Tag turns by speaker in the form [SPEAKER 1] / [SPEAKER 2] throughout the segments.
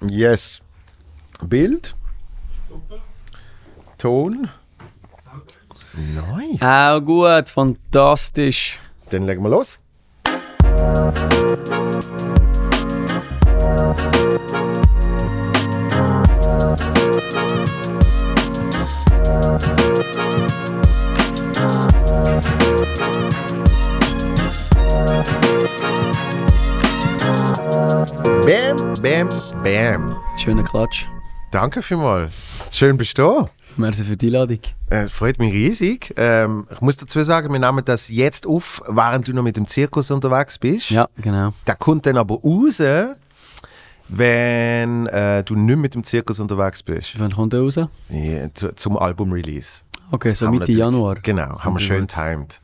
[SPEAKER 1] Yes. Bild. Ton. Nice.
[SPEAKER 2] Auch gut, fantastisch.
[SPEAKER 1] Dann legen wir los. Bam, bam, bam.
[SPEAKER 2] Schöner Klatsch.
[SPEAKER 1] Danke vielmals. Schön bist du da.
[SPEAKER 2] Merci für die Einladung.
[SPEAKER 1] Äh, freut mich riesig. Ähm, ich muss dazu sagen, wir nehmen das jetzt auf, während du noch mit dem Zirkus unterwegs bist.
[SPEAKER 2] Ja, genau.
[SPEAKER 1] Der kommt dann aber raus, wenn äh, du nicht mit dem Zirkus unterwegs bist.
[SPEAKER 2] Wann kommt der raus?
[SPEAKER 1] Ja, zu, zum Album-Release.
[SPEAKER 2] Okay, so
[SPEAKER 1] Haben
[SPEAKER 2] Mitte Januar.
[SPEAKER 1] Genau, haben wir schön
[SPEAKER 2] gut.
[SPEAKER 1] timed.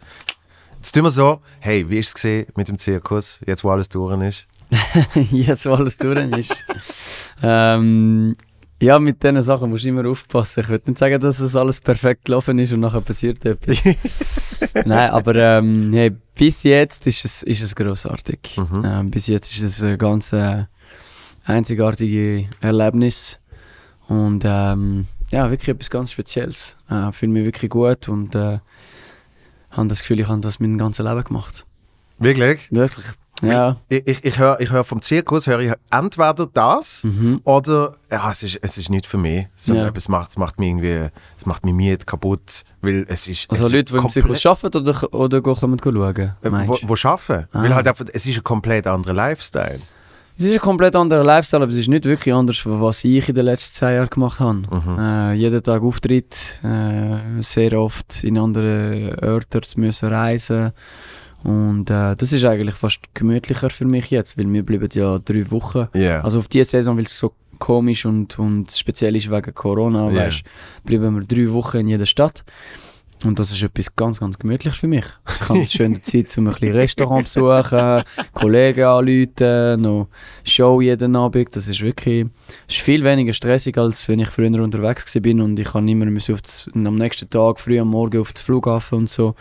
[SPEAKER 1] Jetzt tun wir so, hey, wie ist es mit dem Zirkus, jetzt wo alles durch ist?
[SPEAKER 2] Jetzt, wo alles durch ist. ähm, ja, mit diesen Sachen musst du immer aufpassen. Ich würde nicht sagen, dass es alles perfekt gelaufen ist und nachher passiert etwas. Nein, aber ähm, hey, bis jetzt ist es, ist es grossartig.
[SPEAKER 1] Mhm.
[SPEAKER 2] Ähm, bis jetzt ist es ein ganz äh, einzigartiges Erlebnis. Und ähm, ja, wirklich etwas ganz Spezielles. Äh, Fühle mich wirklich gut und äh, habe das Gefühl, ich habe das mein ganzes Leben gemacht.
[SPEAKER 1] Wirklich?
[SPEAKER 2] Wirklich. Ja.
[SPEAKER 1] Ich, ich, ich höre ich hör vom Zirkus höre ich entweder das
[SPEAKER 2] Mhm.
[SPEAKER 1] oder ja, es ist, es ist nicht für mich. Sondern
[SPEAKER 2] Ja.
[SPEAKER 1] es, macht, es macht mich irgendwie, es macht mich müde, kaputt, weil es ist...
[SPEAKER 2] Also
[SPEAKER 1] es
[SPEAKER 2] Leute, die im Zirkus arbeiten oder, oder kommen schauen?
[SPEAKER 1] Äh,
[SPEAKER 2] meinst
[SPEAKER 1] wo, wo arbeiten.
[SPEAKER 2] Ah.
[SPEAKER 1] Weil halt einfach, es ist ein komplett anderer Lifestyle.
[SPEAKER 2] Es ist ein komplett anderer Lifestyle, aber es ist nicht wirklich anders, was ich in den letzten zwei Jahren gemacht habe.
[SPEAKER 1] Mhm.
[SPEAKER 2] Äh, jeden Tag Auftritt, äh, sehr oft in andere Orte zu müssen reisen. Und äh, das ist eigentlich fast gemütlicher für mich jetzt, weil wir bleiben ja drei Wochen.
[SPEAKER 1] Ja.
[SPEAKER 2] Also auf diese Saison, weil es so komisch und, und speziell ist wegen Corona,
[SPEAKER 1] Ja.
[SPEAKER 2] weißt, bleiben wir drei Wochen in jeder Stadt. Und das ist etwas ganz, ganz gemütlich für mich. Ich habe schöne Zeit, um ein bisschen Restaurant zu besuchen, Kollegen anrufen, noch Show jeden Abend. Das ist wirklich ist viel weniger stressig, als wenn ich früher unterwegs war und ich kann immer müssen auf das, am nächsten Tag, früh am Morgen auf den Flughafen und so.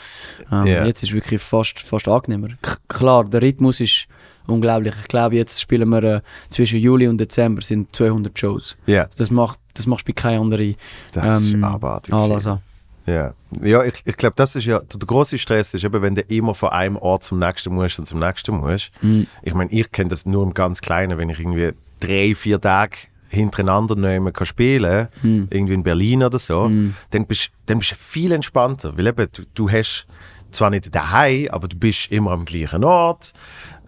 [SPEAKER 2] Ähm,
[SPEAKER 1] Ja.
[SPEAKER 2] Jetzt ist es wirklich fast, fast angenehmer. K klar, der Rhythmus ist unglaublich. Ich glaube, jetzt spielen wir äh, zwischen Juli und Dezember sind 200 Shows.
[SPEAKER 1] ja,
[SPEAKER 2] Das macht das machst du bei keiner anderen
[SPEAKER 1] das
[SPEAKER 2] ähm,
[SPEAKER 1] ist abartig.
[SPEAKER 2] Anlass an.
[SPEAKER 1] Ja, ja ich, ich glaube, das ist ja, der große Stress ist eben, wenn du immer von einem Ort zum nächsten musst und zum nächsten musst.
[SPEAKER 2] Mhm.
[SPEAKER 1] Ich meine, ich kenne das nur im ganz Kleinen, wenn ich irgendwie drei, vier Tage hintereinander nehmen kann spielen,
[SPEAKER 2] Mhm.
[SPEAKER 1] irgendwie in Berlin oder so,
[SPEAKER 2] Mhm.
[SPEAKER 1] dann bist dann bist du viel entspannter, weil eben, du, du hast zwar nicht daheim, aber du bist immer am gleichen Ort,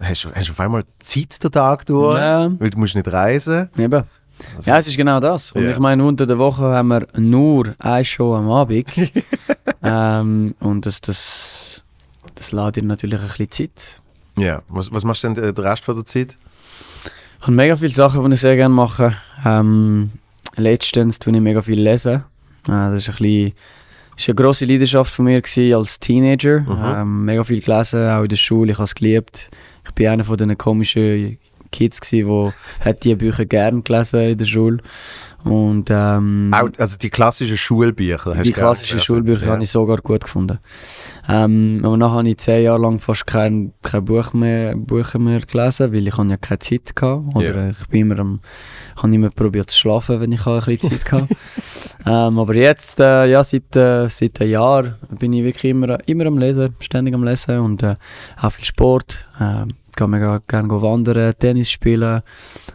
[SPEAKER 1] hast, hast auf einmal Zeit den Tag durch,
[SPEAKER 2] Ja.
[SPEAKER 1] weil du musst nicht reisen.
[SPEAKER 2] Eben. Ja, es ist genau das. Und
[SPEAKER 1] Ja.
[SPEAKER 2] ich meine, unter der Woche haben wir nur eine Show am Abend. ähm, und das, das, das lädt dir natürlich ein bisschen Zeit.
[SPEAKER 1] Ja, was, was machst du denn äh, den Rest von der Zeit?
[SPEAKER 2] Ich habe mega viele Sachen, die ich sehr gerne mache. Ähm, letztens tue ich mega viel lesen. Äh, das ist ein bisschen, ist eine grosse Leidenschaft von mir gewesen als Teenager.
[SPEAKER 1] Mhm.
[SPEAKER 2] Ähm, mega viel gelesen, auch in der Schule. Ich habe es geliebt. Ich bin einer von diesen komischen Kids wo hat die Bücher gerne gelesen in der Schule. Und ähm,
[SPEAKER 1] Auch, also die klassischen Schulbücher.
[SPEAKER 2] die klassischen? Schulbücher
[SPEAKER 1] Ja.
[SPEAKER 2] habe ich sogar gut gefunden. Ähm, aber nachher habe ich zehn Jahre lang fast kein, kein Buch mehr, Bücher mehr gelesen, weil ich ja keine Zeit hatte. Oder
[SPEAKER 1] Ja.
[SPEAKER 2] ich bin immer am, habe immer probiert zu schlafen, wenn ich ein bisschen Zeit hatte. ähm, aber jetzt, äh, ja, seit, äh, seit einem Jahr bin ich wirklich immer, immer am Lesen, ständig am Lesen und äh, auch viel Sport. Äh, kann mega gerne wandern, Tennis spielen.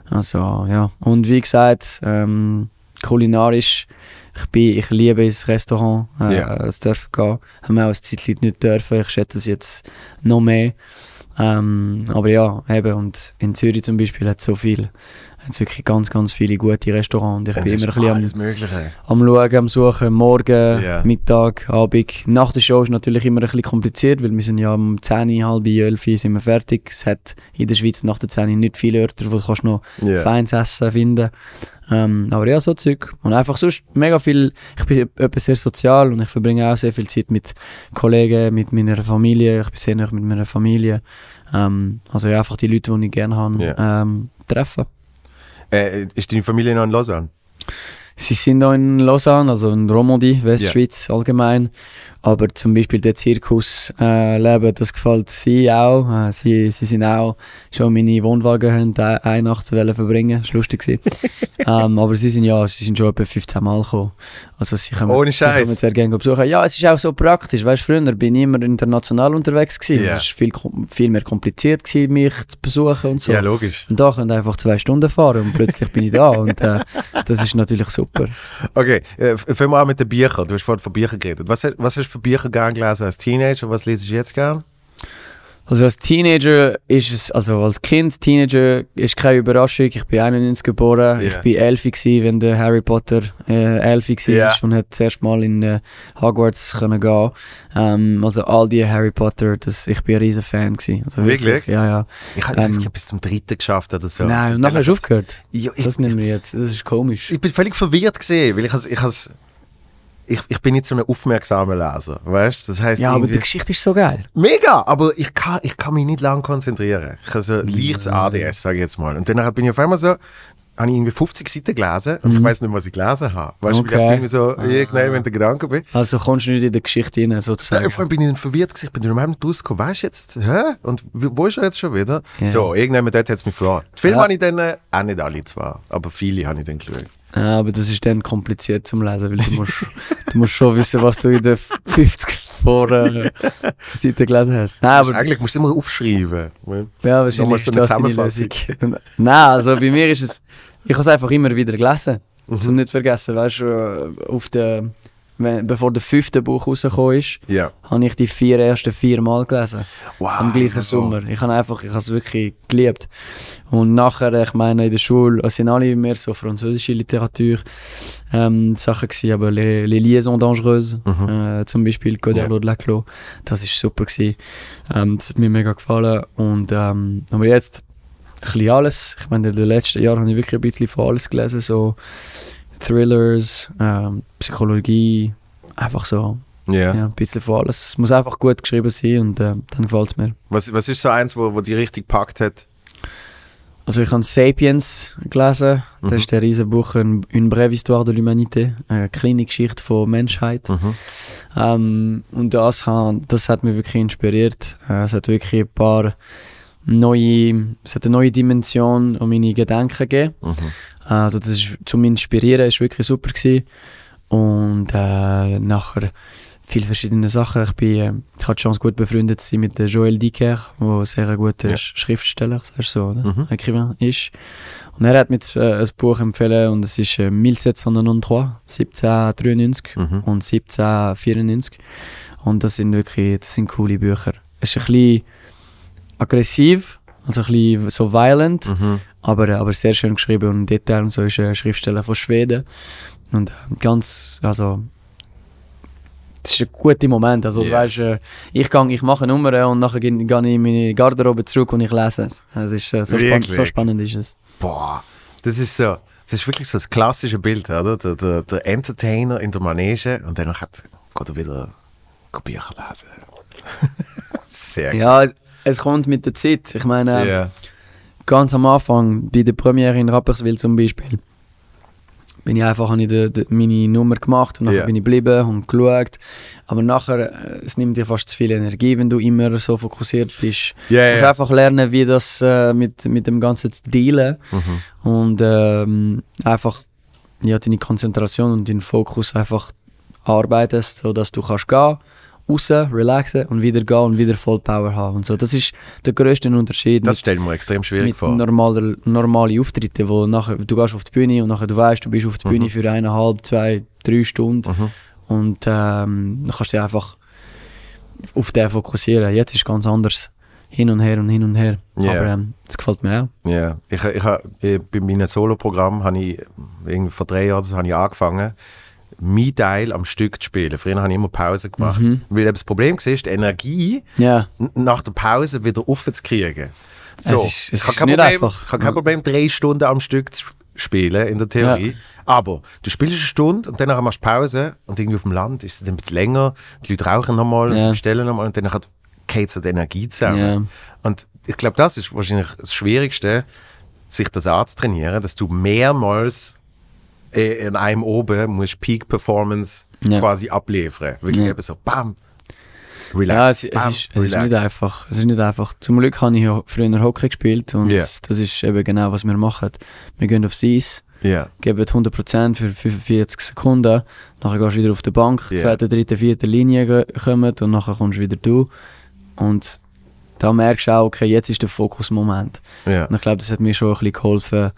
[SPEAKER 2] Also, ja. Und wie gesagt, ähm, kulinarisch, ich, bin, ich liebe ins Restaurant, äh,
[SPEAKER 1] Ja.
[SPEAKER 2] es dürfen gehen. Haben wir auch eine Zeit lang nicht dürfen. Ich schätze es jetzt noch mehr. Ähm, aber ja, eben, und in Zürich zum Beispiel hat es so viel. Es wirklich ganz, ganz viele gute Restaurants. Ich
[SPEAKER 1] Es
[SPEAKER 2] bin
[SPEAKER 1] ist
[SPEAKER 2] immer ein bisschen am, am Schauen, am Suchen, morgen,
[SPEAKER 1] Ja.
[SPEAKER 2] Mittag, Abend. Nach der Show ist natürlich immer ein bisschen kompliziert, weil wir sind ja um 10, halb 11 sind wir fertig. Es hat in der Schweiz nach der 10 nicht viele Orte, wo du kannst noch
[SPEAKER 1] Ja.
[SPEAKER 2] feines Essen finden ähm, Aber ja, so Zeug. Und einfach sonst mega viel, ich bin etwas sehr sozial und ich verbringe auch sehr viel Zeit mit Kollegen, mit meiner Familie. Ich bin sehr nah mit meiner Familie. Ähm, also ja, einfach die Leute, die ich gerne habe,
[SPEAKER 1] Ja.
[SPEAKER 2] ähm, treffen.
[SPEAKER 1] Äh, ist deine Familie noch in Lausanne?
[SPEAKER 2] Sie sind da in Lausanne, also in Romandie, Westschweiz allgemein. Aber zum Beispiel der Zirkus äh, leben, das gefällt sie auch. Äh, sie, sie sind auch schon meine Wohnwagen haben äh, eine Nacht wollen verbringen. Das war lustig. ähm, aber sie sind ja, sie sind schon etwa 15 Mal gekommen. Also sie kommen,
[SPEAKER 1] Ohne
[SPEAKER 2] sie
[SPEAKER 1] Scheiß.
[SPEAKER 2] sehr gerne besuchen. Ja, es ist auch so praktisch. Weißt, früher bin ich immer international unterwegs gewesen.
[SPEAKER 1] Ja.
[SPEAKER 2] Es war viel, viel mehr kompliziert gewesen, mich zu besuchen und so.
[SPEAKER 1] Ja, logisch.
[SPEAKER 2] Und da können einfach zwei Stunden fahren und plötzlich bin ich da. Und äh, das ist natürlich super.
[SPEAKER 1] Okay, äh, fangen wir an mit den Büchern. Du hast vorhin von Büchern geredet. Was, was hast du für Bücher gern gelesen als Teenager was lesest du jetzt gern?
[SPEAKER 2] Also als Teenager ist es, also als Kind, Teenager ist keine Überraschung. Ich bin 91 geboren.
[SPEAKER 1] Ja.
[SPEAKER 2] Ich bin 11 gewesen, wenn der Harry Potter äh, 11 war
[SPEAKER 1] Ja.
[SPEAKER 2] und hat das erste Mal in äh, Hogwarts können gehen. Ähm, also all die Harry Potter, das, ich bin ein riesen Fan gewesen. Also
[SPEAKER 1] Wirklich?
[SPEAKER 2] Ja, ja.
[SPEAKER 1] Ich habe
[SPEAKER 2] Ähm,
[SPEAKER 1] ich bis zum dritten geschafft oder so.
[SPEAKER 2] Nein, und nachher hast du aufgehört.
[SPEAKER 1] Ja, ich,
[SPEAKER 2] Das nehmen wir jetzt. Das ist komisch.
[SPEAKER 1] ich bin völlig verwirrt gesehen, weil ich has, ich, has, ich, ich bin nicht so ein aufmerksamer Leser, weißt? Das heißt
[SPEAKER 2] Ja, aber die Geschichte ist so geil.
[SPEAKER 1] Mega, aber ich kann, ich kann mich nicht lange konzentrieren. Ich habe so leichtes. ADS, sage ich jetzt mal. Und dann bin ich auf einmal so, habe ich irgendwie 50 Seiten gelesen und ich weiß nicht, was ich gelesen habe. Weißt du.
[SPEAKER 2] Okay.
[SPEAKER 1] ich irgendwie so irgendwann in den Gedanken bin.
[SPEAKER 2] Also kommst du nicht in die Geschichte
[SPEAKER 1] Ja,
[SPEAKER 2] sozusagen.
[SPEAKER 1] vor allem bin ich dann verwirrt gewesen. Ich bin durch meinem rausgekommen. Weißt du jetzt, hä? Und wo ist er jetzt schon wieder?
[SPEAKER 2] Ja.
[SPEAKER 1] So, irgendwann dort hat es mich vor. Die Filme
[SPEAKER 2] Ja.
[SPEAKER 1] habe ich dann, äh, auch nicht alle zwar, aber viele habe ich dann geschaut.
[SPEAKER 2] Ja, aber das ist dann kompliziert zum Lesen, weil du musst, du musst schon wissen, was du in den 50 vor äh, Seiten gelesen hast. Nein,
[SPEAKER 1] Aber
[SPEAKER 2] aber
[SPEAKER 1] eigentlich musst du immer aufschreiben.
[SPEAKER 2] ja, wahrscheinlich
[SPEAKER 1] so
[SPEAKER 2] ist
[SPEAKER 1] eine
[SPEAKER 2] das deine Lösung. Nein, also bei mir ist es, ich habe es einfach immer wieder gelesen,
[SPEAKER 1] Mhm.
[SPEAKER 2] zum nicht vergessen, weißt du, auf der, bevor der fünfte Buch rausgekommen ist,
[SPEAKER 1] Ja.
[SPEAKER 2] habe ich die vier ersten vier Mal gelesen.
[SPEAKER 1] Wow.
[SPEAKER 2] am gleichen
[SPEAKER 1] so.
[SPEAKER 2] Sommer. Ich habe einfach, ich habe es wirklich geliebt. Und nachher, ich meine, in der Schule, es sind alle mehr so französische Literatur ähm, Sachen gewesen, aber Les, Les Liaisons Dangereuses, äh, zum Beispiel Coderlo de la Clos, das ist super gewesen. Ähm, das hat mir mega gefallen. Und ähm, aber jetzt ein bisschen alles. Ich meine, in den letzten Jahren habe ich wirklich ein bisschen von alles gelesen, so Thrillers, ähm, Psychologie, einfach so,
[SPEAKER 1] Ja.
[SPEAKER 2] ja, ein bisschen von alles. Es muss einfach gut geschrieben sein und äh, dann gefällt es mir.
[SPEAKER 1] Was, was ist so eins, wo, wo die richtig gepackt hat?
[SPEAKER 2] Also ich habe Sapiens gelesen, das
[SPEAKER 1] Mhm.
[SPEAKER 2] ist der riesen Buch «Une brève histoire de l'humanité», eine kleine Geschichte von Menschheit.
[SPEAKER 1] Mhm.
[SPEAKER 2] Ähm, und das, das hat mich wirklich inspiriert. Äh, es hat wirklich ein paar neue, es hat eine neue Dimension an meine Gedanken gegeben.
[SPEAKER 1] Mhm.
[SPEAKER 2] Also das ist zum Inspirieren ist wirklich super gewesen. Und äh, nachher viele verschiedene Sachen. Ich bin, äh, ich hatte die Chance gut befreundet zu sein mit Joël Dicker, der sehr ein guter
[SPEAKER 1] Ja.
[SPEAKER 2] Schriftsteller, sagst du so, oder?
[SPEAKER 1] Mhm.
[SPEAKER 2] Écrivain ist. Und er hat mir äh, ein Buch empfohlen und es ist äh, 1793, 1793
[SPEAKER 1] Mhm.
[SPEAKER 2] und 1794. Und das sind wirklich, das sind coole Bücher. Es ist ein bisschen aggressiv, also ein bisschen so violent,
[SPEAKER 1] Mhm.
[SPEAKER 2] aber, aber sehr schön geschrieben und Detail und so ist ein Schriftsteller von Schweden. Und äh, ganz, also, das ist ein guter Moment. Also, du weißt, äh, ich, gang, ich mache eine Nummer und nachher gehe ich in meine Garderobe zurück und ich lese es. Es ist, äh, so, spann
[SPEAKER 1] Wirklich?
[SPEAKER 2] so spannend ist es.
[SPEAKER 1] Boah, das ist so. Das ist wirklich so das klassische Bild, oder? Der, der, der Entertainer in der Manege und dann hat, geht er wieder Bücher lesen. Sehr gut.
[SPEAKER 2] Ja, es, kommt mit der Zeit. Ich meine, äh,
[SPEAKER 1] Ja.
[SPEAKER 2] ganz am Anfang, bei der Premiere in Rapperswil zum Beispiel, bin ich einfach, habe ich de, de, meine Nummer gemacht und nachher
[SPEAKER 1] Ja.
[SPEAKER 2] bin ich geblieben und geschaut. Aber nachher, äh, es nimmt dir fast zu viel Energie, wenn du immer so fokussiert bist.
[SPEAKER 1] Ja,
[SPEAKER 2] Du musst
[SPEAKER 1] ja.
[SPEAKER 2] einfach lernen, wie das äh, mit, mit dem Ganzen zu dealen
[SPEAKER 1] Mhm.
[SPEAKER 2] und ähm, einfach ja, deine Konzentration und deinen Fokus einfach arbeitest, sodass du kannst gehen, raus, relaxen und wieder gehen und wieder voll Power haben. Und so. Das ist der grösste Unterschied
[SPEAKER 1] Das
[SPEAKER 2] mit,
[SPEAKER 1] stellen wir extrem schwierig
[SPEAKER 2] mit
[SPEAKER 1] vor.
[SPEAKER 2] normaler, normalen Auftritten, wo nachher, du gehst auf die Bühne und nachher du weißt, du bist auf der Bühne für eineinhalb, zwei, drei Stunden
[SPEAKER 1] Mhm.
[SPEAKER 2] und ähm, dann kannst du dich einfach auf den fokussieren. Jetzt ist es ganz anders. Hin und her und hin und her.
[SPEAKER 1] Ja.
[SPEAKER 2] Aber ähm, das gefällt mir auch.
[SPEAKER 1] Ja, ich, ich, ha- eh, bei meinem Solo-Programm habe ich vor drei Jahren habe ich angefangen, mein Teil am Stück zu spielen. Früher habe ich immer Pause gemacht.
[SPEAKER 2] Mhm.
[SPEAKER 1] Weil das Problem war, die Energie
[SPEAKER 2] Ja.
[SPEAKER 1] nach der Pause wieder aufzukriegen. So,
[SPEAKER 2] Es ist- es
[SPEAKER 1] ich habe
[SPEAKER 2] ist
[SPEAKER 1] kein, Problem, habe kein Problem, drei Stunden am Stück zu spielen, in der Theorie. Aber du spielst eine Stunde und dann machst du Pause und irgendwie auf dem Land ist es dann ein bisschen länger, die Leute rauchen nochmal und
[SPEAKER 2] Ja.
[SPEAKER 1] sie bestellen nochmal und dann hat geht so die Energie zusammen.
[SPEAKER 2] Ja.
[SPEAKER 1] Und ich glaube, das ist wahrscheinlich das Schwierigste, sich das anzutrainieren, dass du mehrmals in einem oben musst du Peak Performance
[SPEAKER 2] Ja.
[SPEAKER 1] quasi abliefern. Wirklich
[SPEAKER 2] Ja.
[SPEAKER 1] eben so, bam,
[SPEAKER 2] Ja,
[SPEAKER 1] relax,
[SPEAKER 2] es, es,
[SPEAKER 1] bam,
[SPEAKER 2] ist, es ist nicht einfach. Es ist nicht einfach. Zum Glück habe ich ja früher Hockey gespielt und
[SPEAKER 1] Ja.
[SPEAKER 2] das ist eben genau, was wir machen. Wir gehen aufs Eis,
[SPEAKER 1] Ja,
[SPEAKER 2] geben 100% für 45 Sekunden, nachher gehst du wieder auf die Bank,
[SPEAKER 1] Ja.
[SPEAKER 2] zweite, dritte, vierte Linie kommen und nachher kommst du wieder du. Und da merkst du auch, okay, jetzt ist der Fokusmoment.
[SPEAKER 1] ja.
[SPEAKER 2] Und ich glaube, das hat mir schon ein bisschen geholfen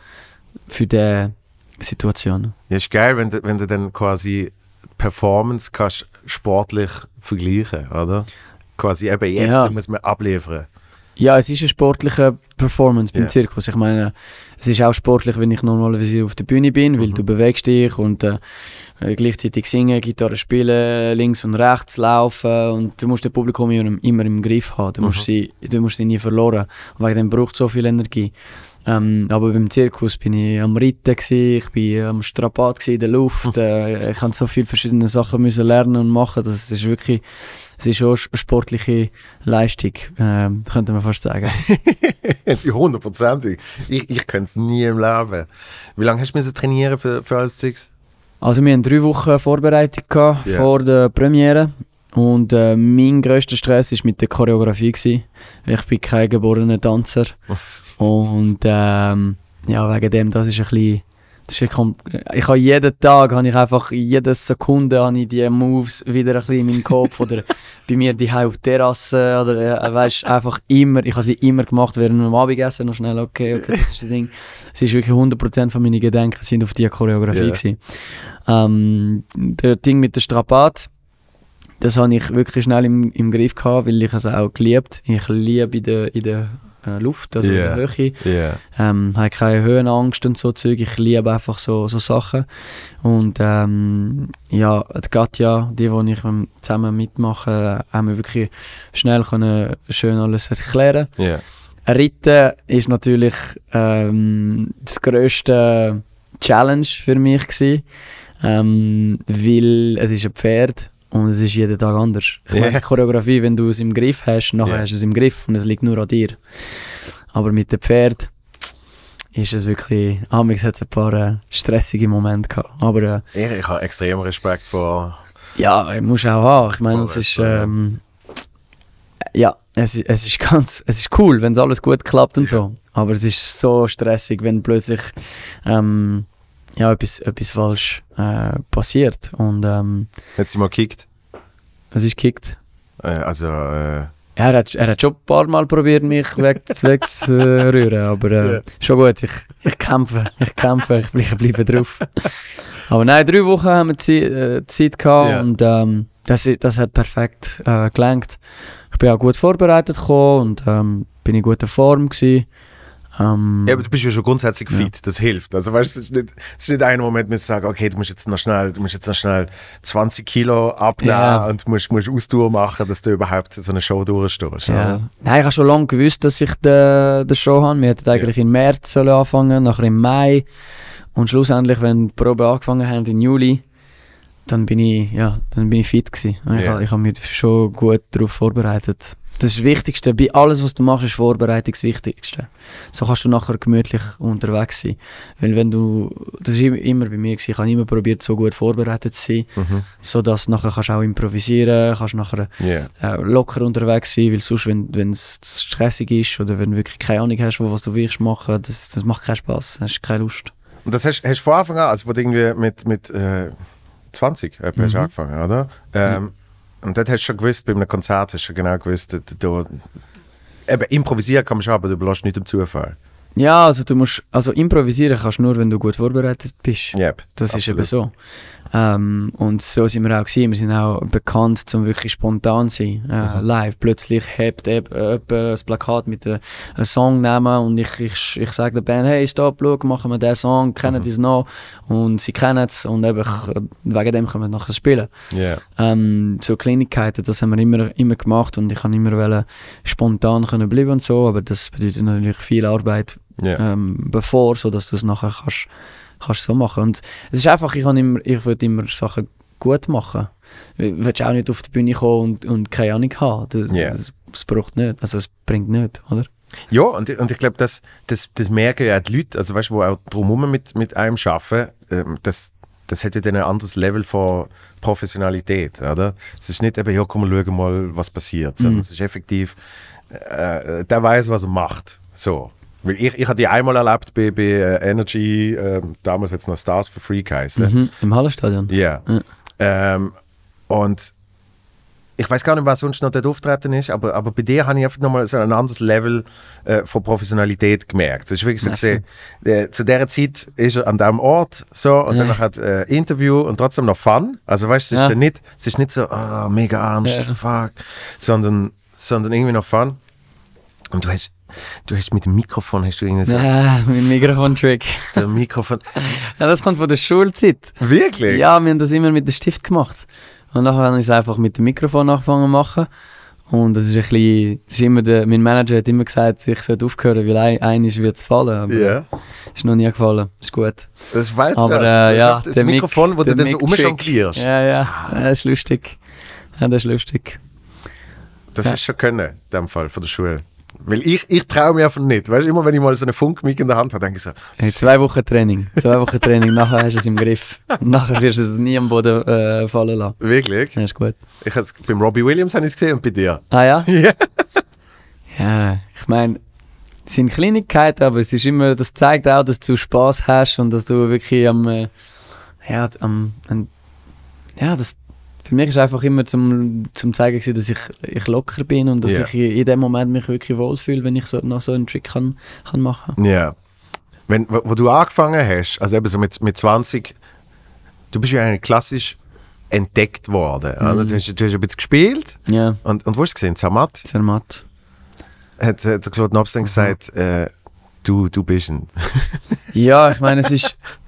[SPEAKER 2] für diese Situation.
[SPEAKER 1] Ja, ist geil, wenn du, wenn du dann quasi Performance kannst sportlich vergleichen, oder? Quasi eben jetzt
[SPEAKER 2] Ja.
[SPEAKER 1] muss man abliefern.
[SPEAKER 2] Ja, es ist eine sportliche Performance beim
[SPEAKER 1] Ja.
[SPEAKER 2] Zirkus. Ich meine, es ist auch sportlich, wenn ich normalerweise auf der Bühne bin, weil
[SPEAKER 1] Mhm.
[SPEAKER 2] du bewegst dich und äh, gleichzeitig singen, Gitarre spielen, links und rechts laufen und du musst das Publikum immer, immer im Griff haben. Du musst,
[SPEAKER 1] Mhm.
[SPEAKER 2] sie, du musst sie nie verloren. Und wegen dem braucht es so viel Energie. Ähm, aber beim Zirkus bin ich am Reiten, gewesen, ich bin am Strapat gewesen in der Luft. äh, ich habe so viele verschiedene Sachen müssen lernen und machen. Das ist wirklich, es ist auch eine sportliche Leistung, ähm, könnte man fast sagen.
[SPEAKER 1] Hundertprozentig. Ich, ich könnte es nie im Leben. Wie lange hast du trainieren für, für alles Zeugs?
[SPEAKER 2] Also wir hatten drei Wochen Vorbereitung gehabt
[SPEAKER 1] Ja.
[SPEAKER 2] vor der Premiere und äh, mein grösster Stress war mit der Choreografie. Gewesen. Ich bin kein geborener Tanzer und ähm, ja, wegen dem, das ist ein bisschen... Ist ich habe jeden Tag, habe ich einfach, jede Sekunde habe ich die Moves wieder ein bisschen in meinem Kopf oder bei mir die auf der Terrasse oder äh, weißt, einfach immer, ich habe sie immer gemacht während dem Abendessen, noch schnell, okay, okay, das ist das Ding. Es ist wirklich 100% von meinen Gedanken sind auf die Choreografie gewesen. Ähm, der Ding mit der Strapat, das habe ich wirklich schnell im, im Griff gehabt, weil ich es auch geliebt. Ich liebe in der, in der äh, Luft, also
[SPEAKER 1] Ja.
[SPEAKER 2] in der Höhe.
[SPEAKER 1] Ja.
[SPEAKER 2] Ähm, habe keine Höhenangst und so Zeug. Ich liebe einfach so, so Sachen. Und ähm, ja, die Katja, die, die ich zusammen mitmache, haben mir wirklich schnell können schön alles erklären.
[SPEAKER 1] Ja.
[SPEAKER 2] Reiten ist natürlich ähm, das grösste Challenge für mich gewesen, ähm, weil es ist ein Pferd und es ist jeden Tag anders. Ich
[SPEAKER 1] Ja.
[SPEAKER 2] meine, die Choreografie, wenn du es im Griff hast, nachher
[SPEAKER 1] Ja.
[SPEAKER 2] hast du es im Griff und es liegt nur an dir. Aber mit dem Pferd ist es wirklich, amigs hat es ein paar äh, stressige Momente gehabt. Aber äh,
[SPEAKER 1] Ich, ich habe extrem Respekt vor.
[SPEAKER 2] ja, ich muss auch haben. Ich meine, es ist, ähm, ja, es, ist- es ist ganz, es ist cool, wenn es alles gut klappt und
[SPEAKER 1] Ja.
[SPEAKER 2] so. Aber es ist so stressig, wenn plötzlich ähm, ja, etwas, etwas falsch äh, passiert und ähm,
[SPEAKER 1] Hat sie mal gekickt?
[SPEAKER 2] es ist gekickt.
[SPEAKER 1] Äh, also, äh,
[SPEAKER 2] Er hat, er hat schon ein paar Mal probiert, mich weg, wegzurühren, aber äh,
[SPEAKER 1] Ja.
[SPEAKER 2] schon gut, ich, ich kämpfe, ich kämpfe, ich bleibe, bleibe drauf. aber nein, drei Wochen haben wir Zi- äh, Zeit gehabt
[SPEAKER 1] Ja.
[SPEAKER 2] und ähm, das, das hat perfekt äh, gelangt. Ich bin auch gut vorbereitet gekommen und ähm, bin in guter Form gewesen. Ähm,
[SPEAKER 1] ja, aber du bist ja schon grundsätzlich
[SPEAKER 2] Ja.
[SPEAKER 1] fit, das hilft. Also, weißt du, es ist nicht, es ist nicht ein Moment, mit sagen, okay, du musst jetzt noch schnell, du musst jetzt noch schnell 20 Kilo abnehmen
[SPEAKER 2] Ja.
[SPEAKER 1] und musst, musst Ausdauer machen, dass du überhaupt so eine Show durchstehst.
[SPEAKER 2] Ja.
[SPEAKER 1] oder?
[SPEAKER 2] Nein, ich habe schon lange gewusst, dass ich die, die Show habe. Wir hätten eigentlich im März sollen anfangen, nachher im Mai. Und schlussendlich, wenn die Probe angefangen haben im Juli, dann bin ich, ja, dann bin ich fit gewesen. Ich,
[SPEAKER 1] Ja.
[SPEAKER 2] habe- ich habe mich schon gut darauf vorbereitet. Das ist das Wichtigste. Bei alles, was du machst, ist Vorbereitung das Wichtigste. So kannst du nachher gemütlich unterwegs sein. Weil wenn du, das ist immer- bei mir gewesen. Ich habe immer probiert, so gut vorbereitet zu sein,
[SPEAKER 1] Mhm.
[SPEAKER 2] so dass nachher kannst du auch improvisieren, kannst nachher
[SPEAKER 1] Ja.
[SPEAKER 2] äh, locker unterwegs sein, weil sonst, wenn es stressig ist oder wenn du wirklich keine Ahnung hast, wo, was du willst machen, das, das macht keinen Spaß, hast keine Lust.
[SPEAKER 1] Und das hast, hast du von Anfang an, also wo du irgendwie mit, mit äh, 20 etwa hast
[SPEAKER 2] Mhm.
[SPEAKER 1] angefangen, oder? Ähm, Und dort hast du schon gewusst, bei einem Konzert hast du genau gewusst, du, du, eben improvisieren kann man schon, aber du belässt nicht im Zufall.
[SPEAKER 2] Ja, also du musst, also improvisieren kannst du nur, wenn du gut vorbereitet bist.
[SPEAKER 1] Yep,
[SPEAKER 2] Das
[SPEAKER 1] absolut.
[SPEAKER 2] ist eben so. Ähm, und so sind wir auch gewesen. Wir sind auch bekannt, zum wirklich spontan zu sein. Äh,
[SPEAKER 1] Mhm.
[SPEAKER 2] Live. Plötzlich hebt jemand ein Plakat mit einem einem Song nehmen und ich, ich, ich sage der Band, hey, stopp, schau, machen wir den Song, kennen
[SPEAKER 1] Mhm.
[SPEAKER 2] es noch? Und sie kennen es und eben, wegen dem können wir nachher spielen.
[SPEAKER 1] Ja.
[SPEAKER 2] Ähm, so Kleinigkeiten, das haben wir immer, immer gemacht und ich kann immer wollen, spontan können bleiben und so, aber das bedeutet natürlich viel Arbeit
[SPEAKER 1] Ja.
[SPEAKER 2] ähm, bevor, so dass du es nachher kannst, kannst so machen. Und es ist einfach, ich, immer, ich will immer Sachen gut machen. Du willst auch nicht auf die Bühne kommen und, und keine Ahnung haben. Das,
[SPEAKER 1] Ja.
[SPEAKER 2] das, das braucht nicht, also es bringt nicht, oder?
[SPEAKER 1] Ja, und, ich- und ich glaube, das, das, das merken ja auch die Leute, also weißt du, die auch drumherum mit, mit einem arbeiten, ähm, das, das hat ja dann ein anderes Level von Professionalität, oder? Es ist nicht eben, ja, komm, wir schauen mal, was passiert, sondern es ist effektiv, äh, der weiß, was er macht, so. Weil ich, ich habe die einmal erlebt bei, bei äh, Energy, ähm, damals jetzt noch Stars for Free geheißen.
[SPEAKER 2] Mhm. Im Hallenstadion.
[SPEAKER 1] Ja.
[SPEAKER 2] Ja.
[SPEAKER 1] Ähm, und ich weiß gar nicht, was sonst noch dort auftreten ist, aber, aber bei dir habe ich einfach nochmal so ein anderes Level äh, von Professionalität gemerkt. Es ist wirklich so gesehen, äh, zu dieser Zeit ist er an diesem Ort so und
[SPEAKER 2] Ja.
[SPEAKER 1] dann hat äh, Interview und trotzdem noch Fun. Also weißt du, es ist
[SPEAKER 2] Ja.
[SPEAKER 1] dann nicht, es ist nicht so ah, mega ernst,
[SPEAKER 2] Ja.
[SPEAKER 1] fuck, sondern, sondern irgendwie noch Fun. Und du hast, du hast mit dem Mikrofon hast du irgendwie so,
[SPEAKER 2] Ah, mein Mikrofontrick.
[SPEAKER 1] der Mikrofon,
[SPEAKER 2] Ja, das kommt von der Schulzeit.
[SPEAKER 1] wirklich?
[SPEAKER 2] Ja, wir haben das immer mit dem Stift gemacht. Und nachher habe ich es einfach mit dem Mikrofon angefangen zu machen. Und das ist ein bisschen, das ist immer der, mein Manager hat immer gesagt, ich sollte aufhören, weil ein, eines wird es fallen. Aber
[SPEAKER 1] Ja,
[SPEAKER 2] ist noch nie gefallen. Ist gut.
[SPEAKER 1] das ist Weltklasse.
[SPEAKER 2] Aber
[SPEAKER 1] Das
[SPEAKER 2] äh, ja,
[SPEAKER 1] das
[SPEAKER 2] Mic-
[SPEAKER 1] Mikrofon, wo du dann so umjonglierst.
[SPEAKER 2] Ja, ja, ja, das ist lustig. Ja, das ist lustig.
[SPEAKER 1] Das
[SPEAKER 2] Ja.
[SPEAKER 1] hast du schon können, in dem Fall, von der Schule. Weil ich, ich traue mir einfach nicht. Weißt du, immer wenn ich mal so einen Funkmic in der Hand habe, denke ich so,
[SPEAKER 2] Hey, zwei Wochen Training. Zwei Wochen Training, nachher hast du es im Griff. Nachher wirst du es nie am Boden äh, fallen lassen.
[SPEAKER 1] wirklich?
[SPEAKER 2] Ja, ist gut.
[SPEAKER 1] Ich hab's, beim Robbie Williams habe ich es gesehen und bei dir.
[SPEAKER 2] Ah ja?
[SPEAKER 1] Ja.
[SPEAKER 2] Ja, ich meine, es sind Kleinigkeiten, aber es ist immer, das zeigt auch, dass du Spaß hast und dass du wirklich am, äh, ja, am, an, ja, das, für mich ist einfach immer zum, zum zeigen gewesen, dass ich, ich locker bin und dass
[SPEAKER 1] Ja.
[SPEAKER 2] ich in dem Moment mich wirklich wohlfühle, wenn ich so, noch so einen Trick kann, kann machen.
[SPEAKER 1] Ja. Wenn, wo, wo du angefangen hast, also eben so mit, mit 20, du bist ja eigentlich klassisch entdeckt worden. oder? Du, hast, du hast ein bisschen gespielt
[SPEAKER 2] Ja,
[SPEAKER 1] und, und wo hast du gesehen? Zermatt
[SPEAKER 2] sehr matt.
[SPEAKER 1] hat, hat Claude Nobs dann gesagt, äh, du, du bist ein.
[SPEAKER 2] Ja, ich meine, es ist,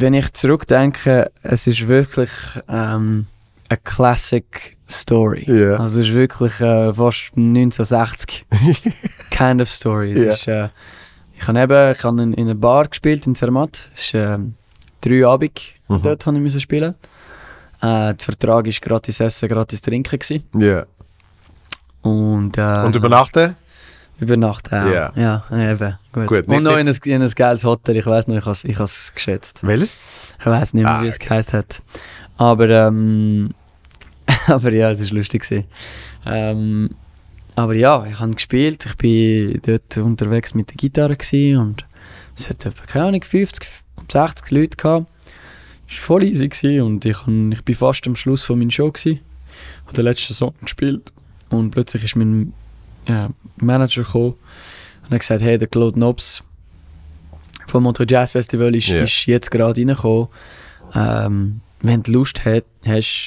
[SPEAKER 2] wenn ich zurückdenke, es ist wirklich ähm, eine Classic Story.
[SPEAKER 1] Ja.
[SPEAKER 2] Also es ist wirklich äh, fast 1960 kind of Story.
[SPEAKER 1] Ja.
[SPEAKER 2] ist, äh, ich habe eben, ich habe in, in einer Bar gespielt in Zermatt. Es ist ähm, drei Abend
[SPEAKER 1] Mhm.
[SPEAKER 2] dort habe ich müssen spielen. Äh, der Vertrag war gratis essen, gratis trinken gewesen.
[SPEAKER 1] Ja.
[SPEAKER 2] Und, äh,
[SPEAKER 1] Und übernachten?
[SPEAKER 2] Über Nacht auch.
[SPEAKER 1] Ja.
[SPEAKER 2] Ja, eben. Gut.
[SPEAKER 1] Gut, nicht-
[SPEAKER 2] Und noch in ein, in ein geiles Hotel. Ich weiß noch, ich habe ich es geschätzt.
[SPEAKER 1] Welches?
[SPEAKER 2] Ich weiß nicht mehr,
[SPEAKER 1] Ah,
[SPEAKER 2] wie es geheißen hat. Aber, ähm, aber ja, es war lustig. gewesen. Ähm, aber ja, ich habe gespielt. Ich bin dort unterwegs mit der Gitarre und es hat etwa, keine Ahnung, 50, 60 Leute gehabt. Es war voll easy gewesen und ich, han, ich bin fast am Schluss von meiner Show gewesen. Habe den letzten Song gespielt und plötzlich ist mein ja, Manager gekommen und hat gesagt, hey, der Claude Nobs vom Montreux Jazz Festival ist, ist jetzt gerade reingekommen. Ähm, wenn du Lust hast,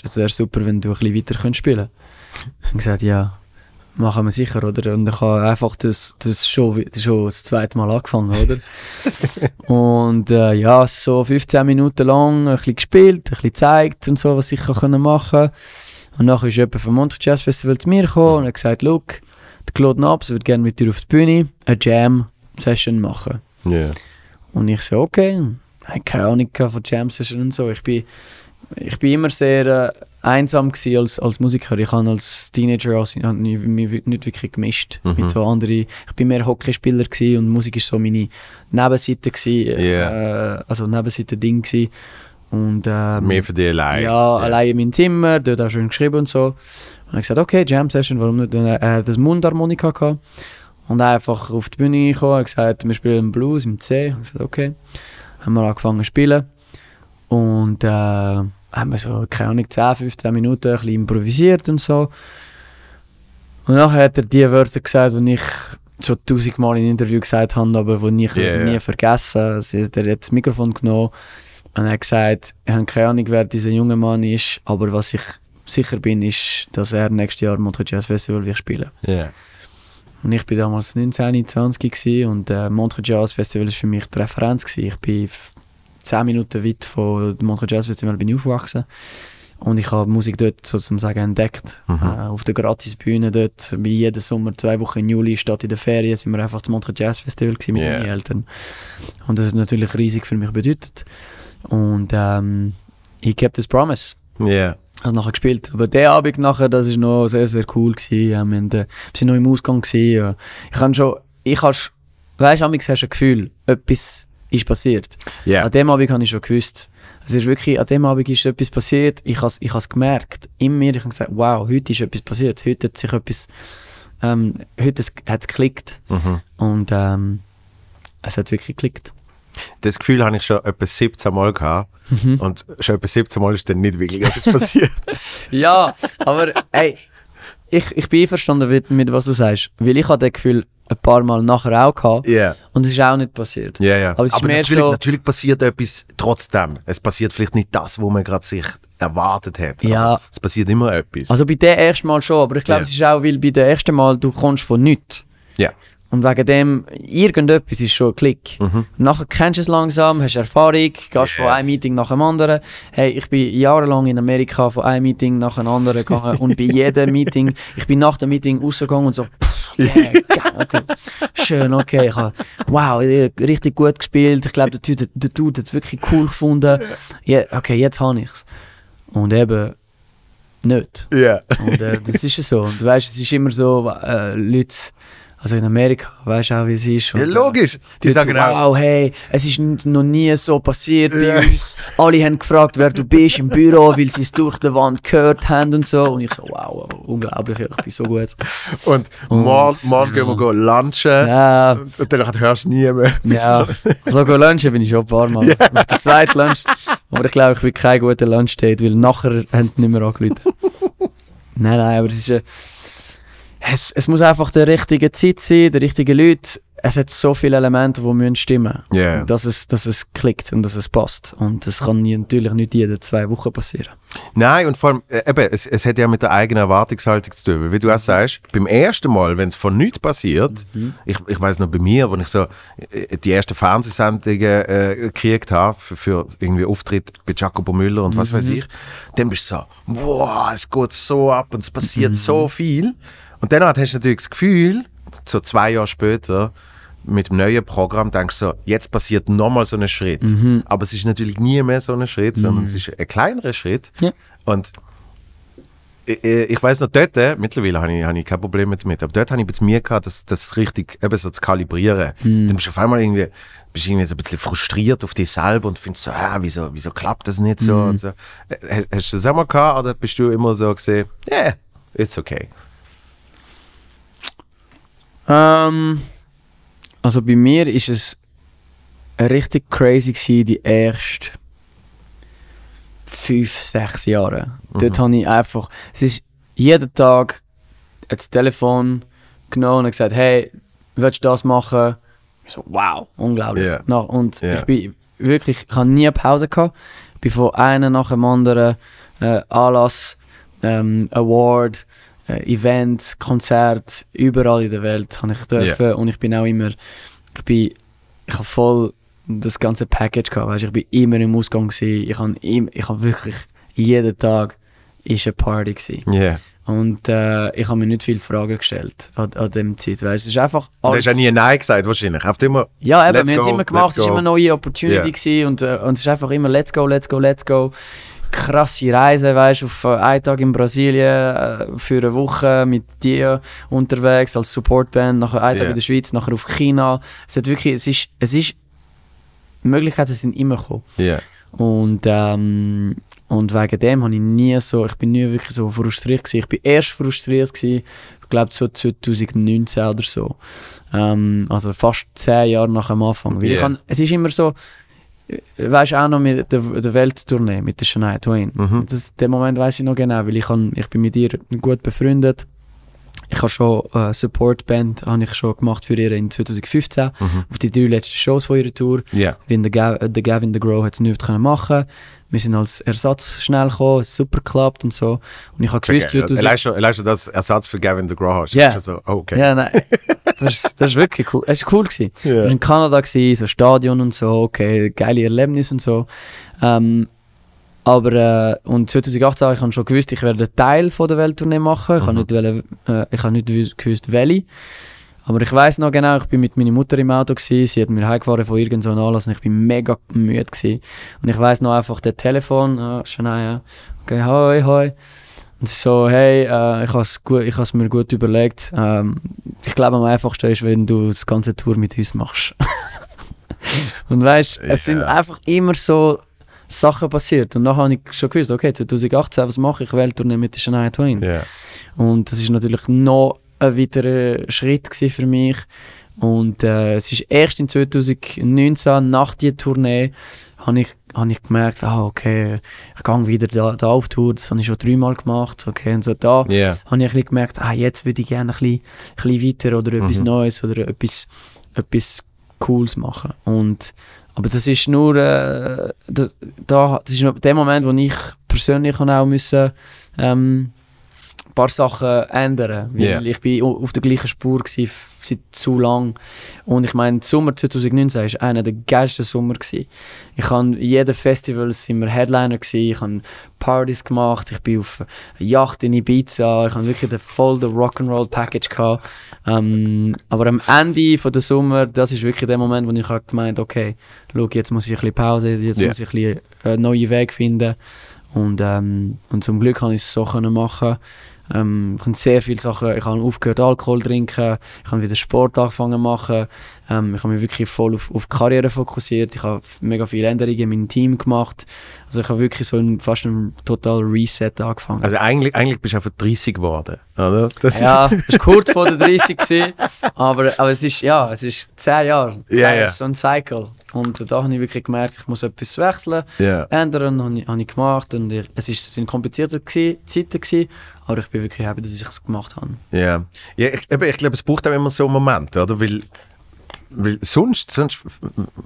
[SPEAKER 2] es wäre super, wenn du ein bisschen weiter könntest spielen Ich habe gesagt, ja, machen wir sicher, oder? Und ich habe einfach das, das, schon, schon das zweite Mal angefangen, oder? und äh, ja, so 15 Minuten lang ein bisschen gespielt, ein bisschen gezeigt und so, was ich kann machen Und nachher ist jemand vom Montreux Jazz Festival zu mir gekommen und hat gesagt, look, Claude Nabs würde gerne mit dir auf die Bühne eine Jam-Session machen.
[SPEAKER 1] Ja.
[SPEAKER 2] Und ich so, okay, ich hatte keine Ahnung von Jam Session und so. Ich bin, ich bin immer sehr äh, einsam als, als Musiker. Ich habe als Teenager also, ich mich nicht wirklich gemischt
[SPEAKER 1] Mhm.
[SPEAKER 2] mit so anderen. Ich bin mehr Hockeyspieler und Musik ist so meine Nebenseite gewesen,
[SPEAKER 1] Ja.
[SPEAKER 2] äh, also Nebenseite-Ding gewesen. Und ähm,
[SPEAKER 1] Mehr für dich allein.
[SPEAKER 2] ja, allein in meinem Zimmer, dort auch schön geschrieben und so. Und ich gesagt, okay, Jam Session, warum nicht? Und er hat das Mundharmonika gehabt. Und einfach auf die Bühne gekommen, hat gesagt, wir spielen Blues im C. Ich gesagt, okay. Haben wir angefangen zu spielen. Und äh, haben wir so, keine Ahnung, 10, 15 Minuten ein bisschen improvisiert und so. Und nachher hat er die Wörter gesagt, die ich schon tausendmal in Interview gesagt habe, aber die ich
[SPEAKER 1] ja.
[SPEAKER 2] nie vergessen Also, Er hat das Mikrofon genommen und er hat gesagt, ich habe keine Ahnung, wer dieser junge Mann ist, aber was ich sicher bin, ist, dass er nächstes Jahr Montreux Jazz Festival wird spielen.
[SPEAKER 1] Ja.
[SPEAKER 2] Und ich bin damals 19, 20 gewesen und äh, Montreux Jazz Festival ist für mich die Referenz gewesen. Ich bin f- 10 Minuten weit von dem Montreux Jazz Festival bin ich aufgewachsen und ich habe Musik dort sozusagen entdeckt.
[SPEAKER 1] Mhm.
[SPEAKER 2] Äh, auf der Gratisbühne dort, wie jeden Sommer, zwei Wochen im Juli, statt in der Ferien, sind wir einfach zum Montreux Jazz Festival mit
[SPEAKER 1] Yeah.
[SPEAKER 2] meinen Eltern. Und das hat natürlich riesig für mich bedeutet. Und ähm, he kept his promise.
[SPEAKER 1] Ja.
[SPEAKER 2] Also nachher gespielt. Aber der Abend nachher, das ist noch sehr, sehr cool gewesen. Ja, wir, haben, äh, wir sind noch im Ausgang gewesen. Ja. Ich habe schon, ich habe, weißt du, hast du ein Gefühl, etwas ist passiert.
[SPEAKER 1] Ja.
[SPEAKER 2] An dem Abend habe ich schon gewusst, es ist wirklich, an dem Abend ist etwas passiert. Ich habe es ich has gemerkt, in mir, ich habe gesagt, wow, heute ist etwas passiert. Heute hat sich etwas, ähm, heute hat es geklickt.
[SPEAKER 1] Mhm.
[SPEAKER 2] Und ähm, es hat wirklich geklickt.
[SPEAKER 1] Das Gefühl habe ich schon etwa 17 Mal gehabt.
[SPEAKER 2] Mhm.
[SPEAKER 1] Und schon etwa 17 Mal ist dann nicht wirklich etwas passiert.
[SPEAKER 2] Ja, aber ey, ich, ich bin einverstanden mit, mit was du sagst. Weil ich hatte das Gefühl ein paar Mal nachher auch gehabt.
[SPEAKER 1] Ja.
[SPEAKER 2] Und es ist auch nicht passiert.
[SPEAKER 1] Ja, ja.
[SPEAKER 2] Aber es ist mehr
[SPEAKER 1] natürlich,
[SPEAKER 2] so-
[SPEAKER 1] natürlich passiert etwas trotzdem. Es passiert vielleicht nicht das, wo man gerade sich erwartet hat.
[SPEAKER 2] Ja.
[SPEAKER 1] aber Es passiert immer etwas.
[SPEAKER 2] Also bei dem ersten Mal schon, aber ich glaube, es ist auch, weil bei dem ersten Mal du kommst von nichts.
[SPEAKER 1] ja.
[SPEAKER 2] Und wegen dem, irgendetwas ist schon ein Klick.
[SPEAKER 1] Mhm.
[SPEAKER 2] Nachher kennst du es langsam, hast Erfahrung, gehst von
[SPEAKER 1] Yes.
[SPEAKER 2] einem Meeting nach dem anderen. Hey, ich bin jahrelang in Amerika von einem Meeting nach einem anderen gegangen und bei jedem Meeting, ich bin nach dem Meeting rausgegangen und so, pff, yeah, okay. schön, okay, ich hab, wow, eh, richtig gut gespielt, ich glaube, der Dude, der Dude hat es wirklich cool gefunden. Ja, okay, jetzt habe ich es. Und eben nicht.
[SPEAKER 1] Ja.
[SPEAKER 2] Und äh, das ist so. Und du weißt, es ist immer so, äh, Leute, also in Amerika, weißt du auch, wie es ist. Und,
[SPEAKER 1] ja,
[SPEAKER 2] äh,
[SPEAKER 1] logisch. Die sagen auch,
[SPEAKER 2] wow, hey, es ist noch nie so passiert bei
[SPEAKER 1] Ja.
[SPEAKER 2] uns. Alle haben gefragt, wer du bist im Büro, weil sie es durch die Wand gehört haben und so. Und ich so, wow, unglaublich, ich bin so gut.
[SPEAKER 1] und
[SPEAKER 2] Und-
[SPEAKER 1] morgen, morgen gehen wir go lunchen.
[SPEAKER 2] Ja,
[SPEAKER 1] Und dann hörst du nie mehr.
[SPEAKER 2] ja. So go lunchen bin ich schon ein paar Mal. Auf der zweiten Lunch. Aber ich glaube, ich bin kein guter Lunchdate, weil nachher haben die nicht mehr angerufen. nein, nein, aber es ist... Äh, es, es muss einfach der richtige Zeit sein, der richtige Leute. Es hat so viele Elemente, die müssen stimmen
[SPEAKER 1] Ja.
[SPEAKER 2] dass, es, dass es klickt und dass es passt. Und das kann natürlich nicht jede zwei Wochen passieren.
[SPEAKER 1] Nein, und vor allem, äh, eben, es, es hat ja mit der eigenen Erwartungshaltung zu tun. Wie du auch sagst, beim ersten Mal, wenn es von nichts passiert, ich, ich weiß noch bei mir, wenn ich so äh, die ersten Fernsehsendungen äh, gekriegt habe für, für irgendwie Auftritt bei Jacobo Müller und was weiß ich, dann bist du so, wow, es geht so ab und es passiert so viel. Und dann hast du natürlich das Gefühl, so zwei Jahre später, mit dem neuen Programm denkst du so, jetzt passiert nochmal so ein Schritt. Aber es ist natürlich nie mehr so ein Schritt, sondern es ist ein kleinerer Schritt.
[SPEAKER 2] Ja.
[SPEAKER 1] Und ich, ich weiß noch, dort, äh, mittlerweile habe ich, habe ich kein Problem mit damit, aber dort habe ich mit mir gehabt, das, das richtig eben so zu kalibrieren. Dann bist du auf einmal irgendwie, bist irgendwie so ein bisschen frustriert auf dich selber und findest so, ah, wieso, wieso klappt das nicht so und so. Äh, Hast, hast du das auch mal gehabt oder bist du immer so gesehen, yeah, it's okay.
[SPEAKER 2] Ähm, also bei mir ist es richtig crazy gewesen, die ersten fünf, sechs Jahre. Dort habe ich einfach, es ist jeden Tag das Telefon genommen und gesagt, hey, willst du das machen? Ich so, wow, unglaublich.
[SPEAKER 1] Ja.
[SPEAKER 2] Nach, und
[SPEAKER 1] Ja.
[SPEAKER 2] ich bin wirklich, ich habe nie Pause gehabt. Ich bin von einem nach dem anderen äh, Anlass, ähm, Award, äh, Event, Konzert, überall in der Welt habe ich dürfen und ich bin auch immer, ich bin, ich habe voll das ganze Package gehabt, weißt, ich bin immer im Ausgang gewesen, ich habe ich habe wirklich jeden Tag ist eine Party gewesen.
[SPEAKER 1] Yeah.
[SPEAKER 2] und äh, ich habe mir nicht viele Fragen gestellt an, an dem Zeit, weißt, es ist einfach
[SPEAKER 1] Und du
[SPEAKER 2] alles,
[SPEAKER 1] hast ja nie Nein gesagt, wahrscheinlich. Auf immer,
[SPEAKER 2] ja, eben, wir haben es immer gemacht, es war immer eine neue Opportunity gewesen und, äh, und es ist einfach immer let's go, let's go, let's go. Krasse Reise, weißt du, auf äh, einen Tag in Brasilien äh, für eine Woche mit dir unterwegs als Supportband, nachher einen Tag
[SPEAKER 1] Ja.
[SPEAKER 2] in der Schweiz, nachher auf China. Es hat wirklich, es ist, es ist, Möglichkeiten sind immer gekommen.
[SPEAKER 1] yeah.
[SPEAKER 2] Und, ähm, und wegen dem habe ich nie so, ich bin nie wirklich so frustriert gewesen. Ich bin erst frustriert gewesen, ich glaube so 2019 oder so. Ähm, also fast zehn Jahre nach dem Anfang.
[SPEAKER 1] Yeah.
[SPEAKER 2] kann, es ist immer so, weißt auch noch mit der, der Welttournee mit der Shania Twain.
[SPEAKER 1] Mhm.
[SPEAKER 2] Das, den Moment weiß ich noch genau, weil ich, kann, ich bin mit ihr gut befreundet. Ich habe schon äh, Supportband habe ich schon gemacht für ihr in 2015
[SPEAKER 1] Mhm.
[SPEAKER 2] auf die drei letzten Shows von ihrer Tour.
[SPEAKER 1] Yeah.
[SPEAKER 2] Wie der, Gav, äh, der Gavin the Grow hat es nicht können machen. Wir sind als Ersatz schnell gekommen, super geklappt und so. Und ich habe gewusst,
[SPEAKER 1] Okay.
[SPEAKER 2] 2000
[SPEAKER 1] Allein schon, allein schon das Ersatz für Gavin the Grow hast.
[SPEAKER 2] Ja.
[SPEAKER 1] Schon so, oh, okay.
[SPEAKER 2] Ja, nein. Das das ist wirklich cool. Es war cool. Gewesen. Wir waren in Kanada, gewesen, so Stadion und so, okay, geile Erlebnis und so. Ähm, aber äh, und 2018 habe ich habe schon gewusst, ich werde einen Teil von der Welttournee machen. Ich habe
[SPEAKER 1] Mhm.
[SPEAKER 2] nicht, wollen, äh, ich habe nicht wus- gewusst, welche. Aber ich weiß noch genau, ich bin mit meiner Mutter im Auto gewesen, sie hat mir heimgefahren von irgendeinem so Anlass und ich bin mega müde gewesen. Und ich weiß noch einfach der Telefon, ah, Shania, okay, hoi, hoi. Und so, hey, äh, ich habe es mir gut überlegt. Ähm, ich glaube, am einfachsten ist, wenn du das ganze Tour mit uns machst. und weißt, yeah. es sind einfach immer so Sachen passiert. Und nachher habe ich schon gewusst, okay, 2018, was mache ich? Welttournee mit der Shania Twain.
[SPEAKER 1] Yeah.
[SPEAKER 2] Und das ist natürlich noch ein weiterer Schritt für mich. Und äh, es ist erst in 2019, nach dieser Tournee, habe ich, hab ich gemerkt, ah, okay, ich gehe wieder da, da auf Tour, das habe ich schon dreimal gemacht, okay, und so da
[SPEAKER 1] yeah.
[SPEAKER 2] habe ich ein gemerkt, ah, jetzt würde ich gerne ein bisschen, ein bisschen weiter oder etwas mhm. Neues oder etwas, etwas Cooles machen. Und, aber das ist nur, äh, das, da, das ist der Moment, wo ich persönlich auch müssen, ähm, ein paar Sachen ändern. Weil
[SPEAKER 1] Yeah.
[SPEAKER 2] ich bin auf der gleichen Spur gewesen, seit zu lang. Und ich meine, Sommer 2019 war einer der geilsten Sommer. Gewesen. Ich habe jeden Festival sind wir Headliner gewesen. Ich habe Partys gemacht. Ich bin auf einer Yacht in Ibiza. Ich habe wirklich den voll den Rock'n'Roll Package gehabt. Ähm, aber am Ende von der Sommer, das ist wirklich der Moment, wo ich habe gemeint, okay, schau, jetzt muss ich ein bisschen Pause, jetzt
[SPEAKER 1] Ja.
[SPEAKER 2] muss ich ein bisschen einen neuen Weg finden. Und, ähm, und zum Glück konnte ich es so machen. Ähm, ich habe sehr viele Sachen, ich habe aufgehört Alkohol zu trinken, ich habe wieder Sport angefangen zu machen, ähm, ich habe mich wirklich voll auf, auf die Karriere fokussiert, ich habe mega viele Änderungen in meinem Team gemacht, also ich habe wirklich so ein, fast ein total Reset angefangen.
[SPEAKER 1] Also eigentlich, eigentlich bist du einfach 30 geworden, oder? Das
[SPEAKER 2] ja, es war kurz vor der 30 gewesen, aber, aber es ist, ja, es ist 10 Jahre, 10
[SPEAKER 1] Ja, ja.
[SPEAKER 2] Jahre, so ein Cycle. Und da habe ich wirklich gemerkt, ich muss etwas wechseln,
[SPEAKER 1] ja.
[SPEAKER 2] ändern, habe ich, habe ich gemacht und ich, es, ist, es sind komplizierte Zeiten gewesen, aber ich bin wirklich happy, dass ich es gemacht habe.
[SPEAKER 1] Ja, ja ich, ich glaube, es braucht auch immer so einen Moment, oder? Weil, weil sonst, sonst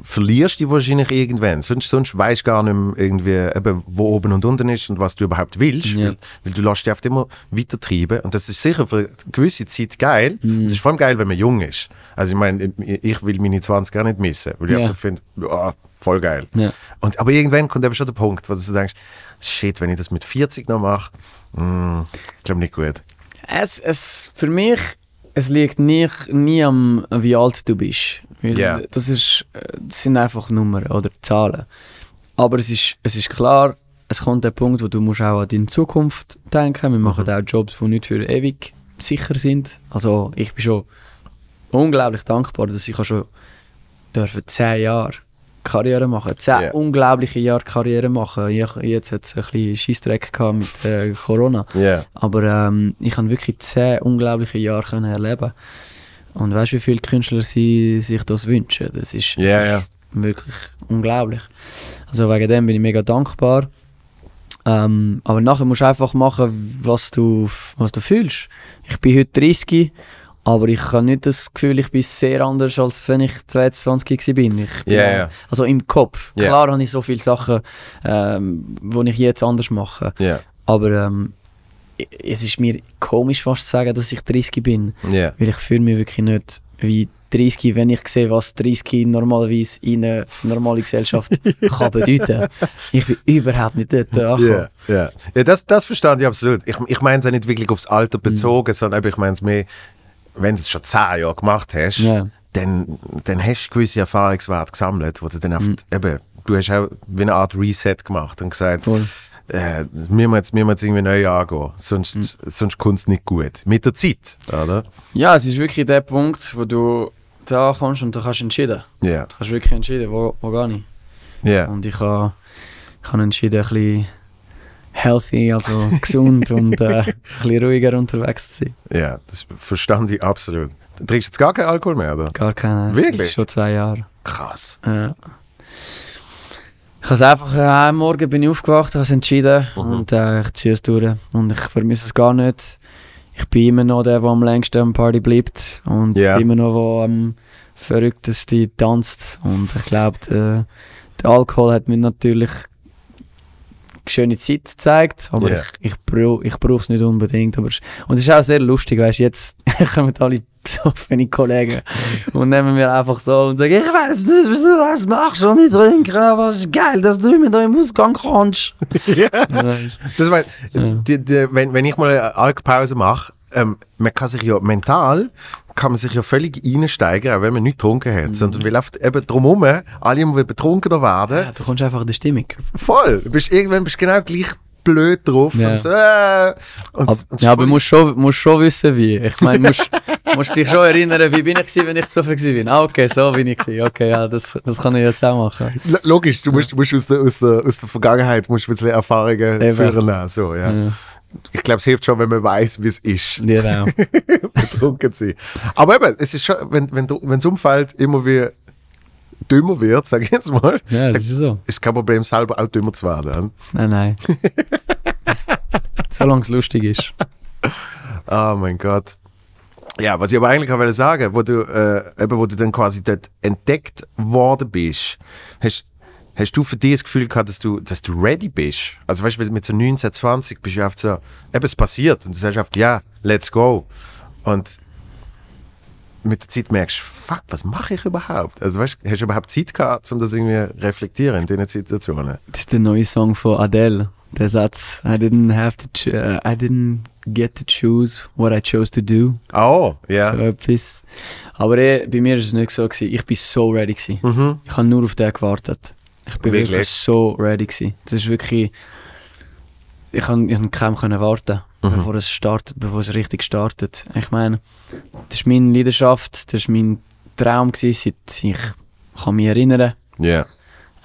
[SPEAKER 1] verlierst du dich wahrscheinlich irgendwann. Sonst, sonst weißt du gar nicht mehr irgendwie, eben, wo oben und unten ist und was du überhaupt willst.
[SPEAKER 2] Ja.
[SPEAKER 1] Weil, weil du lässt dich oft immer weiter treiben. Und das ist sicher für eine gewisse Zeit geil. Das ist vor allem geil, wenn man jung ist. Also ich meine, ich will meine 20 gar nicht missen. Weil ich
[SPEAKER 2] Ja.
[SPEAKER 1] einfach finde, ja, voll geil.
[SPEAKER 2] Ja.
[SPEAKER 1] Und, aber irgendwann kommt eben schon der Punkt, wo du so denkst, shit, wenn ich das mit 40 noch mache, mm, ich glaube nicht gut.
[SPEAKER 2] Es, es, für mich, es liegt nicht, nie am, wie alt du bist. Weil
[SPEAKER 1] Ja.
[SPEAKER 2] das, ist, äh, das sind einfach Nummern oder Zahlen. Aber es ist, es ist klar, es kommt der Punkt, wo du musst auch an deine Zukunft denken. Wir machen auch Jobs, die nicht für ewig sicher sind. Also ich bin schon unglaublich dankbar, dass ich schon dürfen zehn Jahre Karriere machen. Zehn
[SPEAKER 1] Ja.
[SPEAKER 2] unglaubliche Jahre Karriere machen. Ich, jetzt hat es ein bisschen Scheissdreck gehabt mit äh, Corona.
[SPEAKER 1] Ja.
[SPEAKER 2] Aber ähm, ich habe wirklich zehn unglaubliche Jahre können erleben. Und weißt du, wie viele Künstler sie sich das wünschen? Das ist, das ist
[SPEAKER 1] ja.
[SPEAKER 2] wirklich unglaublich. Also wegen dem bin ich mega dankbar. Ähm, aber nachher musst du einfach machen, was du, was du fühlst. Ich bin heute 30, aber ich habe nicht das Gefühl, ich bin sehr anders, als wenn ich 22 war. bin. Ich bin auch-
[SPEAKER 1] ja.
[SPEAKER 2] Also im Kopf.
[SPEAKER 1] Ja.
[SPEAKER 2] Klar habe ich so viele Sachen, ähm, die ich jetzt anders mache. Aber ähm, es ist mir komisch fast zu sagen, dass ich 30 bin. Weil ich fühle mich wirklich nicht wie 30, wenn ich sehe, was 30 normalerweise in eine normale Gesellschaft kann bedeuten. Ich bin überhaupt nicht dort angekommen.
[SPEAKER 1] Ja, ja. das, das verstand ich absolut. Ich, ich meine es ja nicht wirklich aufs Alter bezogen, sondern eben, ich meine es mehr, wenn du es schon zehn Jahre gemacht hast,
[SPEAKER 2] Ja.
[SPEAKER 1] dann, dann hast du gewisse Erfahrungswerte gesammelt, wo du dann einfach, eben, du hast auch wie eine Art Reset gemacht und gesagt,
[SPEAKER 2] Voll.
[SPEAKER 1] äh, wir müssen jetzt, wir müssen jetzt irgendwie neu angehen, sonst, sonst kommt es nicht gut. Mit der Zeit, oder?
[SPEAKER 2] Ja, es ist wirklich der Punkt, wo du da kommst und da kannst du entscheiden.
[SPEAKER 1] Ja,
[SPEAKER 2] Du hast wirklich entschieden, wo, wo gehe ich.
[SPEAKER 1] ja.
[SPEAKER 2] Und ich habe ich habe entschieden, ein bisschen healthy, also gesund und äh, ein bisschen ruhiger unterwegs zu sein.
[SPEAKER 1] Ja, das verstand ich absolut. Du trinkst jetzt gar keinen Alkohol mehr, oder?
[SPEAKER 2] Gar keine. es
[SPEAKER 1] Wirklich?
[SPEAKER 2] Schon zwei Jahre.
[SPEAKER 1] Krass.
[SPEAKER 2] Ja. Ich habe es einfach, äh, am Morgen bin ich aufgewacht, habe es entschieden
[SPEAKER 1] Mhm.
[SPEAKER 2] und äh, ich ziehe es durch. Und ich vermisse es gar nicht. Ich bin immer noch der, der am längsten am Party bleibt und
[SPEAKER 1] Ja.
[SPEAKER 2] immer noch der am verrücktesten tanzt. Und ich glaube, der, der Alkohol hat mir natürlich schöne Zeit gezeigt, aber
[SPEAKER 1] Ja.
[SPEAKER 2] ich, ich, brauch, ich brauche es nicht unbedingt. Aber, es- und es ist auch sehr lustig, weißt du, jetzt kommen alle besoffene Kollegen und nehmen mir einfach so und sagen, ich weiß nicht, wieso du das machst und nicht trinken, aber es ist geil, dass du immer da im Ausgang kannst.
[SPEAKER 1] ja. Das mein,
[SPEAKER 2] Ja.
[SPEAKER 1] die, die, wenn, wenn ich mal eine Alkpause mache, ähm, man kann sich ja mental kann man sich ja völlig reinsteigen, auch wenn man nicht getrunken hat. Sondern weil oft eben drumherum alle immer betrunkener werden.
[SPEAKER 2] Ja, du kommst einfach in die Stimmung.
[SPEAKER 1] Voll. Du bist, irgendwann bist du genau gleich blöd drauf.
[SPEAKER 2] Ja.
[SPEAKER 1] Und so, äh, und,
[SPEAKER 2] Aber,
[SPEAKER 1] und
[SPEAKER 2] ja, aber du musst schon, musst schon wissen, wie. Ich meine, musst, musst dich schon erinnern, wie bin ich gewesen, wenn ich besoffen bin. Ah, okay, so bin ich gewesen. Okay, ja, das, das kann ich jetzt auch machen.
[SPEAKER 1] L- Logisch, du musst, musst aus, der, aus, der, aus der Vergangenheit musst ein bisschen Erfahrungen
[SPEAKER 2] Eben.
[SPEAKER 1] führen. So, ja.
[SPEAKER 2] Ja,
[SPEAKER 1] Ich glaube, es hilft schon, wenn man weiß, wie es ist,
[SPEAKER 2] auch.
[SPEAKER 1] betrunken sein. Aber eben, es ist schon, wenn wenn du- wenn Umfeld immer wie dümmer wird, sage ich jetzt mal,
[SPEAKER 2] Ja, das ist so.
[SPEAKER 1] ist kein Problem, selber auch dümmer zu werden.
[SPEAKER 2] Nein, nein. Solange es lustig ist.
[SPEAKER 1] Oh mein Gott. Ja, was ich aber eigentlich auch wollte sagen, wo du, äh, eben, wo du dann quasi dort entdeckt worden bist, hast, hast du für dich das Gefühl gehabt, dass du, dass du ready bist? Also weißt du, mit so 19, 20 bist du oft so, eben es passiert und du sagst oft, ja, let's go. Und mit der Zeit merkst du, fuck, was mache ich überhaupt? Also weißt du, hast du überhaupt Zeit gehabt, um das irgendwie reflektieren in diesen Situationen?
[SPEAKER 2] Das ist der neue Song von Adele. Der Satz, I didn't have to, I didn't get to choose what I chose to do.
[SPEAKER 1] Oh, ja.
[SPEAKER 2] So etwas. Aber eh, bei mir war es nicht so. Gewesen. Ich bin so ready. Gewesen.
[SPEAKER 1] Mhm.
[SPEAKER 2] Ich habe nur auf den gewartet. Ich bin wirklich,
[SPEAKER 1] Wirklich?
[SPEAKER 2] so ready. Gewesen. Das ist wirklich. Ich kann, ich kann kaum können warten,
[SPEAKER 1] Mhm.
[SPEAKER 2] bevor es startet, bevor es richtig startet. Ich meine, das ist meine Leidenschaft, das ist mein Traum gewesen, seit ich kann mich erinnern.
[SPEAKER 1] Ja.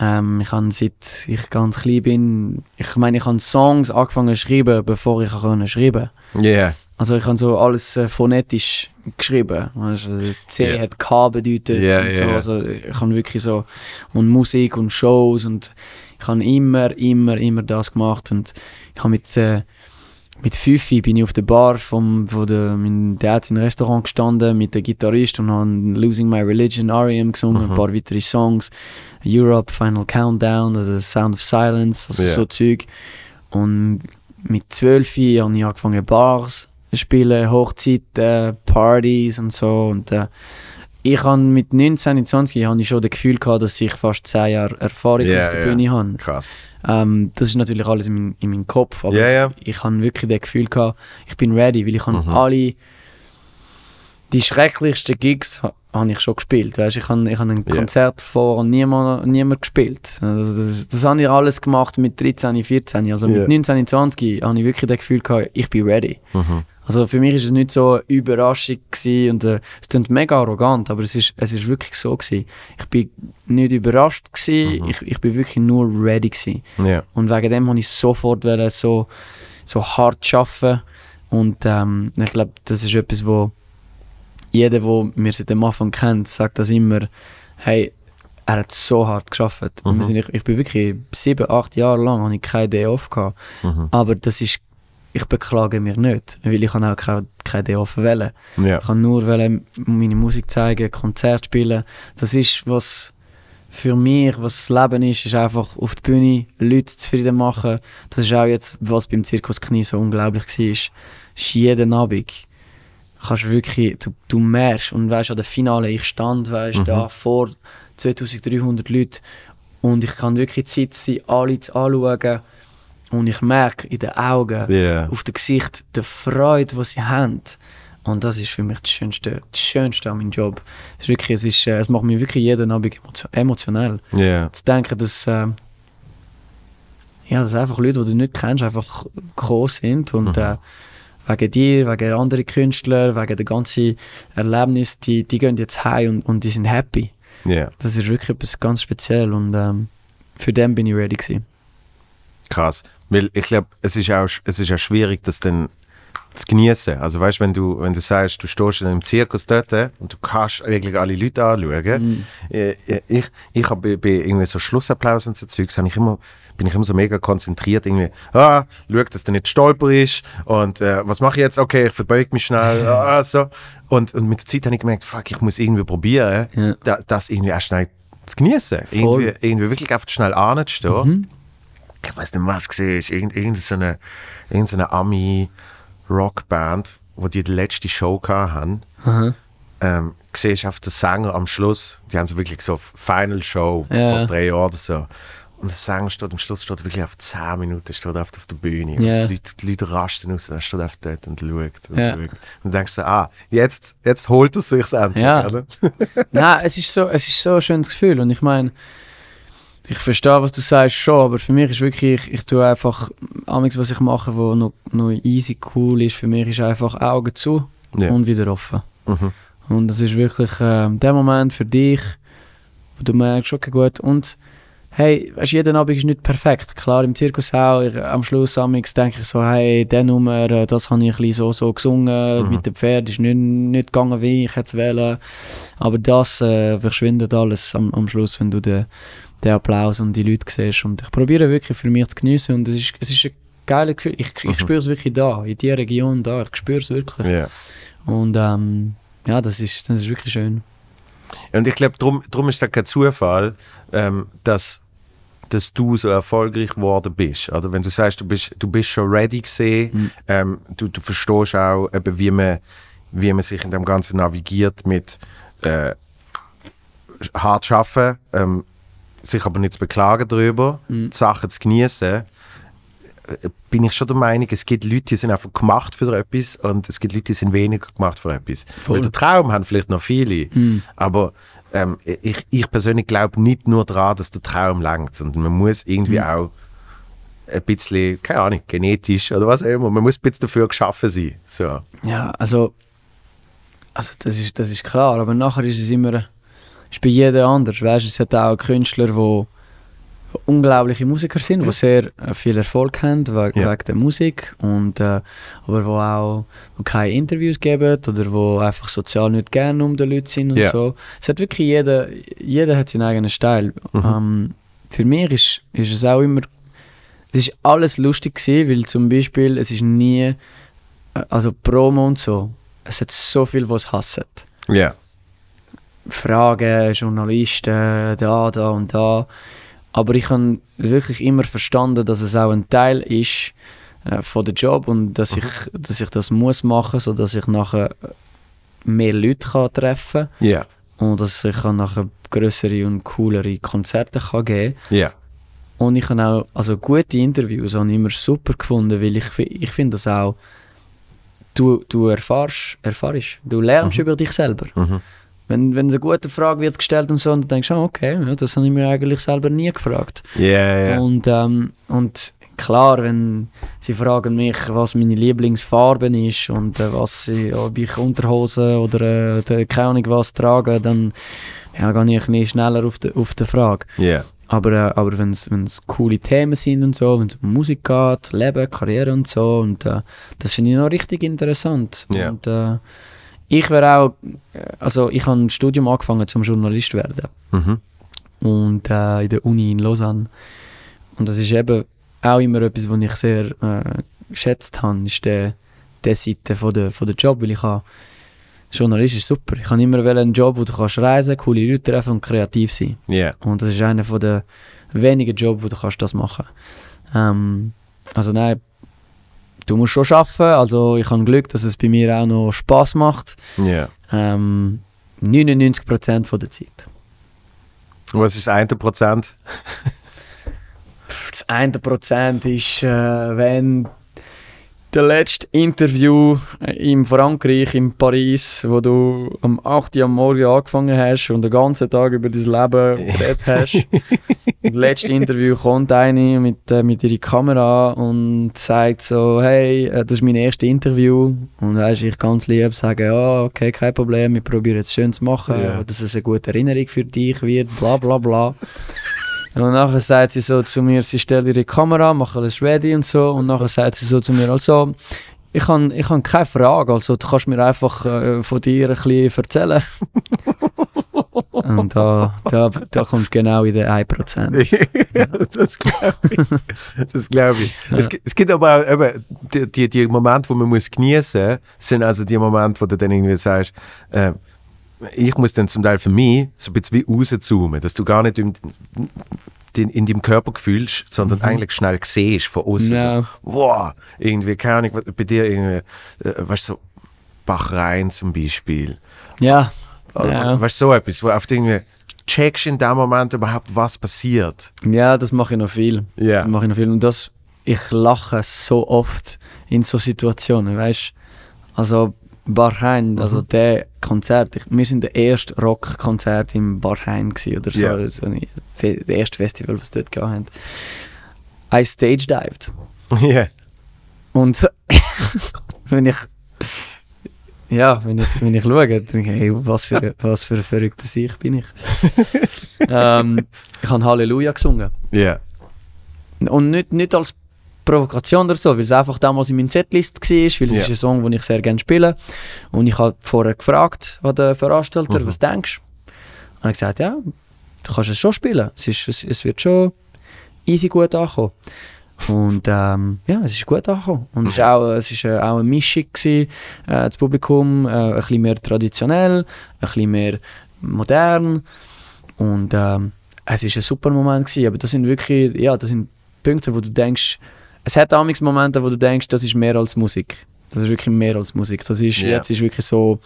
[SPEAKER 2] Ähm, ich habe seit ich ganz klein bin, ich meine, ich habe Songs angefangen zu schreiben, bevor ich können schreiben.
[SPEAKER 1] Ja.
[SPEAKER 2] Also ich habe so alles äh, phonetisch geschrieben. Weißt, du, das C
[SPEAKER 1] Ja.
[SPEAKER 2] hat K bedeutet
[SPEAKER 1] Ja,
[SPEAKER 2] und so. Also ich habe wirklich so und Musik und Shows und ich habe immer, immer, immer das gemacht und ich habe mit äh, mit Fifi bin ich auf der Bar vom, wo der, mein Dad in einem Restaurant gestanden mit dem Gitarrist und haben Losing My Religion, R.E.M. gesungen,
[SPEAKER 1] Mhm.
[SPEAKER 2] ein paar weitere Songs, Europe, Final Countdown, also Sound of Silence, also
[SPEAKER 1] Ja.
[SPEAKER 2] so Zeug. Und mit zwölf habe ich angefangen Bars zu spielen, Hochzeiten, Partys und so und äh, ich habe mit 19, 20 habe ich schon das Gefühl gehabt, dass ich fast 10 Jahre Erfahrung
[SPEAKER 1] Ja,
[SPEAKER 2] auf der
[SPEAKER 1] ja.
[SPEAKER 2] Bühne habe.
[SPEAKER 1] Krass.
[SPEAKER 2] Ähm, das ist natürlich alles in, mein, in meinem Kopf, aber
[SPEAKER 1] ja.
[SPEAKER 2] ich, ich habe wirklich das Gefühl gehabt, ich bin ready, weil ich habe
[SPEAKER 1] Mhm.
[SPEAKER 2] alle die schrecklichsten Gigs ha, habe ich schon gespielt. Weißt, ich habe ich habe ein
[SPEAKER 1] Ja.
[SPEAKER 2] Konzert vor niemand, niemand gespielt. Also das, das habe ich alles gemacht mit 13, 14. Also
[SPEAKER 1] Ja.
[SPEAKER 2] mit 19, 20 habe ich wirklich das Gefühl gehabt, ich bin ready.
[SPEAKER 1] Mhm.
[SPEAKER 2] Also für mich ist es nicht so eine Überraschung gewesen und äh, es klingt mega arrogant, aber es ist, es ist wirklich so gewesen. Ich bin nicht überrascht gewesen,
[SPEAKER 1] Mhm.
[SPEAKER 2] ich, ich bin wirklich nur ready gewesen.
[SPEAKER 1] Ja.
[SPEAKER 2] Und wegen dem wollte ich sofort wollen, so, so hart arbeiten. Und ähm, ich glaube, das ist etwas, wo jeder, der mir seit dem Anfang kennt, sagt das immer, hey, er hat so hart geschafft.
[SPEAKER 1] Mhm.
[SPEAKER 2] sind, ich, ich bin wirklich sieben, acht Jahre lang habe ich keine Day off gehabt.
[SPEAKER 1] Mhm.
[SPEAKER 2] Aber das ist, ich beklage mich nicht, weil ich auch keine, keine Day off wählen.
[SPEAKER 1] Ja.
[SPEAKER 2] Ich kann nur wollen, meine Musik zeigen, Konzert spielen. Das ist, was für mich, was das Leben ist, ist einfach auf die Bühne Leute zufrieden machen. Das ist auch jetzt, was beim Zirkus Knie so unglaublich war. Ist jeden Abend kannst du wirklich, du, du merkst und weißt an der Finale, ich stand, weißt
[SPEAKER 1] Mhm.
[SPEAKER 2] da vor 2300 Leuten und ich kann wirklich Zeit sein, alle zu anschauen und ich merke in den Augen,
[SPEAKER 1] Ja.
[SPEAKER 2] auf dem Gesicht die Freude, die sie haben. Und das ist für mich das Schönste, das Schönste an meinem Job. Es, ist wirklich, es, ist, äh, es macht mich wirklich jeden Abend emotio- emotionell.
[SPEAKER 1] Ja.
[SPEAKER 2] Zu denken, dass, äh, ja, dass einfach Leute, die du nicht kennst, einfach gekommen sind und
[SPEAKER 1] Mhm.
[SPEAKER 2] äh, wegen dir, wegen anderen Künstlern, wegen der ganzen Erlebnis, die, die gehen jetzt heim und, und die sind happy.
[SPEAKER 1] Ja.
[SPEAKER 2] Das ist wirklich etwas ganz speziell und ähm, für den bin ich ready gewesen.
[SPEAKER 1] Krass. Weil ich glaube, es ist auch es ist auch schwierig, das dann zu genießen. Also weißt, wenn du wenn du sagst, du stehst in einem Zirkus dort und du kannst wirklich alle Leute anschauen.
[SPEAKER 2] Mhm.
[SPEAKER 1] Äh, Ich ich habe bei irgendwie so Schlussapplaus und so Zeugs, ich immer bin ich immer so mega konzentriert irgendwie. Ah, schau, dass der nicht stolper ist und äh, was mache ich jetzt? Okay, ich verbeuge mich schnell. Ah, so. Und, und mit der Zeit habe ich gemerkt, fuck, ich muss irgendwie probieren,
[SPEAKER 2] Ja.
[SPEAKER 1] da, das irgendwie auch schnell zu genießen. Irgendwie, irgendwie wirklich einfach schnell anzustehen
[SPEAKER 2] Mhm.
[SPEAKER 1] ich weiß nicht, was gesehen ist, irgend, irgend so eine, irgend so eine Ami-Rockband, wo die die letzte Show hatten.
[SPEAKER 2] Aha.
[SPEAKER 1] Ähm, siehst auf den Sänger am Schluss, die haben so wirklich so Final Show
[SPEAKER 2] Ja.
[SPEAKER 1] vor drei Jahren oder so. und der Sänger steht am Schluss steht wirklich auf 10 Minuten steht auf, auf der Bühne. Und die, Leute, die Leute rasten aus, und er steht auf dort und schaut und
[SPEAKER 2] Ja.
[SPEAKER 1] schaut. Und du denkst so, ah, jetzt, jetzt holt er sich's endlich.
[SPEAKER 2] Ja. Nein, es ist so, es ist so ein schönes Gefühl und ich meine, ich verstehe, was du sagst schon, aber für mich ist wirklich, ich, ich tue einfach, amigs was ich mache, wo noch, noch easy cool ist, für mich ist einfach Augen zu
[SPEAKER 1] Ja.
[SPEAKER 2] und wieder offen.
[SPEAKER 1] Mhm.
[SPEAKER 2] Und das ist wirklich ähm, der Moment für dich, wo du merkst, okay, gut. Und hey, weißt, jeder Abend ist nicht perfekt. Klar, im Zirkus auch. Ich, am Schluss denke ich so, hey, der Nummer, äh, das habe ich ein bisschen so, so gesungen.
[SPEAKER 1] Mhm.
[SPEAKER 2] Mit dem Pferd ist nicht, nicht gegangen, wie ich hätte es wollen. Aber das äh, verschwindet alles am, am Schluss, wenn du den, den Applaus und die Leute siehst. Und ich probiere wirklich für mich zu geniessen. Und es ist, es ist ein geiles Gefühl. Ich, ich
[SPEAKER 1] Mhm.
[SPEAKER 2] spüre es wirklich da, in dieser Region da. Ich spüre es wirklich.
[SPEAKER 1] Ja.
[SPEAKER 2] Und ähm, ja, das ist, das ist wirklich schön.
[SPEAKER 1] Und ich glaube, darum drum ist es kein Zufall, ähm, dass, dass du so erfolgreich geworden bist. Also wenn du sagst, du bist, du bist schon ready gesehen,
[SPEAKER 2] Mhm.
[SPEAKER 1] ähm, du, du verstehst auch, eben, wie, man, wie man sich in dem Ganzen navigiert mit äh, hart arbeiten, ähm, sich aber nicht zu beklagen darüber,
[SPEAKER 2] Mhm.
[SPEAKER 1] die Sachen zu genießen. Bin ich schon der Meinung, es gibt Leute, die sind einfach gemacht für etwas und es gibt Leute, die sind weniger gemacht für etwas.
[SPEAKER 2] Voll.
[SPEAKER 1] Weil den Traum haben vielleicht noch viele,
[SPEAKER 2] Mhm.
[SPEAKER 1] aber ähm, ich, ich persönlich glaube nicht nur daran, dass der Traum langt, sondern man muss irgendwie
[SPEAKER 2] Mhm.
[SPEAKER 1] auch ein bisschen, keine Ahnung, genetisch oder was auch immer, man muss ein bisschen dafür geschaffen sein. So.
[SPEAKER 2] Ja, also, also das, ist, das ist klar, aber nachher ist es immer ist bei jedem anders. Weißt, es hat auch Künstler, die unglaubliche Musiker sind, die sehr äh, viel Erfolg haben we
[SPEAKER 1] Ja.
[SPEAKER 2] wegen der Musik, und, äh, aber wo auch wo keine Interviews geben oder wo einfach sozial nicht gerne um die Leute sind und
[SPEAKER 1] Ja.
[SPEAKER 2] so. Es hat wirklich jeder, jeder hat seinen eigenen Style.
[SPEAKER 1] Mhm.
[SPEAKER 2] Ähm, für mich ist, ist es auch immer, es ist alles lustig gewesen, weil zum Beispiel es ist nie, äh, also Promo und so, es hat so viel, was hassen.
[SPEAKER 1] Ja.
[SPEAKER 2] Fragen, Journalisten, da, da und da. Aber ich habe wirklich immer verstanden, dass es auch ein Teil ist äh, von dem Job und dass, ich, dass ich das muss machen, sodass ich nachher mehr Leute kann treffen
[SPEAKER 1] Ja.
[SPEAKER 2] und dass ich kann nachher größere und coolere Konzerte kann geben
[SPEAKER 1] Ja.
[SPEAKER 2] und ich habe auch, also gute Interviews habe immer super gefunden, weil ich, ich finde das auch, du, du erfahrst, erfahrst, du lernst über dich selber.
[SPEAKER 1] Mhm.
[SPEAKER 2] Wenn, wenn eine gute Frage wird gestellt und so, und du denkst, ah, okay, ja, das habe ich mir eigentlich selber nie gefragt.
[SPEAKER 1] Ja, ja.
[SPEAKER 2] Und, ähm, und klar, wenn sie fragen mich, was meine Lieblingsfarbe ist und äh, was ich, ob ich Unterhosen oder äh, keine Ahnung was trage, dann ja, gehe ich nicht schneller auf die, auf die Frage.
[SPEAKER 1] Ja.
[SPEAKER 2] Aber, äh, aber wenn es coole Themen sind und so, wenn es um Musik geht, Leben, Karriere und so, und äh, das finde ich noch richtig interessant.
[SPEAKER 1] Ja.
[SPEAKER 2] Und äh, ich wäre auch, äh, also ich habe ein Studium angefangen zum Journalist werden
[SPEAKER 1] Mhm.
[SPEAKER 2] und äh, in der Uni in Lausanne. Und das ist eben auch immer etwas, was ich sehr äh, geschätzt habe, ist der, der Seite von der, von der Job, weil ich habe, Journalist ist super. Ich habe immer einen Job, wo du kannst reisen, coole Leute treffen und kreativ sein.
[SPEAKER 1] Ja.
[SPEAKER 2] Und das ist einer von der wenigen Jobs, wo du kannst das machen. Ähm, also nein, du musst schon arbeiten. Also ich habe Glück, dass es bei mir auch noch Spaß macht.
[SPEAKER 1] Ja.
[SPEAKER 2] Ähm, 99% von der Zeit.
[SPEAKER 1] Was ist das eine Prozent?
[SPEAKER 2] Das eine Prozent ist, äh, wenn der letzte Interview in Frankreich, in Paris, wo du am 8 Uhr am Morgen angefangen hast und den ganzen Tag über dein Leben geredet hast. und das letzte Interview kommt eine mit, äh, mit ihrer Kamera und sagt so, hey, äh, das ist mein erstes Interview. Und weisst, ich ganz lieb sage, ja, okay, kein Problem, wir probieren es schön zu machen,
[SPEAKER 1] Ja.
[SPEAKER 2] dass es eine gute Erinnerung für dich wird, bla bla bla. Und nachher sagt sie so zu mir, sie stellt ihre Kamera, macht alles ready und so. Und nachher sagt sie so zu mir, also, ich habe ich han keine Frage, also du kannst mir einfach äh, von dir ein bisschen erzählen. und da, da, da kommst du genau in den 1%.
[SPEAKER 1] ja, das glaube ich. Das glaube ich. Es, gi- es gibt aber auch eben die, die, die Momente, wo man muss genießen, sind also die Momente, wo du dann irgendwie sagst, äh, ich muss dann zum Teil für mich so ein bisschen wie rauszoomen, dass du gar nicht in, in, in deinem Körper fühlst, sondern eigentlich schnell siehst von außen.
[SPEAKER 2] Ja.
[SPEAKER 1] So, wow, irgendwie, keine Ahnung, bei dir irgendwie, äh, weißt du, so Bach rein zum Beispiel.
[SPEAKER 2] Ja,
[SPEAKER 1] Oder,
[SPEAKER 2] Ja.
[SPEAKER 1] Weißt du, so etwas, wo auf irgendwie checkst in dem Moment überhaupt, was passiert.
[SPEAKER 2] Ja, das mache ich noch viel.
[SPEAKER 1] Ja.
[SPEAKER 2] Das mache ich noch viel. Und das, ich lache so oft in so Situationen, weißt Also Bahrain, also
[SPEAKER 1] Mhm.
[SPEAKER 2] der Konzert, ich, wir sind der erste Rockkonzert im Bahrain gewesen, oder so,
[SPEAKER 1] Ja.
[SPEAKER 2] so ein, Fe- der erste Festival, was dort gehabt haben. I stage dived.
[SPEAKER 1] Ja.
[SPEAKER 2] Und so- wenn ich ja, wenn ich, wenn ich schaue, denke ich, hey, was für, was für ein verrückter Sieg bin ich. ähm, ich habe Halleluja gesungen.
[SPEAKER 1] Ja.
[SPEAKER 2] Und nicht, nicht als Provokation oder so, weil es einfach damals in meiner Setlist war, weil es
[SPEAKER 1] Ja.
[SPEAKER 2] ist ein Song, den ich sehr gerne spiele. Und ich habe vorher gefragt an den Veranstalter,
[SPEAKER 1] Mhm.
[SPEAKER 2] was denkst du? Und er hat gesagt, ja, du kannst es schon spielen. Es, ist, es, es wird schon easy gut ankommen. Und ähm, ja, es ist gut angekommen. Und es ist auch, es ist, äh, auch eine Mischung gewesen, äh, das Publikum, äh, ein bisschen mehr traditionell, ein bisschen mehr modern. Und ähm, es ist ein super Moment gewesen, aber das sind wirklich, ja, das sind Punkte, wo du denkst, es hat amigs Momente, wo du denkst, das ist mehr als Musik. Das ist wirklich mehr als Musik. Das ist,
[SPEAKER 1] Ja.
[SPEAKER 2] jetzt ist wirklich so,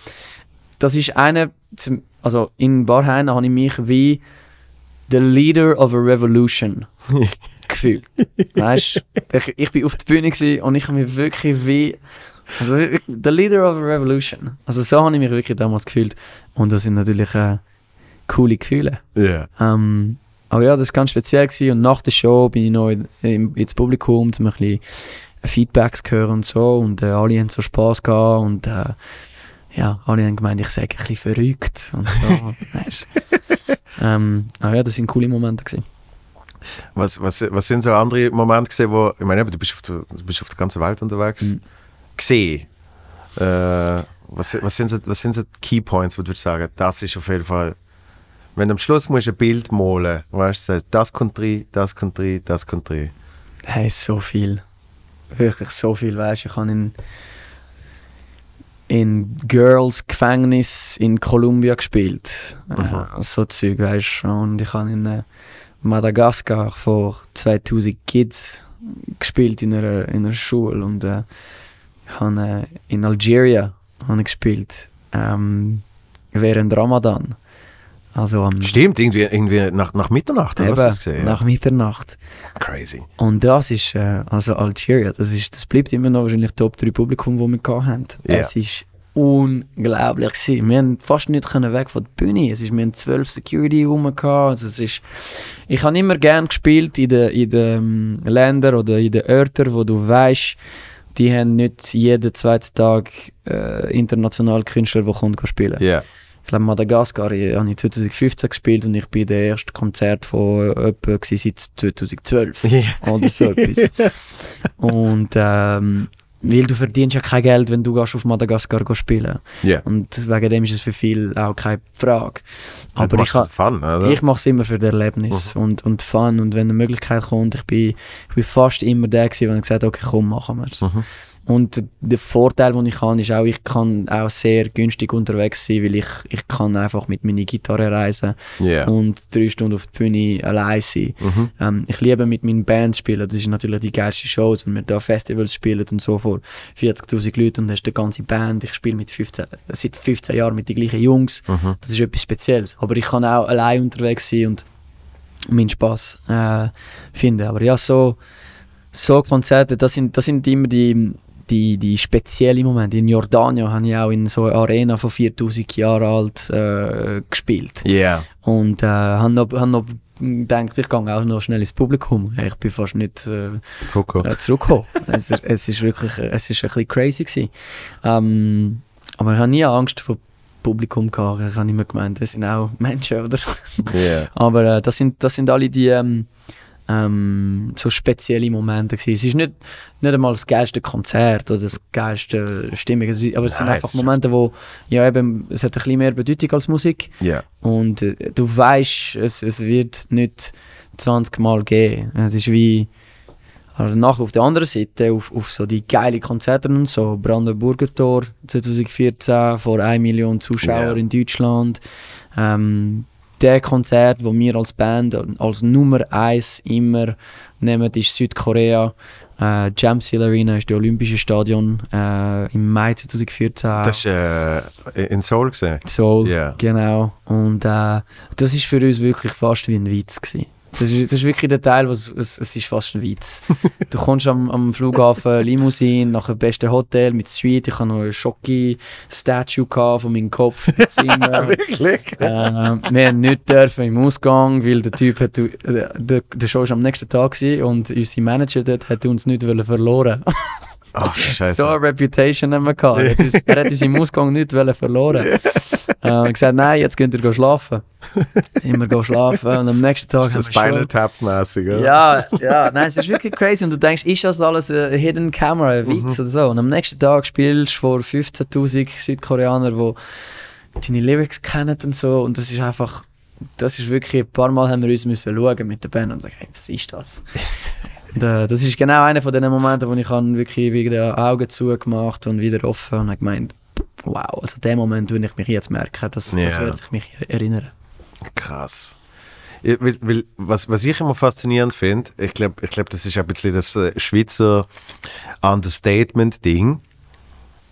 [SPEAKER 2] das ist eine, also in Barheim habe ich mich wie the leader of a revolution gefühlt. Weißt ich, ich bin auf der Bühne gewesen und ich habe mich wirklich wie, also wirklich, the leader of a revolution. Also so habe ich mich wirklich damals gefühlt. Und das sind natürlich äh, coole Gefühle.
[SPEAKER 1] Ja.
[SPEAKER 2] Ähm, aber ja, das war ganz speziell gewesen. und nach der Show bin ich noch in, in, ins Publikum, um ein bisschen Feedbacks zu hören und so und äh, alle haben so Spass gehabt und äh, ja, alle haben gemeint, ich sage ein bisschen verrückt und so. ähm, aber ja, das sind coole Momente gewesen.
[SPEAKER 1] Was, was, was sind so andere Momente gesehen, wo, ich meine, du bist auf der, du bist auf der ganzen Welt unterwegs,
[SPEAKER 2] Mhm.
[SPEAKER 1] gesehen? Äh, was, was, sind so, was sind so die Key Points, wo du sagen, das ist auf jeden Fall, wenn du am Schluss musst ein Bild malen, weißt du, das kommt rein, das kommt rein, das kommt rein.
[SPEAKER 2] Hey, so viel. Wirklich so viel, weißt du. Ich habe in, in Girls Gefängnis in Kolumbia gespielt.
[SPEAKER 1] Mhm.
[SPEAKER 2] Äh, so Zeug, weißt du. Und ich habe in äh, Madagaskar vor 2000 Kids gespielt in einer, in einer Schule. Und äh, ich habe äh, in habe ich gespielt. Ähm, während Ramadan. Also am
[SPEAKER 1] Stimmt, irgendwie, irgendwie nach, nach Mitternacht,
[SPEAKER 2] eben,
[SPEAKER 1] Hast du gesehen?
[SPEAKER 2] nach Mitternacht.
[SPEAKER 1] Crazy.
[SPEAKER 2] Und das ist, äh, also Algeria, das, ist, das bleibt immer noch wahrscheinlich Top 3 Publikum, das wir gehabt haben.
[SPEAKER 1] Ja.
[SPEAKER 2] Es ist unglaublich gewesen. Wir haben fast nicht können weg von der Bühne. Es ist, wir haben 12 Security rum. Also es ist, ich habe immer gern gespielt in den in den ähm, Ländern oder in den Orten, wo du weißt, die haben nicht jeden zweiten Tag äh, international Künstler, die kommen spielen.
[SPEAKER 1] Ja.
[SPEAKER 2] Ich glaube, Madagaskar habe ich 2015 gespielt und ich bin der erste Konzert von jemandem seit 2012
[SPEAKER 1] Ja.
[SPEAKER 2] oder so etwas. Und ähm, weil du verdienst ja kein Geld, wenn du gehst auf Madagaskar spielen.
[SPEAKER 1] Ja.
[SPEAKER 2] Und wegen dem ist es für viele auch keine Frage.
[SPEAKER 1] Aber
[SPEAKER 2] ich,
[SPEAKER 1] Fun, oder?
[SPEAKER 2] ich mache es immer für das Erlebnis und, und Fun. Und wenn eine Möglichkeit kommt, ich bin, ich bin fast immer der gewesen, der gesagt hat, okay, komm, machen wir es.
[SPEAKER 1] Mhm.
[SPEAKER 2] Und der Vorteil, den ich habe, ist auch, ich kann auch sehr günstig unterwegs sein, weil ich, ich kann einfach mit meiner Gitarre reisen
[SPEAKER 1] Ja.
[SPEAKER 2] und drei Stunden auf der Bühne allein sein.
[SPEAKER 1] Mhm.
[SPEAKER 2] Ähm, ich liebe mit meinen Bands spielen. Das ist natürlich die geilste Shows, wenn wir da Festivals spielen und so vor 40'000 Leuten und hast die ganze Band. Ich spiele mit 15, seit 15 Jahren mit den gleichen Jungs.
[SPEAKER 1] Mhm.
[SPEAKER 2] Das ist etwas Spezielles. Aber ich kann auch allein unterwegs sein und meinen Spaß äh, finden. Aber ja, so, so Konzerte, das sind, das sind immer die, die, die speziellen Momente. In Jordanien habe ich auch in so einer Arena von 4000 Jahren alt äh, gespielt.
[SPEAKER 1] Ja.
[SPEAKER 2] Und äh, habe noch, hab noch gedacht, ich gehe auch noch schnell ins Publikum. Ich bin fast nicht äh,
[SPEAKER 1] Zurückkommen.
[SPEAKER 2] äh, zurückgekommen. es, es ist wirklich äh, es ist ein bisschen crazy gewesen. Ähm, aber ich habe nie Angst vor Publikum gehabt. Ich habe immer gemeint, das sind auch Menschen, oder?
[SPEAKER 1] Ja.
[SPEAKER 2] Aber äh, das, sind, das sind alle die ähm, ähm, so spezielle Momente gewesen. Es ist nicht, nicht einmal das geilste Konzert oder das geilste Stimmung, aber es sind
[SPEAKER 1] Nein,
[SPEAKER 2] einfach
[SPEAKER 1] es-
[SPEAKER 2] Momente, wo ja eben, es hat ein bisschen mehr Bedeutung als Musik
[SPEAKER 1] Ja.
[SPEAKER 2] und äh, du weißt, es, es wird nicht 20 Mal gehen. Es ist wie also nachher auf der anderen Seite, auf, auf so die geile Konzerte und so, Brandenburger Tor 2014 vor 1 Million Zuschauer
[SPEAKER 1] Ja.
[SPEAKER 2] in Deutschland. Ähm, der Konzert, wo wir als Band als Nummer 1 immer nehmen, ist Südkorea. Äh, Jam Seal Arena ist das Olympische Stadion äh, im Mai 2014.
[SPEAKER 1] Das war äh, in Seoul gesehen.
[SPEAKER 2] Seoul, yeah. genau. Und äh, das ist für uns wirklich fast wie ein Witz gewesen. Das ist, das ist wirklich der Teil, was es, es ist fast ein Witz. du kommst am, am Flughafen Limousine, nach dem besten Hotel mit Suite. Ich hatte noch eine Schocki-Statue von meinem Kopf im Zimmer.
[SPEAKER 1] wirklich?
[SPEAKER 2] Äh, wir haben nicht dürfen im Ausgang, weil der Typ hat, äh, der, der Show war am nächsten Tag und unser Manager dort hat uns nicht verloren
[SPEAKER 1] Ach, Scheiße.
[SPEAKER 2] So eine Reputation haben wir gehabt. Er hat uns, er hat uns im Ausgang nicht verloren. Yeah. Äh, gesagt, nein, jetzt könnt ihr schlafen. sind wir schlafen und am nächsten Tag
[SPEAKER 1] das ist Spinal Tap mäßig
[SPEAKER 2] ja, ja, nein, es ist wirklich crazy und du denkst, ist das alles eine Hidden Camera, ein Witz mhm. oder so und am nächsten Tag spielst du vor 15'000 Südkoreaner, die deine Lyrics kennen und so und das ist einfach das ist wirklich, ein paar Mal haben wir uns müssen schauen mit der Band und sagen, hey, was ist das? Das ist genau einer von den Momenten, wo ich wirklich wieder Augen zugemacht und wieder offen und habe gemeint, wow, also den Moment, wo ich mich jetzt merke, das, ja. das werde ich mich erinnern.
[SPEAKER 1] Krass. Weil, weil, was, was ich immer faszinierend finde, ich glaube, ich glaub, das ist ein bisschen das äh, Schweizer Understatement-Ding.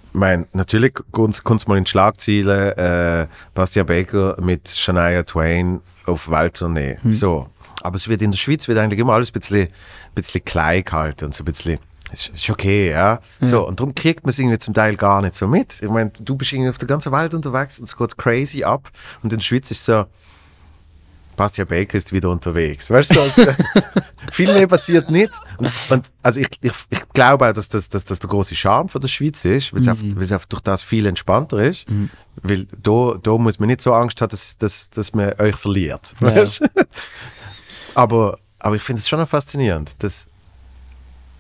[SPEAKER 1] Ich meine, natürlich kommt es mal in Schlagzeilen, äh, Bastian Baker mit Shania Twain auf Welttournee. Hm. So. Aber es wird in der Schweiz wird eigentlich immer alles ein bisschen, bisschen klein gehalten und so ein bisschen ist, okay, ja. ja. So, und darum kriegt man es irgendwie zum Teil gar nicht so mit. Ich meine, du bist irgendwie auf der ganzen Welt unterwegs und es geht crazy ab. Und in der Schweiz ist so, Bastian Baker ist wieder unterwegs. Weißt du, also, viel mehr passiert nicht. Und, und also ich, ich, ich glaube auch, dass das, dass das der große Charme von der Schweiz ist, weil es, mhm. einfach, durch das viel entspannter ist. Mhm. Weil da, da muss man nicht so Angst haben, dass, dass, dass man euch verliert. Weißt? Aber, aber ich finde es schon faszinierend, dass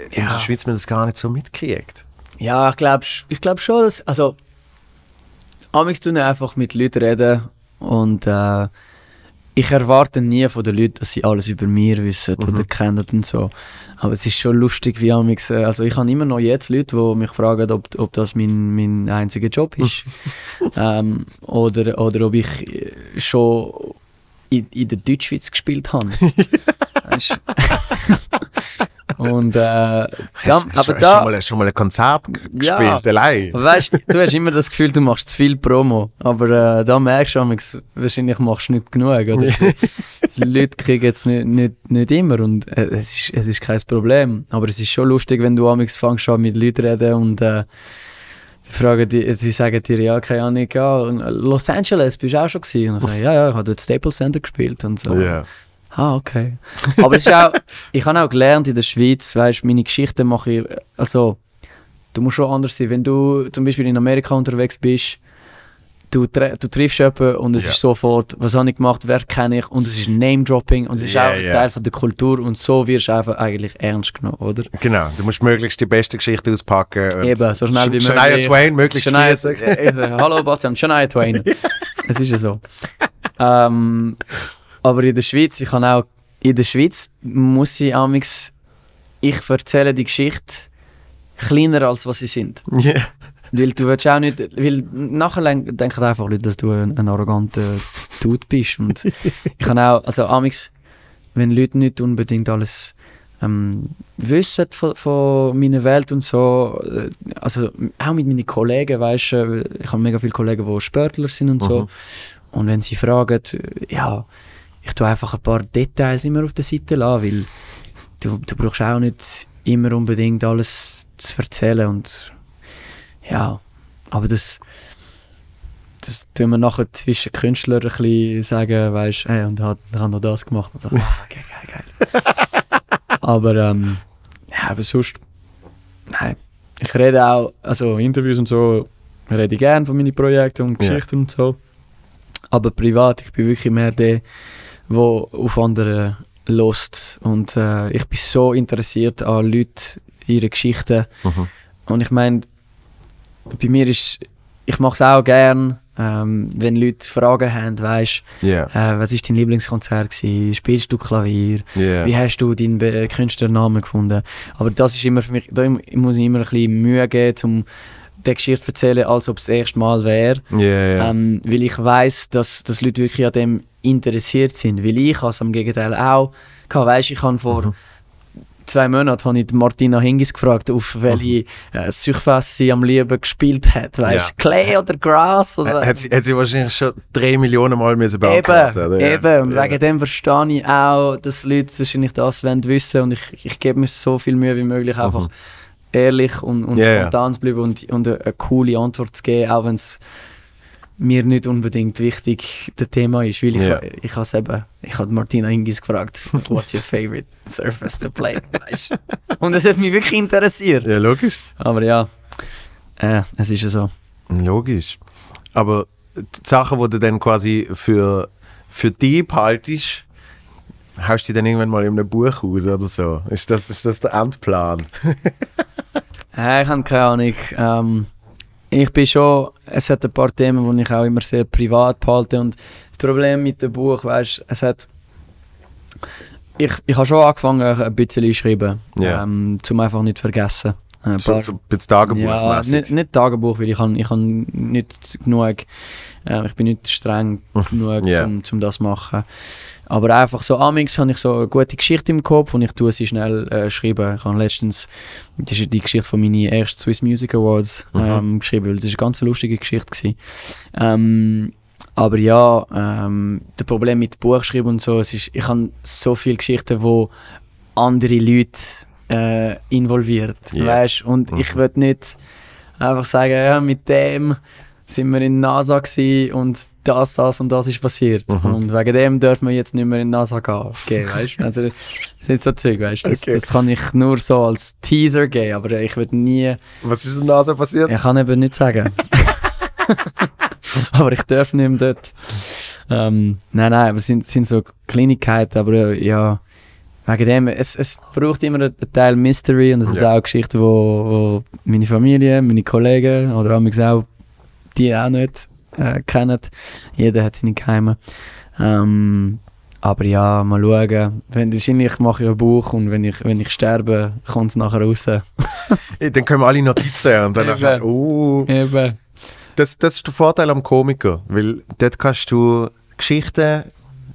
[SPEAKER 1] ja. in der Schweiz man das gar nicht so mitkriegt.
[SPEAKER 2] Ja, ich glaube ich glaub schon, dass, also, amigs tun einfach mit Leuten reden und äh, ich erwarte nie von den Leuten, dass sie alles über mich wissen mhm. oder kennen und so. Aber es ist schon lustig, wie amix, äh, also ich habe immer noch jetzt Leute, die mich fragen, ob, ob das mein, mein einziger Job ist. ähm, oder, oder ob ich äh, schon in, in der Deutschschweiz gespielt habe. Und äh, da,
[SPEAKER 1] hast, aber
[SPEAKER 2] hast da,
[SPEAKER 1] schon mal, schon mal ein Konzert gespielt, ja, allein.
[SPEAKER 2] Weißt, du hast immer das Gefühl, du machst zu viel Promo, aber äh, da merkst du, wahrscheinlich machst du nicht genug. Oder? die Leute kriegen es nicht, nicht, nicht immer und äh, es, ist, es ist kein Problem. Aber es ist schon lustig, wenn du amigs fängst an mit Leuten reden und äh, fragen die, sie sagen dir, ja, keine Ahnung, ja, Los Angeles bist du auch schon gewesen? Und ich sage, ja, ja, ich habe dort Staples Center gespielt und so.
[SPEAKER 1] Yeah.
[SPEAKER 2] Ah, okay. Aber es ist auch, ich habe auch gelernt in der Schweiz, weißt meine Geschichten mache ich, also, du musst schon anders sein. Wenn du zum Beispiel in Amerika unterwegs bist, du, du triffst jemanden und es ja. ist sofort, was habe ich gemacht, wer kenne ich und es ist Name-Dropping und es ist yeah, auch yeah. Teil von der Kultur und so wirst du einfach eigentlich ernst genommen, oder?
[SPEAKER 1] Genau, du musst möglichst die beste Geschichte auspacken.
[SPEAKER 2] Eben, so schnell wie möglich.
[SPEAKER 1] Shania Twain, möglichst Shania,
[SPEAKER 2] Hallo Bastian, Shania Twain. es ist ja so. ähm, aber in der Schweiz, ich kann auch, in der Schweiz muss ich amix, ich erzähle die Geschichte kleiner als was sie sind.
[SPEAKER 1] Yeah.
[SPEAKER 2] Weil du willst auch nicht, weil nachher denken einfach Leute, dass du ein, ein arroganter Dude bist. Und ich kann auch, also amix, wenn Leute nicht unbedingt alles ähm, wissen von, von meiner Welt und so, äh, also auch mit meinen Kollegen, weißt du, ich habe mega viele Kollegen, die Sportler sind und so. Mhm. Und wenn sie fragen, ja, ich tue einfach ein paar Details immer auf der Seite lassen, weil du, du brauchst auch nicht immer unbedingt alles zu erzählen und ja, aber das das tun wir nachher zwischen Künstlern ein bisschen sagen, weißt du, hey, und hat, hat noch das gemacht und so, ah, okay, geil, geil. aber ähm, ja, aber sonst, nein, ich rede auch, also Interviews und so, rede ich gerne von meinen Projekten und Geschichten yeah. und so, aber privat, ich bin wirklich mehr der, wo auf andere lost und äh, ich bin so interessiert an Leute, ihre Geschichten mhm. und ich meine, bei mir ist, ich mache es auch gern, ähm, wenn Leute Fragen haben, weißt,
[SPEAKER 1] yeah.
[SPEAKER 2] äh, was ist dein Lieblingskonzert gewesen? Spielst du Klavier?
[SPEAKER 1] Yeah.
[SPEAKER 2] Wie hast du deinen Künstlernamen gefunden? Aber das ist immer für mich, da muss ich immer ein bisschen Mühe geben, um die Geschichte erzählen, als ob es das erste Mal wäre.
[SPEAKER 1] Ja.
[SPEAKER 2] Ähm, weil ich weiß, dass, dass Leute wirklich an dem interessiert sind. Weil ich es am Gegenteil auch. Weißt, ich habe vor
[SPEAKER 1] Mhm.
[SPEAKER 2] Zwei Monaten habe ich Martina Hingis gefragt, auf welche äh, Suchfest sie am liebsten gespielt hat. Weißt,
[SPEAKER 1] Ja.
[SPEAKER 2] Clay oder Grass? Oder?
[SPEAKER 1] hat, sie, hat sie wahrscheinlich schon drei Millionen Mal müssen
[SPEAKER 2] Eben,
[SPEAKER 1] beantworten oder? Ja.
[SPEAKER 2] eben. Und
[SPEAKER 1] Ja.
[SPEAKER 2] wegen dem verstehe ich auch, dass Leute wahrscheinlich das wollen wissen und ich, ich gebe mir so viel Mühe wie möglich, einfach ehrlich und, und
[SPEAKER 1] Mhm. Ja.
[SPEAKER 2] spontan zu bleiben und, und eine, eine coole Antwort zu geben, auch wenn es mir nicht unbedingt wichtig das Thema ist, weil ich,
[SPEAKER 1] Ja.
[SPEAKER 2] ich habe eben, ich habe Martina Hingis gefragt, what's your favorite surface to play, weißt? Und es hat mich wirklich interessiert.
[SPEAKER 1] ja, logisch.
[SPEAKER 2] Aber ja, äh, es ist ja so.
[SPEAKER 1] Logisch. Aber die Sachen, die du dann quasi für, für dich behaltest, haust du die dann irgendwann mal in einem Buch aus oder so? Ist das, ist das der Endplan?
[SPEAKER 2] Äh, ich habe keine Ahnung. Ähm, ich bin schon, es hat ein paar Themen, die ich auch immer sehr privat behalte und das Problem mit dem Buch, weißt, es hat ich, ich habe schon angefangen ein bisschen zu schreiben,
[SPEAKER 1] Ja.
[SPEAKER 2] ähm, zum einfach nicht vergessen. Ein
[SPEAKER 1] So,
[SPEAKER 2] paar-
[SPEAKER 1] so ein bisschen
[SPEAKER 2] ja,
[SPEAKER 1] Tagebuchmässig.
[SPEAKER 2] nicht, nicht Tagebuch, weil ich kann, ich kann nicht genug, äh, ich bin nicht streng genug,
[SPEAKER 1] Ja.
[SPEAKER 2] um, um das zu machen. Aber einfach so, amix habe ich so eine gute Geschichte im Kopf und ich tue sie schnell äh, schreiben. Ich habe letztens, das ist die Geschichte von meinen ersten Swiss Music Awards
[SPEAKER 1] Mhm.
[SPEAKER 2] ähm, geschrieben, weil das ist eine ganz lustige Geschichte gewesen. Ähm, aber ja, ähm, das Problem mit Buchschreiben und so, es ist, ich habe so viele Geschichten, wo andere Leute äh, involviert,
[SPEAKER 1] Ja.
[SPEAKER 2] weißt? Und
[SPEAKER 1] Mhm.
[SPEAKER 2] ich will nicht einfach sagen, ja, mit dem sind wir in NASA und das, das und das ist passiert.
[SPEAKER 1] Mhm.
[SPEAKER 2] Und wegen dem dürfen wir jetzt nicht mehr in NASA gehen, gehen weißt? Also, das sind so Zeug, weißt? Das,
[SPEAKER 1] Okay.
[SPEAKER 2] das kann ich nur so als Teaser geben, aber ich will nie,
[SPEAKER 1] Was ist denn da so passiert?
[SPEAKER 2] ich kann eben nicht sagen. aber ich darf nicht mehr dort. Ähm, nein, nein, aber es sind, sind so Kleinigkeiten, aber äh, ja, wegen dem, es, es braucht immer einen Teil Mystery und es sind
[SPEAKER 1] Ja.
[SPEAKER 2] auch Geschichten, wo, wo meine Familie, meine Kollegen oder amigs auch die auch nicht äh, kennen. Jeder hat seine Geheime. Ähm, aber ja, mal schauen. Wenn, wahrscheinlich mache ich ein Buch und wenn ich, wenn ich sterbe, kommt es nachher raus.
[SPEAKER 1] Dann können wir alle Notizen und dann
[SPEAKER 2] Eben.
[SPEAKER 1] oh,
[SPEAKER 2] Eben.
[SPEAKER 1] das, das ist der Vorteil am Komiker, weil dort kannst du Geschichten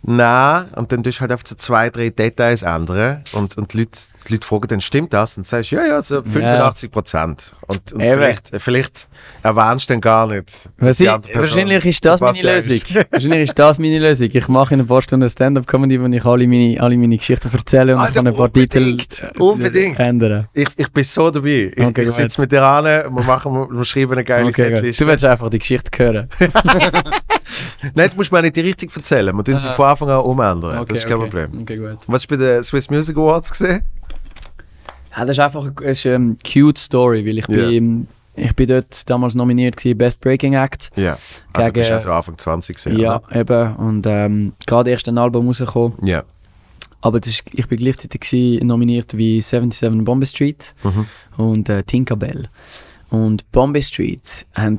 [SPEAKER 1] nehmen und dann tust du halt einfach so zwei, drei Details ändern und, und die, Leute, die Leute fragen dann, stimmt das? Und sagst, ja, ja, so 85 Prozent. Und, und vielleicht, vielleicht erwähnst du dann gar nicht. Person
[SPEAKER 2] wahrscheinlich ist das meine. Lösung. wahrscheinlich ist das meine Lösung. Ich mache in ein paar Stunden Stand-up-Comedy, wo ich alle meine, alle meine Geschichten erzähle und
[SPEAKER 1] Alter,
[SPEAKER 2] kann ein paar Titel
[SPEAKER 1] unbedingt,
[SPEAKER 2] äh,
[SPEAKER 1] unbedingt.
[SPEAKER 2] ändern.
[SPEAKER 1] Ich, ich bin so dabei. Ich,
[SPEAKER 2] Okay,
[SPEAKER 1] ich sitze mit dir an, wir, machen, wir schreiben eine geile
[SPEAKER 2] Okay.
[SPEAKER 1] Setliste.
[SPEAKER 2] du willst einfach die Geschichte hören.
[SPEAKER 1] Nein, du musst mir nicht die richtig erzählen. Wir tun sie von Anfang an umändern. das ist kein
[SPEAKER 2] okay.
[SPEAKER 1] Problem.
[SPEAKER 2] Okay, gut.
[SPEAKER 1] Was hast du bei den Swiss Music Awards gesehen?
[SPEAKER 2] Ja, das ist einfach eine, ist eine cute Story, weil ich
[SPEAKER 1] Ja.
[SPEAKER 2] bin, ich bin dort damals nominiert gewesen, Best Breaking Act.
[SPEAKER 1] Ja. Also
[SPEAKER 2] Gegen-
[SPEAKER 1] du also Anfang 20 gesehen,
[SPEAKER 2] Ja,
[SPEAKER 1] oder?
[SPEAKER 2] eben. Und ähm, gerade erst ein Album rausgekommen.
[SPEAKER 1] Ja.
[SPEAKER 2] Aber das ist, ich bin gleichzeitig gewesen, nominiert wie 77 Bombay Street
[SPEAKER 1] Mhm.
[SPEAKER 2] und äh, Tinkerbell. Und Bombay Street haben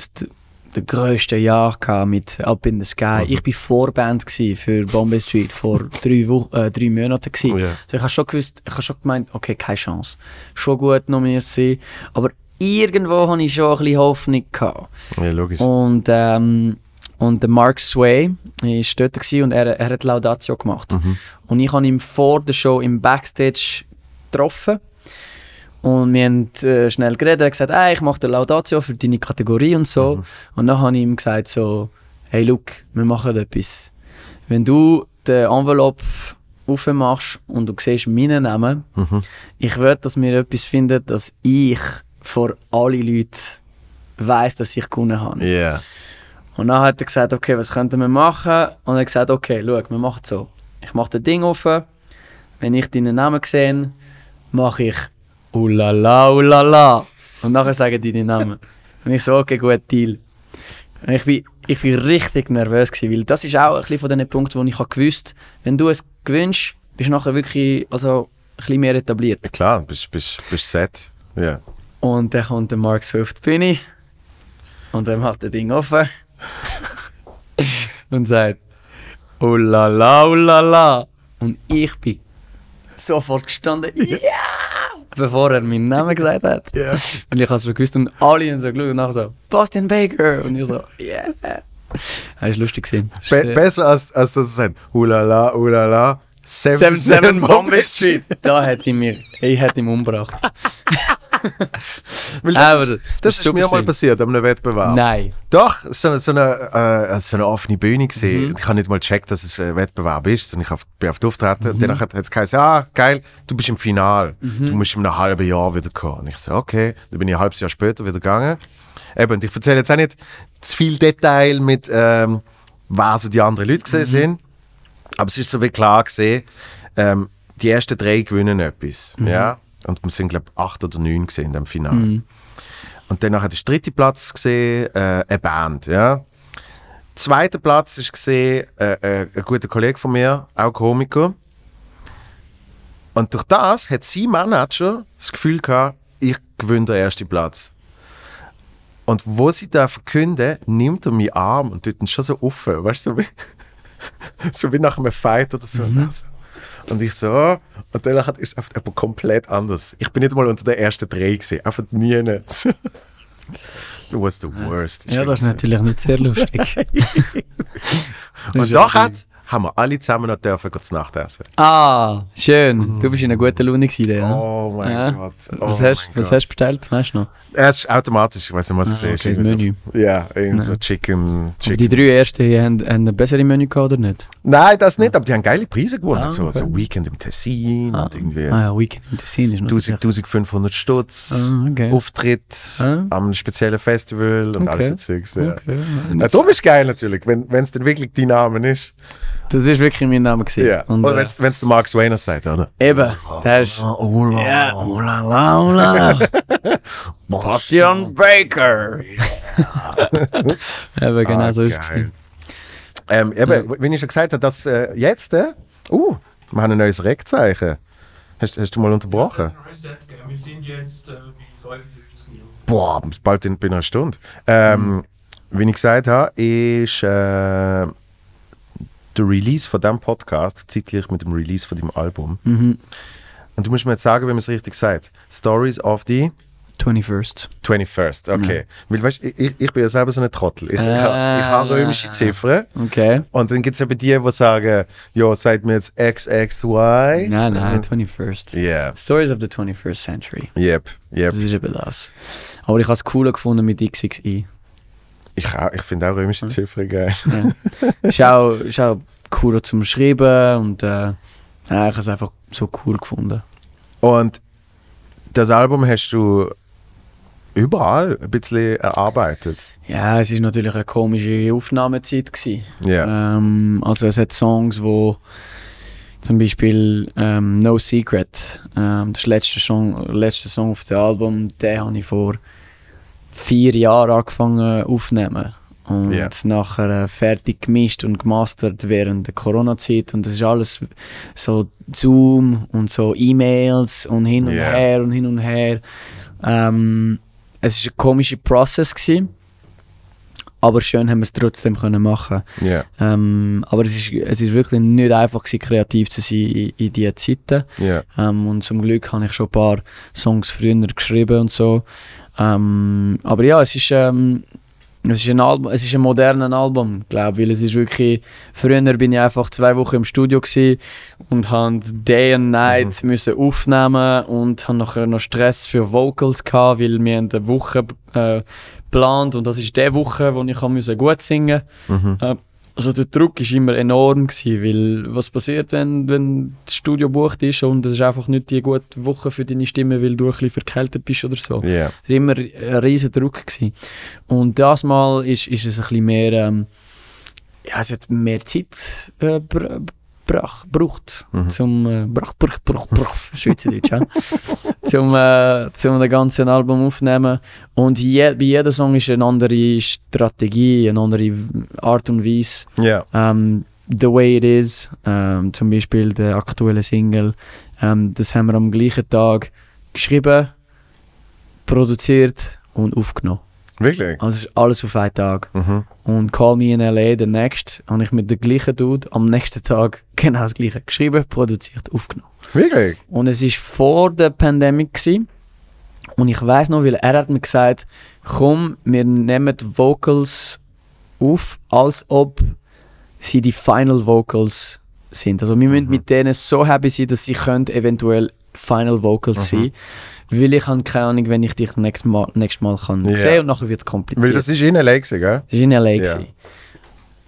[SPEAKER 2] den grössten Jahr gehabt mit Up in the Sky.
[SPEAKER 1] Mhm.
[SPEAKER 2] Ich war Vorband für Bombay Street vor drei, Wo äh, drei Monaten. Gewesen.
[SPEAKER 1] Oh, ja.
[SPEAKER 2] Also ich habe schon gewusst, ich habe schon gemeint, okay, keine Chance. Schon gut nominiert sein. Aber irgendwo hatte ich schon ein bisschen Hoffnung gehabt.
[SPEAKER 1] ja, logisch.
[SPEAKER 2] Und, ähm, und der Mark Sway war dort und er, er hat Laudatio gemacht.
[SPEAKER 1] Mhm.
[SPEAKER 2] Und ich habe ihn vor der Show im Backstage getroffen. Und wir haben äh, schnell geredet. Er hat gesagt, hey, ich mache die Laudatio für deine Kategorie und so.
[SPEAKER 1] Mhm.
[SPEAKER 2] Und dann habe ich ihm gesagt, so, hey, look, wir machen etwas. Wenn du den Envelope aufmachst und du siehst meinen Namen,
[SPEAKER 1] Mhm.
[SPEAKER 2] ich will, dass wir etwas finden, dass ich vor alle Leute weiß, dass ich gewonnen habe.
[SPEAKER 1] Ja.
[SPEAKER 2] Und dann hat er gesagt, okay, was könnten wir machen? Und er hat gesagt, okay, schau, wir machen es so. Ich mache das Ding auf. Wenn ich deinen Namen sehe, mache ich Ulala, ulala. Und nachher sagen die den Namen. Und ich so, okay, gut, Deal. Und ich bin, ich bin richtig nervös gewesen, weil das ist auch ein bisschen von den Punkten, wo ich habe gewusst, wenn du es gewünscht, bist du nachher wirklich also, ein bisschen mehr etabliert.
[SPEAKER 1] Ja, Klar, bist bist bist set. Ja.
[SPEAKER 2] Und dann kommt der Mark Swift Bühne und er macht das Ding offen und sagt Oh la la, oh la la. Und ich bin sofort gestanden. Ja! Bevor er meinen Namen gesagt hat.
[SPEAKER 1] Ja.
[SPEAKER 2] Und ich habe es gewusst und alle haben so geschaut und nachher so, Boston Baker. Und ich so, yeah. Das war lustig. gewesen. Das
[SPEAKER 1] Be besser als, als dass er sagt, ulala, ulala, 77
[SPEAKER 2] 77
[SPEAKER 1] Bombay
[SPEAKER 2] Bombay Street. Da hätte ich mir, ich hätte ihn umgebracht.
[SPEAKER 1] Weil das,
[SPEAKER 2] Aber
[SPEAKER 1] ist, das ist mir mal passiert an einem Wettbewerb.
[SPEAKER 2] Nein.
[SPEAKER 1] Doch, so eine, so eine, äh, so eine offene Bühne gesehen.
[SPEAKER 2] Mhm.
[SPEAKER 1] Ich habe nicht mal gecheckt, dass es ein Wettbewerb ist, sondern ich bin auf die Auftreten.
[SPEAKER 2] Mhm.
[SPEAKER 1] Und dann hat es geheißen, ah, geil, du bist im Final. Du musst in einem halben Jahr wieder kommen. Und ich so, okay. Dann bin ich ein halbes Jahr später wieder gegangen. Eben, und ich erzähle jetzt auch nicht zu viel Detail mit, ähm, wer so die anderen Leute
[SPEAKER 2] Mhm.
[SPEAKER 1] gesehen sind. Aber es ist so wie klar gesehen, ähm, die ersten drei gewinnen etwas.
[SPEAKER 2] Mhm.
[SPEAKER 1] Ja? Und wir sind, glaube ich, acht oder neun gesehen in dem Finale. Und dann hat der dritte Platz gesehen, äh, eine Band, ja. Zweiter Platz ist gesehen, äh, äh, ein guter Kollege von mir, auch Komiker. Und durch das hat sein Manager das Gefühl gehabt, ich gewinne den ersten Platz. Und wo sie da verkünden, nimmt er meinen Arm und tut ihn schon so offen, weißt du, so wie, so wie nach einem Fight oder so. Also. Und ich so, oh. und dann ist es einfach aber komplett anders. Ich bin nicht mal unter den ersten drei gesehen, einfach nie. Du warst the worst.
[SPEAKER 2] Ja, das ist natürlich nicht sehr lustig.
[SPEAKER 1] Und nachher haben wir alle zusammen noch dürfen zu Nacht essen.
[SPEAKER 2] Ah, schön. Du bist in einer guten Laune gewesen, ja?
[SPEAKER 1] Oh mein
[SPEAKER 2] Ja.
[SPEAKER 1] Gott.
[SPEAKER 2] Was,
[SPEAKER 1] oh
[SPEAKER 2] hast,
[SPEAKER 1] mein
[SPEAKER 2] was
[SPEAKER 1] Gott.
[SPEAKER 2] hast du bestellt? Weißt du noch?
[SPEAKER 1] Es ist automatisch, ich weiß nicht, was
[SPEAKER 2] Ah,
[SPEAKER 1] siehst.
[SPEAKER 2] okay, das
[SPEAKER 1] Irgendwie
[SPEAKER 2] Menü.
[SPEAKER 1] So, ja, irgendwie so Chicken. Chicken.
[SPEAKER 2] die drei ersten haben, haben ein besseres Menü gehabt, oder nicht?
[SPEAKER 1] Nein, das nicht, aber die haben geile Preise gewonnen.
[SPEAKER 2] Ah,
[SPEAKER 1] so,
[SPEAKER 2] okay.
[SPEAKER 1] so Weekend im Tessin und irgendwie
[SPEAKER 2] Ah ja, Weekend im Tessin ist natürlich...
[SPEAKER 1] 1000, 1500 Stutz,
[SPEAKER 2] Ah, okay.
[SPEAKER 1] Auftritt
[SPEAKER 2] Ah.
[SPEAKER 1] einem speziellen Festival und
[SPEAKER 2] Okay.
[SPEAKER 1] alles so Zeugs. Ja.
[SPEAKER 2] Okay.
[SPEAKER 1] Ja, darum ist geil natürlich, wenn es dann wirklich dein Name ist.
[SPEAKER 2] Das ist wirklich mein Name gewesen.
[SPEAKER 1] Ja.
[SPEAKER 2] Und,
[SPEAKER 1] Oder
[SPEAKER 2] äh,
[SPEAKER 1] wenn es der Mark Swainer sagt, oder?
[SPEAKER 2] Eben, der ist...
[SPEAKER 1] Oh,
[SPEAKER 2] Ja, oh la la, oh la. Bastian Baker. Eben, genau
[SPEAKER 1] Ah,
[SPEAKER 2] so ist es.
[SPEAKER 1] Ähm, eben, wie ich schon gesagt habe, dass äh, jetzt, äh, uh, wir haben ein neues Reckzeichen. Hast, hast du mal unterbrochen?
[SPEAKER 3] Wir sind jetzt äh, bei 55 Minuten.
[SPEAKER 1] Boah, bald in, bei einer Stunde. Ähm, Wie ich gesagt habe, ist äh, der Release von diesem Podcast zeitgleich mit dem Release von dem Album.
[SPEAKER 2] Mhm.
[SPEAKER 1] Und du musst mir jetzt sagen, wie man es richtig sagt. Stories of the
[SPEAKER 2] 21st.
[SPEAKER 1] 21st, okay. Weil weißt, ich, ich- bin ja selber so ein Trottel. Ich, ich,
[SPEAKER 2] Ah,
[SPEAKER 1] ich habe römische
[SPEAKER 2] ja.
[SPEAKER 1] Ziffern.
[SPEAKER 2] Okay.
[SPEAKER 1] Und dann gibt es eben die, die sagen, ja, sagt mir jetzt XXY.
[SPEAKER 2] Nein, nein, 21st.
[SPEAKER 1] Ja,
[SPEAKER 2] Stories of the 21st Century.
[SPEAKER 1] yep, yep.
[SPEAKER 2] Das ist eben das. Aber ich habe es cooler gefunden mit XXI.
[SPEAKER 1] Ich, auch- ich finde auch römische Ziffern geil.
[SPEAKER 2] Ja. ist, auch, ist auch cooler zum Schreiben und äh, ich habe es einfach so cool gefunden.
[SPEAKER 1] Und das Album hast du überall ein bisschen erarbeitet.
[SPEAKER 2] Ja, es ist natürlich eine komische Aufnahmezeit gewesen.
[SPEAKER 1] Ja.
[SPEAKER 2] Ähm, also es hat Songs, wo zum Beispiel ähm, No Secret, ähm, das letzte Song, letzte Song auf dem Album, den habe ich vor vier Jahren angefangen aufzunehmen. Und
[SPEAKER 1] Ja.
[SPEAKER 2] nachher äh, fertig gemischt und gemastert während der Corona-Zeit. Und das ist alles so Zoom und so E-Mails und hin und
[SPEAKER 1] Ja.
[SPEAKER 2] her und hin und her. Ähm, es war ein komischer Prozess. Gewesen. Aber schön haben wir es trotzdem können machen.
[SPEAKER 1] Ja.
[SPEAKER 2] Ähm, aber es ist, es ist wirklich nicht einfach gewesen, kreativ zu sein in, in diesen Zeiten.
[SPEAKER 1] Ja.
[SPEAKER 2] Ähm, und zum Glück habe ich schon ein paar Songs früher geschrieben und so. Ähm, aber ja, es ist, ähm, es ist ein Album, es ist ein modernes Album, glaube weil es ist wirklich, früher bin ich einfach zwei Wochen im Studio und habe Day and Night müssen aufnehmen und habe nachher noch Stress für Vocals gehabt, weil wir eine Woche äh, geplant und das ist die Woche, wo ich müssen gut singen
[SPEAKER 1] Mhm.
[SPEAKER 2] äh, also der Druck war immer enorm, gewesen, weil was passiert, wenn, wenn das Studio bucht ist und es ist einfach nicht die gute Woche für deine Stimme, weil du ein bisschen verkältet bist oder so.
[SPEAKER 1] Ja.
[SPEAKER 2] Es war immer ein riesen Druck. Gewesen. Und das Mal ist, ist es ein bisschen mehr, ähm, ja, es hat mehr Zeit äh, br brach, braucht,
[SPEAKER 1] Mhm.
[SPEAKER 2] zum, äh, brach, brach, brach, brach, Schweizerdeutsch, ja? zum, äh, zum das ganze Album aufnehmen. Und je, bei jedem Song ist eine andere Strategie, eine andere Art und Weise.
[SPEAKER 1] Ja.
[SPEAKER 2] Ähm, The Way It Is, ähm, zum Beispiel der aktuelle Single, ähm, das haben wir am gleichen Tag geschrieben, produziert und aufgenommen.
[SPEAKER 1] Wirklich?
[SPEAKER 2] Also es ist alles auf einen Tag.
[SPEAKER 1] Mhm.
[SPEAKER 2] Und Call Me in L.A. der nächste, habe ich mit dem gleichen Dude am nächsten Tag genau das gleiche geschrieben, produziert, aufgenommen.
[SPEAKER 1] Wirklich?
[SPEAKER 2] Und es ist vor der Pandemie gewesen. Und ich weiß noch, weil er hat mir gesagt, komm, wir nehmen die Vocals auf, als ob sie die Final Vocals sind. Also wir müssen
[SPEAKER 1] Mhm.
[SPEAKER 2] mit denen so happy sein, dass sie können eventuell Final Vocals
[SPEAKER 1] Mhm.
[SPEAKER 2] sein. Weil ich habe keine Ahnung, wenn ich dich nächstes Mal, nächstes Mal kann
[SPEAKER 1] Ja.
[SPEAKER 2] sehen und nachher wird es kompliziert.
[SPEAKER 1] Weil das ist in L.A. gewesen, gell?
[SPEAKER 2] Das war in L.A. Gewesen.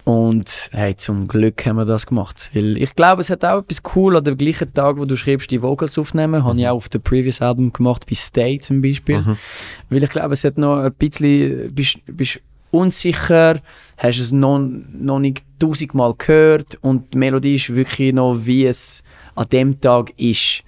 [SPEAKER 2] Und hey, zum Glück haben wir das gemacht. Weil ich glaube, es hat auch etwas cool an dem gleichen Tag, wo du schreibst, die Vocals aufnehmen. Habe ich auch auf dem Previous Album gemacht, bei Stay zum Beispiel.
[SPEAKER 1] Mhm.
[SPEAKER 2] Weil ich glaube, es hat noch ein bisschen, bist, bist unsicher, hast es noch, noch nicht tausendmal gehört und die Melodie ist wirklich noch, wie es an dem Tag ist.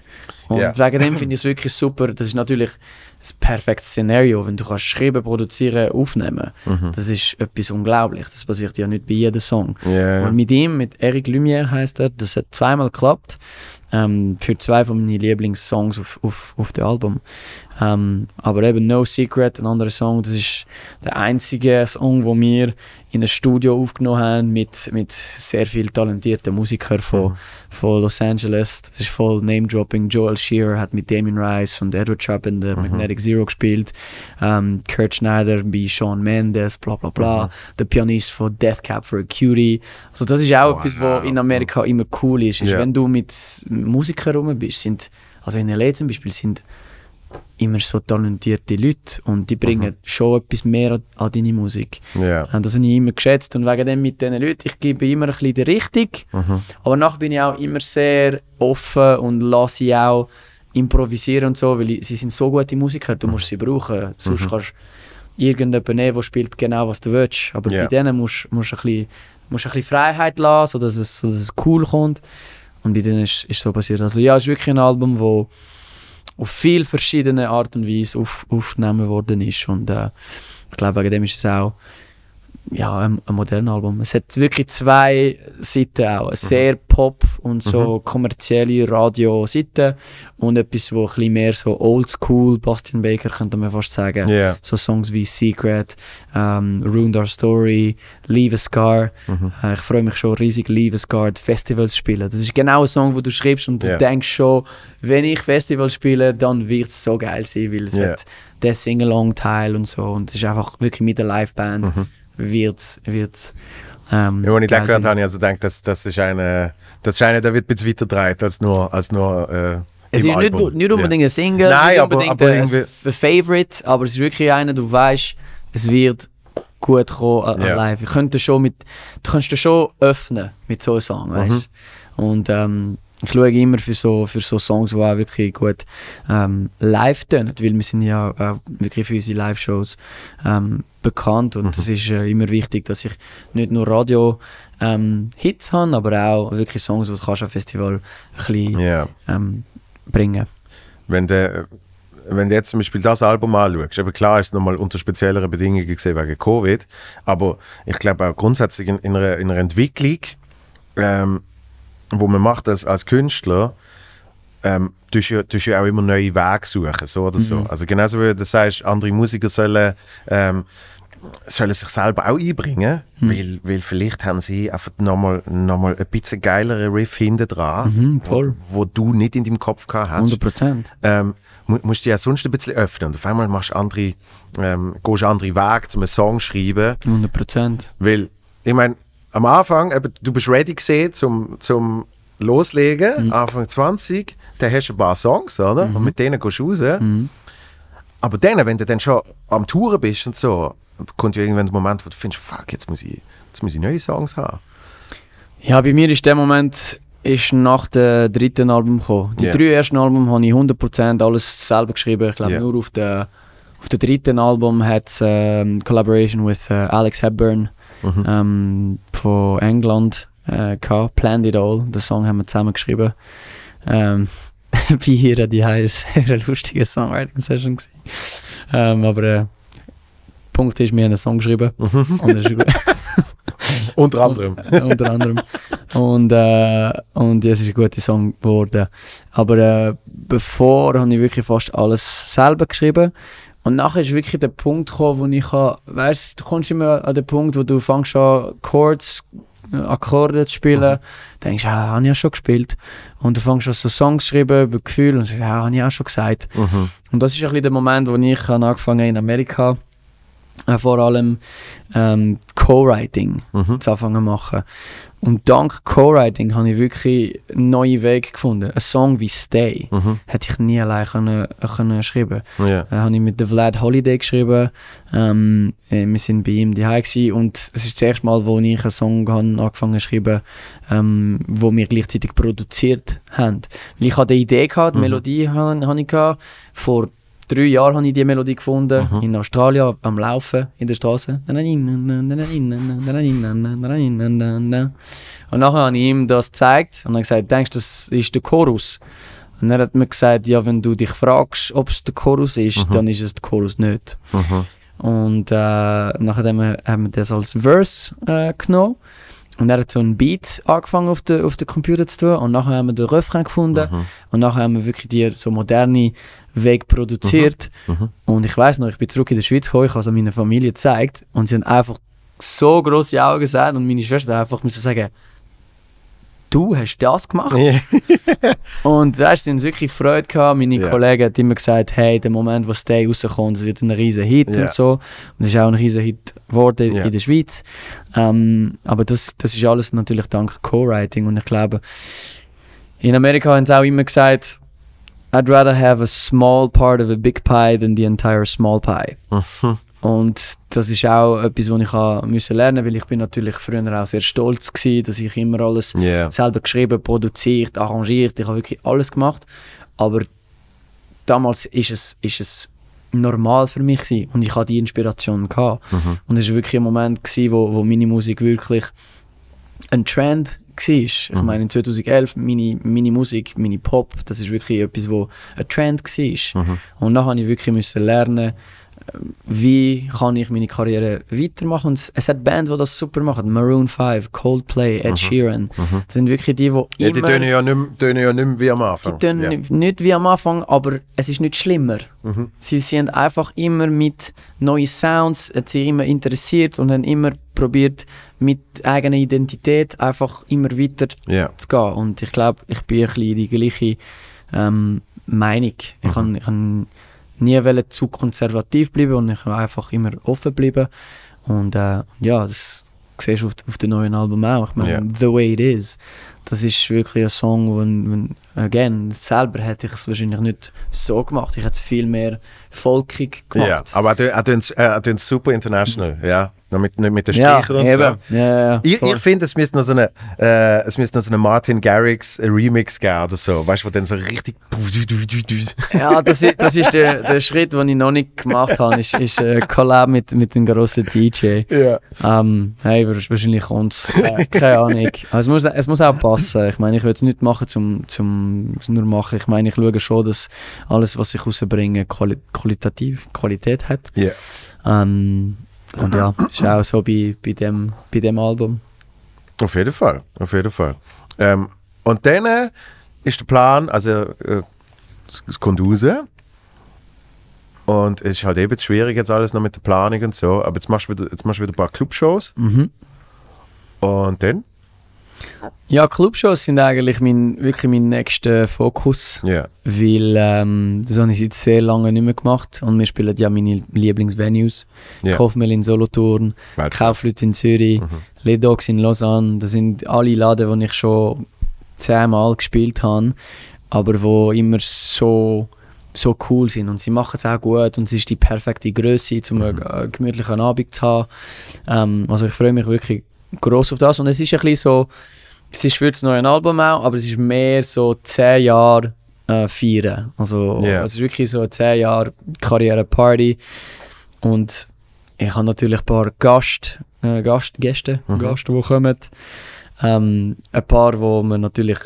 [SPEAKER 2] Und
[SPEAKER 1] Ja.
[SPEAKER 2] wegen dem finde ich es wirklich super. Das ist natürlich das perfekte Szenario, wenn du kannst schreiben, produzieren, aufnehmen.
[SPEAKER 1] Mhm.
[SPEAKER 2] Das ist etwas unglaublich. Das passiert ja nicht bei jedem Song.
[SPEAKER 1] Ja.
[SPEAKER 2] Und mit ihm, mit Eric Lumière heißt er, das hat zweimal geklappt. Ähm, für zwei von meinen Lieblingssongs auf, auf, auf dem Album. Ähm, aber eben No Secret, ein anderer Song, das ist der einzige Song, wo wir in einem Studio aufgenommen haben mit, mit sehr viel talentierten Musikern von,
[SPEAKER 1] Mhm.
[SPEAKER 2] von Los Angeles. Das ist voll Name-Dropping. Joel Shearer hat mit Damien Rice und Edward Sharp in der
[SPEAKER 1] Mhm.
[SPEAKER 2] Magnetic Zero gespielt. Ähm, Kurt Schneider bei Sean Mendes, bla bla bla.
[SPEAKER 1] Mhm.
[SPEAKER 2] Der Pianist von Death Cab for a Cutie. Also das ist auch
[SPEAKER 1] Wow.
[SPEAKER 2] etwas, was in Amerika immer cool ist. ist
[SPEAKER 1] Ja.
[SPEAKER 2] Wenn du mit Musikern rum bist, sind, also in L.A. zum Beispiel, sind immer so talentierte Leute und die bringen
[SPEAKER 1] Mhm.
[SPEAKER 2] schon etwas mehr an, an deine Musik. Und das habe ich immer geschätzt und wegen dem mit diesen Leuten, ich gebe immer ein bisschen die Richtung,
[SPEAKER 1] Mhm.
[SPEAKER 2] aber nachher bin ich auch immer sehr offen und lasse sie auch improvisieren und so, weil ich, sie sind so gute Musiker, du musst sie brauchen, sonst
[SPEAKER 1] Mhm.
[SPEAKER 2] kannst du irgendjemanden nehmen, der spielt genau, was du willst, aber
[SPEAKER 1] Ja.
[SPEAKER 2] bei denen musst du ein bisschen, musst ein bisschen Freiheit lassen, sodass es, sodass es cool kommt und bei denen ist es so passiert. Also ja, es ist wirklich ein Album, wo auf viel verschiedene Art und Weise auf, aufgenommen worden ist. Und äh, ich glaube, wegen dem ist es auch ja, ein, ein modernes Album. Es hat wirklich zwei Seiten auch. Eine sehr Pop und so kommerzielle Radio-Seite und etwas, wo ein bisschen mehr so oldschool, Bastian Baker könnte man fast sagen.
[SPEAKER 1] Ja.
[SPEAKER 2] So Songs wie Secret, ähm, Ruined Our Story, Leave a Scar.
[SPEAKER 1] Mhm.
[SPEAKER 2] Äh, ich freue mich schon riesig, Leave a Scar, die Festivals zu spielen. Das ist genau ein Song, wo du schreibst und du
[SPEAKER 1] Ja.
[SPEAKER 2] denkst schon, wenn ich Festivals spiele, dann wird es so geil sein, weil es
[SPEAKER 1] Ja.
[SPEAKER 2] hat den Sing-Along-Teil und so und es ist einfach wirklich mit der Liveband
[SPEAKER 1] Mhm.
[SPEAKER 2] Wird's, wird's ähm,
[SPEAKER 1] Ja, als ich das gehört habe, ich also gedacht, das, das ist eine, das ist eine, der wird ein bisschen weiter gedreht als nur, als nur äh,
[SPEAKER 2] Es ist nicht,
[SPEAKER 1] Album.
[SPEAKER 2] nicht unbedingt ein Single,
[SPEAKER 1] Nein,
[SPEAKER 2] nicht
[SPEAKER 1] aber-
[SPEAKER 2] unbedingt
[SPEAKER 1] aber
[SPEAKER 2] ein, ein Favorite, aber es ist wirklich einer, du weißt, es wird gut kommen äh,
[SPEAKER 1] Ja.
[SPEAKER 2] live. Ich könnte schon mit, du kannst dir schon öffnen mit so einem Song, weißt
[SPEAKER 1] Mhm.
[SPEAKER 2] Und ähm, ich schaue immer für so, für so Songs, die auch wirklich gut ähm, live tönen, weil wir sind ja auch wirklich für unsere Live-Shows ähm, bekannt und
[SPEAKER 1] Mhm.
[SPEAKER 2] es ist äh, immer wichtig, dass ich nicht nur Radio ähm, Hits habe, aber auch wirklich Songs, die du kannst am Festival ein bisschen
[SPEAKER 1] Ja.
[SPEAKER 2] ähm, bringen.
[SPEAKER 1] Wenn du, wenn du jetzt zum Beispiel das Album anschaust, aber klar ist es nochmal unter spezielleren Bedingungen gesehen wegen Covid, aber ich glaube auch grundsätzlich in, in, einer, in einer Entwicklung, ähm, wo man macht als, als Künstler, ähm, du ja, tust ja auch immer neue Wege suchen, so oder so.
[SPEAKER 2] Mhm.
[SPEAKER 1] Also genauso wie du sagst, andere Musiker sollen, ähm, sollen sich selber auch einbringen,
[SPEAKER 2] Mhm.
[SPEAKER 1] weil, weil vielleicht haben sie einfach nochmal noch mal ein bisschen geileren Riff hinten dran,
[SPEAKER 2] Mhm,
[SPEAKER 1] wo, wo du nicht in deinem Kopf gehabt hast
[SPEAKER 2] 100 Prozent.
[SPEAKER 1] ähm, mu musst du ja sonst ein bisschen öffnen. Und auf einmal machst du andere, ähm, gehst du andere Wege, um einen Song schreiben.
[SPEAKER 2] 100 Prozent.
[SPEAKER 1] Weil, ich meine, am Anfang, eben, du bist ready gesehen zum, zum Loslegen, Anfang 20, dann hast du ein paar Songs, oder? Und mit denen gehst du raus.
[SPEAKER 2] Mhm.
[SPEAKER 1] Aber dann, wenn du dann schon am Touren bist und so, kommt ja irgendwann der Moment, wo du findest, fuck, jetzt muss ich, jetzt muss ich neue Songs haben.
[SPEAKER 2] Ja, bei mir ist der Moment ist nach dem dritten Album gekommen. Die
[SPEAKER 1] Ja.
[SPEAKER 2] drei ersten Alben habe ich 100% alles selber geschrieben. Ich glaube,
[SPEAKER 1] Ja.
[SPEAKER 2] nur auf dem auf dem dritten Album hat es ähm, Collaboration with äh, Alex Hepburn
[SPEAKER 1] Mhm.
[SPEAKER 2] ähm, von England äh, gehabt. Planned It All. Den Song haben wir zusammen geschrieben. Ähm, bei ihr die war sehr eine lustige Songwriting-Session. Ähm, aber äh, der Punkt ist, wir haben einen Song geschrieben. Und ist gut.
[SPEAKER 1] Unter anderem.
[SPEAKER 2] unter anderem. Und, äh, und es ist ein guter Song geworden. Aber äh, bevor habe ich wirklich fast alles selber geschrieben. Und nachher ist wirklich der Punkt gekommen, wo ich kann, weißt, du kommst immer an den Punkt, wo du fängst an Chords, äh, Akkorde zu spielen, denkst, ah, habe ich ja schon gespielt. Und du fängst an so Songs zu schreiben über Gefühle und sagst, ja, habe ich auch schon gesagt.
[SPEAKER 1] Mhm.
[SPEAKER 2] Und das ist ein bisschen der Moment, wo ich habe angefangen in Amerika äh, vor allem ähm, Co-Writing
[SPEAKER 1] Mhm.
[SPEAKER 2] zu anfangen machen. Und dank Co-Writing habe ich wirklich neue Wege gefunden. Ein Song wie Stay
[SPEAKER 1] Mhm.
[SPEAKER 2] hätte ich nie allein können, können schreiben
[SPEAKER 1] Ja.
[SPEAKER 2] äh, habe ich mit der Vlad Holiday geschrieben. Ähm, äh, wir sind bei ihm daheim und es ist das erste Mal, wo ich einen Song han angefangen zu schreiben, ähm, wo wir gleichzeitig produziert haben. Weil ich hatte eine Idee gehabt, die
[SPEAKER 1] Mhm.
[SPEAKER 2] Melodie habe habe ich gehabt. Vor drei Jahren habe ich die Melodie gefunden
[SPEAKER 1] Mhm.
[SPEAKER 2] in Australien am Laufen in der Straße. Und nachher habe ich ihm das gezeigt und er gesagt, denkst du, das ist der Chorus? Und er hat mir gesagt, ja, wenn du dich fragst, ob es der Chorus ist,
[SPEAKER 1] Mhm.
[SPEAKER 2] dann ist es der Chorus nicht.
[SPEAKER 1] Mhm.
[SPEAKER 2] Und äh, nachher haben wir, haben wir das als Verse äh, genommen. Und er hat so einen Beat angefangen auf den auf den Computer zu tun. Und nachher haben wir den Refrain gefunden.
[SPEAKER 1] Mhm.
[SPEAKER 2] Und nachher haben wir wirklich die so moderne Weg produziert.
[SPEAKER 1] Mhm.
[SPEAKER 2] Und ich weiß noch, ich bin zurück in der Schweiz gekommen, ich habe es meiner Familie gezeigt. Und sie haben einfach so große Augen gesagt. Und meine Schwester einfach müssen sagen, du hast das gemacht?
[SPEAKER 1] Ja.
[SPEAKER 2] Und weißt, sie haben wirklich Freude gehabt. Meine
[SPEAKER 1] Ja.
[SPEAKER 2] Kollegen haben immer gesagt, hey, der Moment, wo Stay rauskommt, es wird ein riesen Hit
[SPEAKER 1] Ja.
[SPEAKER 2] und so. Und es ist auch ein riesen Hit geworden in der Schweiz. Ähm, aber das, das ist alles natürlich dank Co-Writing. Und ich glaube, in Amerika haben sie auch immer gesagt, I'd rather have a small part of a big pie than the entire small pie.
[SPEAKER 1] Mhm.
[SPEAKER 2] Und das ist auch etwas, was ich habe müssen lernen, weil ich bin natürlich früher auch sehr stolz gewesen, dass ich immer alles
[SPEAKER 1] Ja.
[SPEAKER 2] selber geschrieben, produziert, arrangiert, ich habe wirklich alles gemacht. Aber damals ist es, ist es normal für mich gewesen und ich hatte die Inspiration gehabt.
[SPEAKER 1] Mhm.
[SPEAKER 2] Und es war wirklich ein Moment, gewesen, wo, wo meine Musik wirklich ein Trend war. Ich
[SPEAKER 1] Mhm.
[SPEAKER 2] meine, in 2011, meine, meine Musik, meine Pop, das ist wirklich etwas, wo ein Trend war.
[SPEAKER 1] Mhm.
[SPEAKER 2] Und dann musste ich wirklich müssen lernen, wie kann ich meine Karriere weitermachen. Und es, hat Bands, die das super machen. Maroon 5, Coldplay, Ed
[SPEAKER 1] Mhm.
[SPEAKER 2] Sheeran.
[SPEAKER 1] Mhm.
[SPEAKER 2] Das sind wirklich die, die
[SPEAKER 1] Ja, die tönen ja nicht, tönen ja nicht wie am
[SPEAKER 2] die
[SPEAKER 1] Anfang.
[SPEAKER 2] tun
[SPEAKER 1] ja.
[SPEAKER 2] nicht- nicht wie am Anfang, aber es ist nicht schlimmer.
[SPEAKER 1] Mhm.
[SPEAKER 2] Sie sind einfach immer mit neuen Sounds, sie immer interessiert und haben immer probiert, mit eigener Identität einfach immer weiter
[SPEAKER 1] Ja.
[SPEAKER 2] zu gehen. Und ich glaube, ich bin ein bisschen die gleiche ähm, Meinung. Ich
[SPEAKER 1] Mhm.
[SPEAKER 2] kann, ich kann nie zu konservativ bleiben und ich will einfach immer offen bleiben. Und äh, ja, das siehst du auf, auf dem neuen Album auch. Ich meine,
[SPEAKER 1] Ja.
[SPEAKER 2] The Way It Is, das ist wirklich ein Song, wo, again, selber hätte ich es wahrscheinlich nicht so gemacht. Ich hätte es viel mehr folkig gemacht.
[SPEAKER 1] Ja, aber er er tönt super international, ja. Mit, mit den
[SPEAKER 2] ja,
[SPEAKER 1] Streichern und so.
[SPEAKER 2] Ja, ja,
[SPEAKER 1] Ich, ich finde, es müsste noch so eine, äh, es müsste noch so eine Martin Garrix Remix geben oder so. Weißt du, wo dann so richtig.
[SPEAKER 2] Ja, das ist, das ist der, der Schritt, den ich noch nicht gemacht habe, ist, ist äh, Collab mit, mit einem grossen DJ.
[SPEAKER 1] Ja.
[SPEAKER 2] Ähm, hey, wahrsch- wahrscheinlich kommt es. Äh, keine Ahnung. Aber es, muss, es muss auch passen. Ich meine, ich will es nicht machen, zum, zum es nur machen. Ich meine, ich schaue schon, dass alles, was ich rausbringe, quali qualitativ Qualität hat.
[SPEAKER 1] Ja.
[SPEAKER 2] Ähm, und ja, ist auch so bei, bei, dem, bei dem Album.
[SPEAKER 1] Auf jeden Fall, auf jeden Fall. Ähm, und dann äh, ist der Plan, also äh, es, es kommt raus. Und es ist halt eben schwierig jetzt alles noch mit der Planung und so. Aber jetzt machst du wieder, jetzt machst du wieder ein paar Clubshows.
[SPEAKER 2] Mhm.
[SPEAKER 1] Und dann?
[SPEAKER 2] Ja, Clubshows sind eigentlich mein, wirklich mein nächster Fokus.
[SPEAKER 1] Ja.
[SPEAKER 2] Weil ähm, das habe ich seit sehr lange nicht mehr gemacht. Und wir spielen ja meine Lieblingsvenues.
[SPEAKER 1] Ja.
[SPEAKER 2] Kaufmel in Solothurn. Kaufleute in Zürich,
[SPEAKER 1] Mhm.
[SPEAKER 2] Ledox in Lausanne. Das sind alle Laden, die ich schon zehnmal gespielt habe, aber wo immer so, so cool sind. Und sie machen es auch gut und es ist die perfekte Größe, um einen äh, gemütlichen Abend zu haben. Ähm, also ich freue mich wirklich groß auf das. Und es ist ein bisschen so, es ist für das neue Album auch, aber es ist mehr so zehn Jahre äh, feiern. Also
[SPEAKER 1] Ja.
[SPEAKER 2] es ist wirklich so eine zehn Jahre Karriere-Party. Und ich habe natürlich ein paar Gast, äh, Gast, Gäste,
[SPEAKER 1] Mhm.
[SPEAKER 2] Gäste, die kommen. Ähm, ein paar, wo man natürlich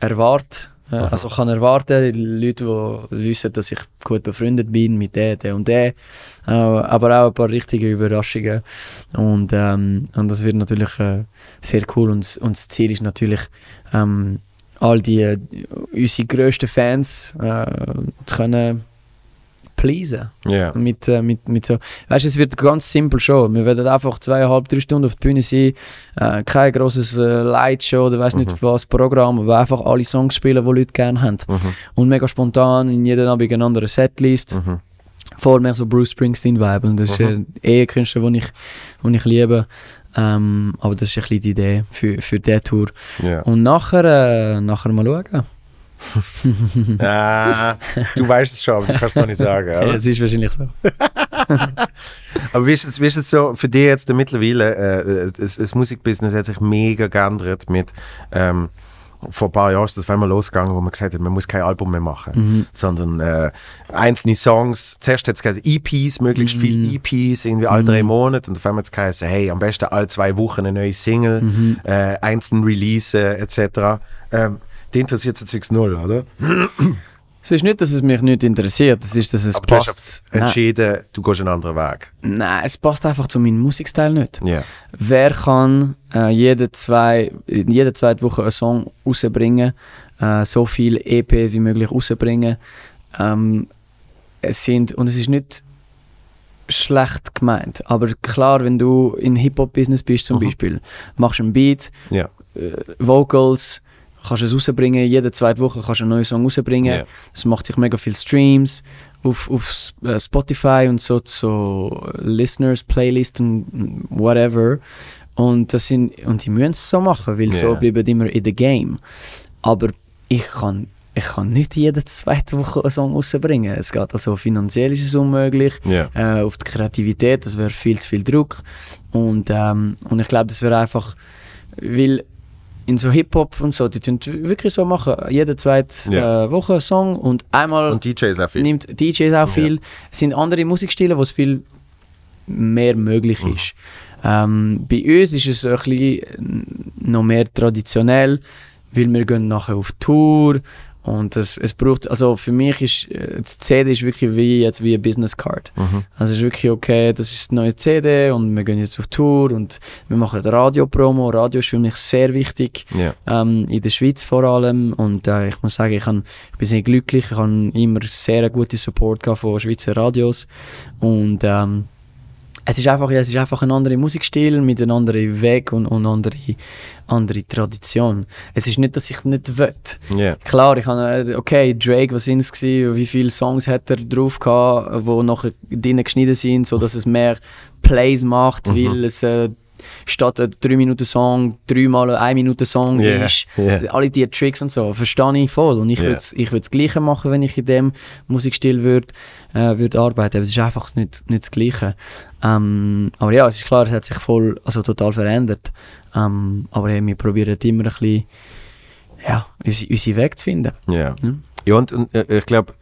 [SPEAKER 2] erwartet. Äh,
[SPEAKER 1] Aha.
[SPEAKER 2] also kann erwarten, Leute, die wissen, dass ich gut befreundet bin mit der, der und der. Äh, aber auch ein paar richtige Überraschungen. Und, ähm, und das wird natürlich äh, sehr cool. Und, und das Ziel ist natürlich, ähm, all die, äh, unsere grössten Fans äh, zu können pleasen.
[SPEAKER 1] Ja.
[SPEAKER 2] Mit, äh, mit, mit so, weißt du, es wird ganz simpel schon. Wir werden einfach zweieinhalb, drei Stunden auf der Bühne sein, äh, kein grosses äh, Lightshow oder weiß
[SPEAKER 1] Mhm.
[SPEAKER 2] nicht was Programm, aber einfach alle Songs spielen, die Leute gerne haben.
[SPEAKER 1] Mhm.
[SPEAKER 2] Und mega spontan, in jedem Abend eine andere Setlist.
[SPEAKER 1] Mhm.
[SPEAKER 2] Voll mehr so Bruce Springsteen-Vibe. Und das ist
[SPEAKER 1] Mhm.
[SPEAKER 2] äh, eh ein Künstler, den ich, den ich liebe. Ähm, aber das ist ein bisschen die Idee für, für diese Tour.
[SPEAKER 1] Ja.
[SPEAKER 2] Und nachher, äh, nachher mal schauen.
[SPEAKER 1] Ah, du weißt es schon, aber du kannst es noch nicht sagen.
[SPEAKER 2] Ja,
[SPEAKER 1] Oder?
[SPEAKER 2] es ist wahrscheinlich so.
[SPEAKER 1] Aber wie ist, es, wie ist es so für dich jetzt mittlerweile? Äh, das, das Musikbusiness hat sich mega geändert mit. Ähm, vor ein paar Jahren ist das auf einmal losgegangen, wo man gesagt hat, man muss kein Album mehr machen,
[SPEAKER 2] Mhm.
[SPEAKER 1] sondern äh, einzelne Songs. Zuerst hat es geheißen EPs, möglichst viele EPs, irgendwie alle drei Monate. Und auf einmal hat es geheißen, hey, am besten alle zwei Wochen eine neue Single,
[SPEAKER 2] Mhm.
[SPEAKER 1] äh, einzeln Release etc. Ähm, die interessiert sich Zeugs null, oder?
[SPEAKER 2] Es ist nicht, dass es mich nicht interessiert, es ist, dass es
[SPEAKER 1] Aber du hast
[SPEAKER 2] passt. Nein,
[SPEAKER 1] entschieden, du gehst einen anderen Weg.
[SPEAKER 2] nein, es passt einfach zu meinem Musikstil nicht.
[SPEAKER 1] Ja.
[SPEAKER 2] Wer kann äh, jede, zwei, jede zweite Woche einen Song rausbringen, äh, so viel EP wie möglich rausbringen? Ähm, es sind, und es ist nicht schlecht gemeint, aber klar, wenn du in Hip-Hop-Business bist zum
[SPEAKER 1] Mhm.
[SPEAKER 2] Beispiel, machst einen Beat,
[SPEAKER 1] Ja.
[SPEAKER 2] äh, Vocals, kannst es rausbringen, jede zweite Woche kannst du einen neuen Song rausbringen.
[SPEAKER 1] Ja.
[SPEAKER 2] Es macht dich mega viel Streams auf, auf äh, Spotify und so, so Listeners, Playlists und whatever. Und, das sind, und die müssen es so machen, weil so
[SPEAKER 1] Ja.
[SPEAKER 2] bleiben immer in the game. Aber ich kann, ich kann nicht jede zweite Woche einen Song rausbringen. Es geht also finanziell ist es unmöglich.
[SPEAKER 1] Ja.
[SPEAKER 2] Äh, auf die Kreativität, das wäre viel zu viel Druck. Und, ähm, und ich glaube, das wäre einfach, weil in so Hip-Hop und so, die tun wirklich so machen, jede zweite
[SPEAKER 1] Ja.
[SPEAKER 2] äh, Woche einen Song und einmal
[SPEAKER 1] Und DJs auch viel.
[SPEAKER 2] nimmt DJs auch viel. Es sind andere Musikstile, wo es viel mehr möglich
[SPEAKER 1] Mhm.
[SPEAKER 2] ist. Ähm, bei uns ist es ein bisschen noch mehr traditionell, weil wir gehen nachher auf Tour und es, es braucht, also für mich ist äh, die CD ist wirklich wie jetzt wie eine Business Card.
[SPEAKER 1] Mhm.
[SPEAKER 2] Also es ist wirklich okay, das ist die neue CD und wir gehen jetzt auf Tour und wir machen Radio-Promo. Radio ist für mich sehr wichtig
[SPEAKER 1] Ja.
[SPEAKER 2] ähm, in der Schweiz vor allem und äh, ich muss sagen, ich, han, ich bin sehr glücklich, ich habe immer sehr guten Support von Schweizer Radios und ähm, es ist einfach, ja, es ist einfach ein anderer Musikstil mit einem anderen Weg und, und andere, andere Tradition. Es ist nicht, dass ich nicht will.
[SPEAKER 1] Ja.
[SPEAKER 2] Klar, ich habe, okay, Drake, was sind es gewesen, wie viele Songs hat er drauf gehabt, wo nachher drinnen geschnitten sind, so dass es mehr Plays macht,
[SPEAKER 1] Mhm.
[SPEAKER 2] weil es äh, statt ein 3 Minuten Song dreimal ein 1 Minuten Song
[SPEAKER 1] Ja,
[SPEAKER 2] ist.
[SPEAKER 1] ja.
[SPEAKER 2] Alle diese Tricks und so, verstehe ich voll. Und ich
[SPEAKER 1] Ja.
[SPEAKER 2] würde ich das Gleiche machen, wenn ich in dem Musikstil würde äh, würd arbeiten. Aber es ist einfach nicht, nicht das Gleiche. Ähm, aber ja, es ist klar, es hat sich voll, also total verändert. Ähm, aber ja, wir probieren immer ein bisschen, ja, unsere, unsere Weg zu finden.
[SPEAKER 1] Ja.
[SPEAKER 2] Ja.
[SPEAKER 1] Ja, und, und äh, ich glaube,